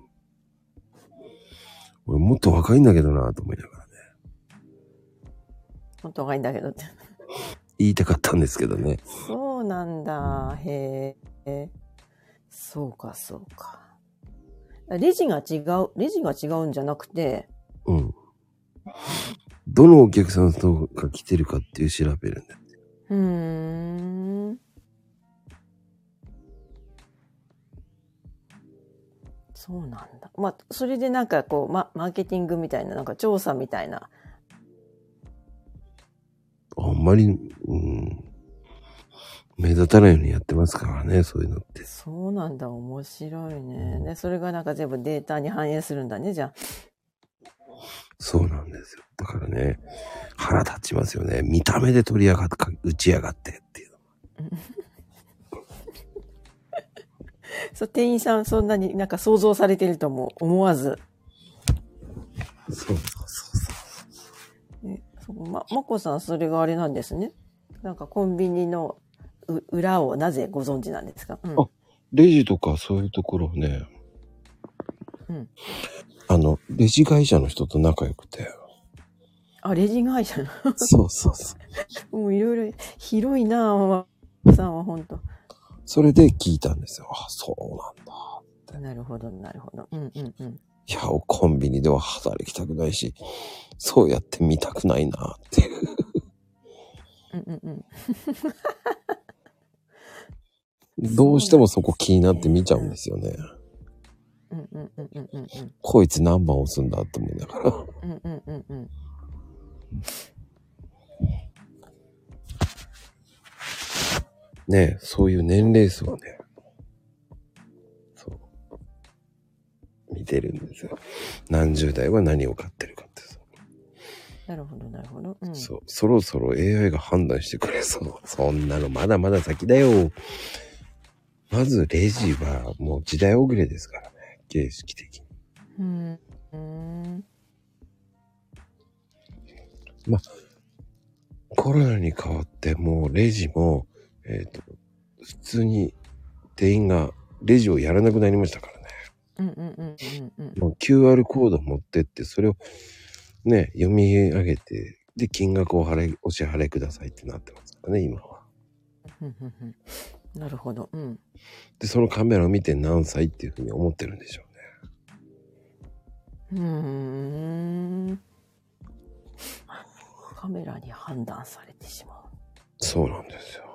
俺もっと若いんだけどなと思いながらね。本当がいいんだけどって。言いたかったんですけどね。そうなんだ。へえ。そうか、そうか。レジが違う、レジが違うんじゃなくて、うん。どのお客さんとか来てるかっていう調べるんだよ。うーん。そうなんだ。まあ、それでなんかこう、ま、マーケティングみたいな、なんか調査みたいな。あんまり、うん。目立たないようにやってますからね、そういうのって。そうなんだ。面白いね。で、それがなんか全部データに反映するんだね、じゃあ。そうなんですよ。だからね、腹立ちますよね。見た目で取り上がって、打ち上がってっていう。そう、店員さんそんなになんか想像されてるとも思わず。そうそうそうそね、そうま、まこさん、それがあれなんですね。なんかコンビニのう裏をなぜご存知なんですか、うん、あレジとかそういうところをね、うんあの、レジ会社の人と仲良くて。あ、レジ会社の？そうそうそう。もういろいろ広いなぁ、まこさんは本当それで聞いたんですよ。あ、そうなんだ。なるほど、なるほど。うんうんうん。いや、コンビニでは働きたくないし、そうやって見たくないなっていう。うんうんうん。どうしてもそこ気になって見ちゃうんですよね。うんうんうんうんうん。うんこいつ何番押すんだって思いながら。うんうんうんうんねそういう年齢層をね、そう、見てるんですよ。何十代は何を買ってるかってさ。なるほどなるほど。うん。そう、そろそろ AI が判断してくれそう。そんなのまだまだ先だよ。まずレジはもう時代遅れですからね、形式的に。うん。うん。コロナに変わってもうレジも、えっ、と、普通に店員がレジをやらなくなりましたからね。うんうんうんうんうん。もう QR コード持ってって、それをね、読み上げて、で、金額を払い、お支払いくださいってなってますからね、今は。うんうんうんなるほど。うん。で、そのカメラを見て何歳っていうふうに思ってるんでしょうね。うーん。カメラに判断されてしまう。そうなんですよ。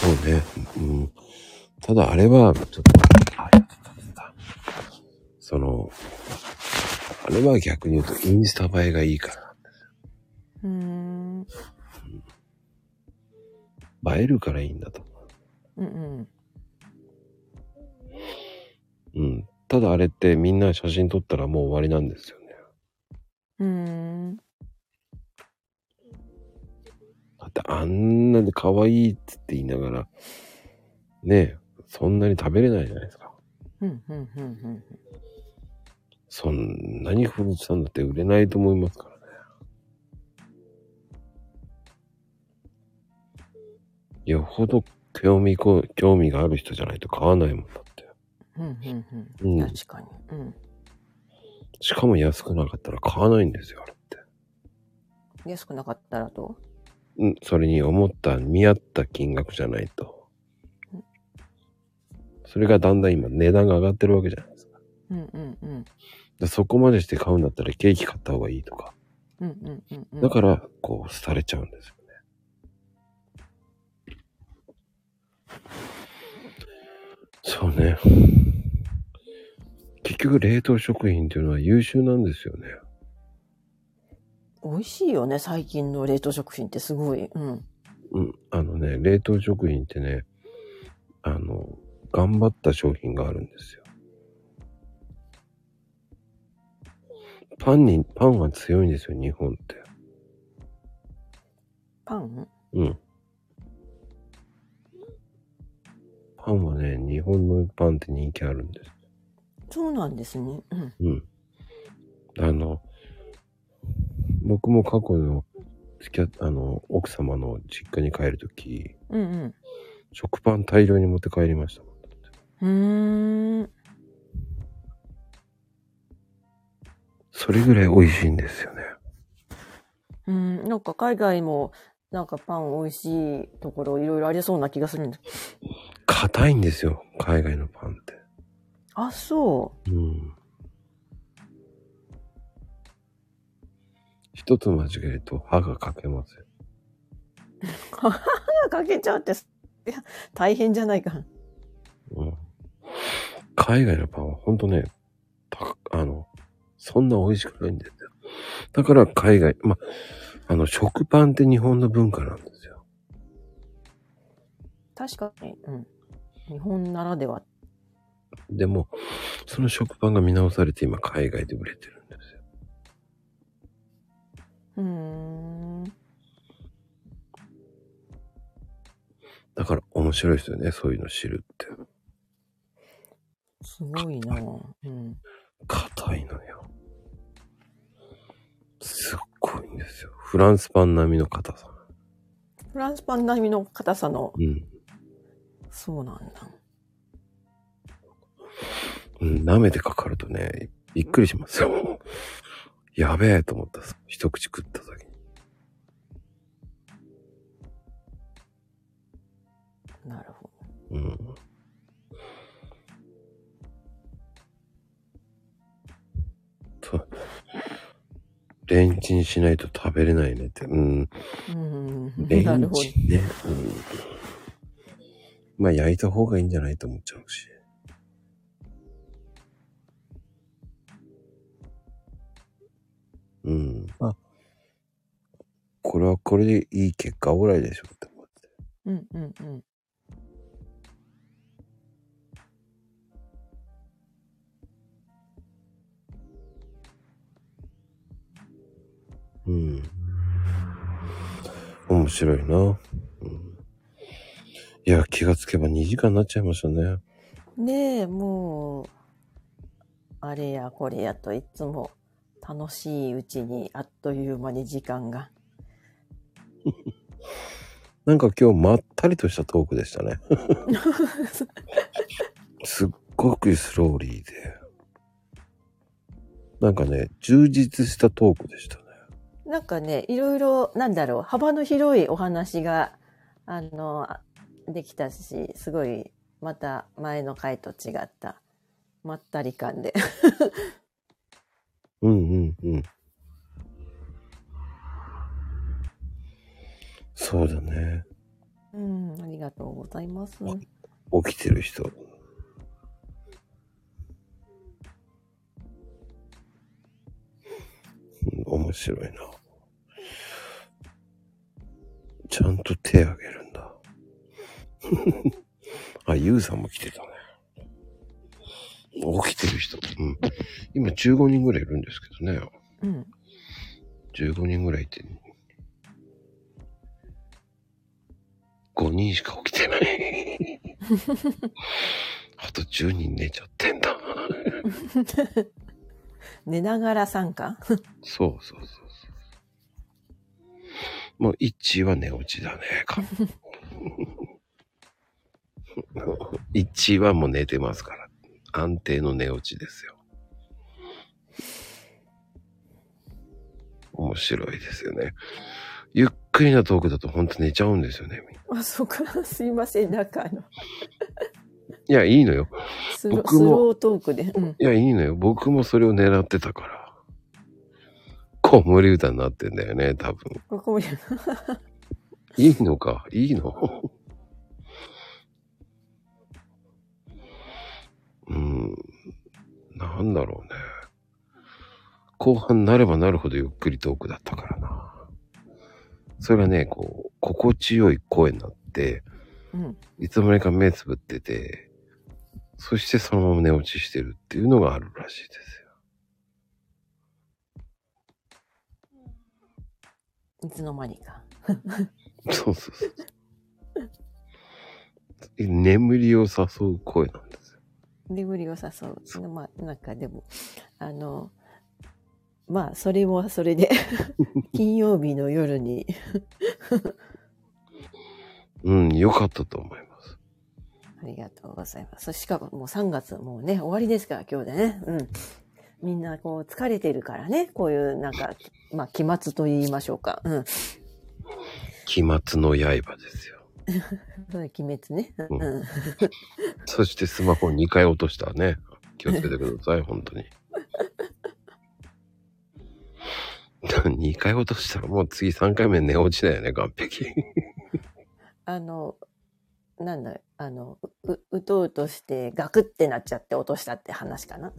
そうね。うん。ただあれは、ちょっと、あ、やってたやってた。その、あれは逆に言うとインスタ映えがいいから。うーん。映えるからいいんだと思うんうん。う。うん。ただあれってみんな写真撮ったらもう終わりなんですよね。うーん。だってあんなで可愛いっつって言いながら、ねえ、そんなに食べれないじゃないですか。うんうんうんうん。そんなにフルーツサンドって売れないと思いますからね。よほど興味こ、興味がある人じゃないと買わないもんだって。うんうんううんん。確かに。うん。しかも安くなかったら買わないんですよ、あれって。安くなかったらとう？ん、それに思った、見合った金額じゃないと。それがだんだん今値段が上がってるわけじゃないですか。うんうんうん。でそこまでして買うんだったらケーキ買った方がいいとか。うんうんうんうん。だから、こう、廃れちゃうんですよね。そうね。結局、冷凍食品っていうのは優秀なんですよね。美味しいよね、最近の冷凍食品ってすごい。うん。うん。あのね、冷凍食品ってね、あの、頑張った商品があるんですよ。パンに、パンが強いんですよ、日本って。パン？うん。パンはね、日本のパンって人気あるんです。そうなんですね。うん。うん。あの、僕も過去の付き合っあの、奥様の実家に帰るとき、うんうん。食パン大量に持って帰りましたもん。うーん。それぐらい美味しいんですよね。うん。なんか海外も、なんかパン美味しいところいろいろありそうな気がするんです。硬いんですよ、海外のパンって。あ、そうん。一つ間違えると歯が欠けますよ。う。歯かけちゃうって、いや、大変じゃないか。うん。海外のパンはほんとね、たあの、そんな美味しくないんですよ。だから海外、ま、あの、食パンって日本の文化なんですよ。確かに。うん。日本ならでは。でも、その食パンが見直されて今海外で売れてるんですよ。うーん。だから面白いですよね、そういうの知るって。すごいなうん。硬いのよ。すっごいんですよ。フランスパン並みの硬さ。フランスパン並みの硬さの、うん。そうなんだ。うん、舐めてかかるとね、びっくりしますよ。やべえと思った。一口食った時に。なるほうん。レンチンしないと食べれないねって。うん。うん。レ。ンチンね。うん。まあ焼いた方がいいんじゃないと思っちゃうし。うん。まあ、これはこれでいい結果ぐらいでしょって思って。うんうんうん。うん。面白いな。うん。いや、気がつけば2時間になっちゃいましたね。ねえ、もう、あれやこれやといつも楽しいうちにあっという間に時間が。なんか今日まったりとしたトークでしたね。すっごくスローリーで。なんかね、充実したトークでしたね。なんかね、いろいろ、なんだろう、幅の広いお話が、あの、できたし、すごい、また前の回と違った、まったり感で。うんうんうん。そうだね。うん、ありがとうございます。起きてる人。うん面白いな。ちゃんと手あげるんだ。あ、ゆうさんも来てたね。起きてる人。うん。今15人ぐらいいるんですけどね。うん。15人ぐらいいて、5人しか起きてない。あと10人寝ちゃってんだ。寝ながら参加？そ うそうそうそう。もう1は寝落ちだね。か1 はもう寝てますから。安定の寝落ちですよ。面白いですよね。ゆっくりなトークだとほんと寝ちゃうんですよね。あ、そうか。すいません。なんかあの、いや、いいのよ。スロ僕もスロートークで。うん。いや、いいのよ。僕もそれを狙ってたから。子守歌になってんだよね、多分。ここも、いいのか？いいの？うん。なんだろうね。後半になればなるほどゆっくりトークだったからな。それがね、こう、心地よい声になって、うん。いつの間にか目つぶってて、そしてそのまま寝落ちしてるっていうのがあるらしいですいつの間にか。そうそうそう。眠りを誘う声なんですよ。眠りを誘う。まあ、なんかでも、あの、まあ、それもそれで、金曜日の夜に、うん、良かったと思います。ありがとうございます。しかももう3月もうね、終わりですから、今日でね。うん。みんなこう疲れてるからね、こういうなんか、まあ、期末と言いましょうか。うん。期末の刃ですよ。そ れ鬼滅ね。ううん。そしてスマホ2回落としたらね。気をつけてください、本当に。2回落としたらもう次3回目寝落ちだよね、完璧。あの、なんだ、あの、う、うとうとしてガクってなっちゃって落としたって話かな。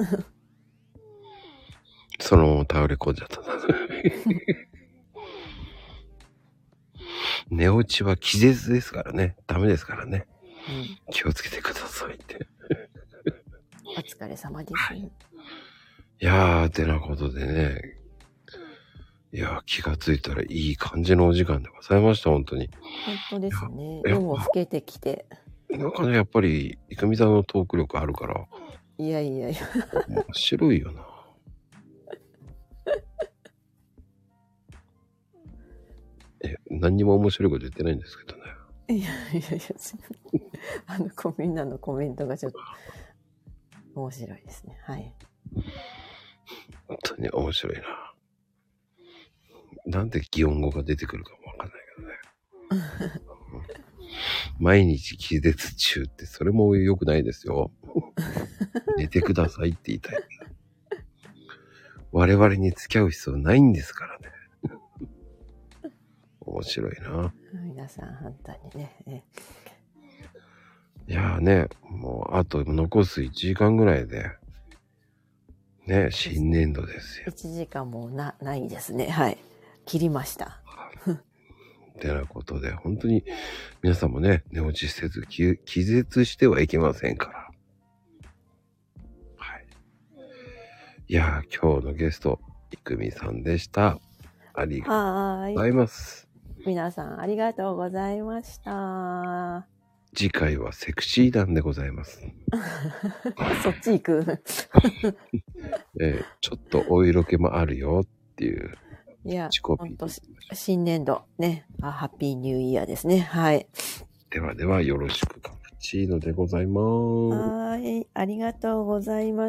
そのまま倒れ込んじゃった。寝落ちは気絶ですからね。ダメですからね。うん。気をつけてくださいって。お疲れ様です。いやー、てなことでね。いやー、気がついたらいい感じのお時間でございました、本当に。本当ですね。夜も更けてきて。なんかね、やっぱり、いくみさんのトーク力あるから、いやいやいや。面白いよな。え、何にも面白いこと言ってないんですけどね。いやいやいや、あの、こみんなのコメントがちょっと面白いですね。はい。本当に面白いな。なんで擬音語が出てくるかもわかんないけどね。毎日気絶中って、それも良くないですよ。寝てくださいって言いたい。我々に付き合う必要ないんですからね。面白いな。皆さん反対にね。えいやーね、もうあと残す1時間ぐらいで、ね、新年度ですよ。1時間もな、ないですね。はい。切りました。てなことで、本当に皆さんもね、寝落ちせず気気絶してはいけませんから。はい。いやー、今日のゲスト、いくみさんでした。ありがとうござ。います。皆さんありがとうございました。次回はセクシー団でございます。そっち行く？えーちょっとお色気もあるよっていういや自己、コピー本当新年度ねあ。ハッピーニューイヤーですね。はい。ではではよろしくカプチーノでございます。はーい。ありがとうございま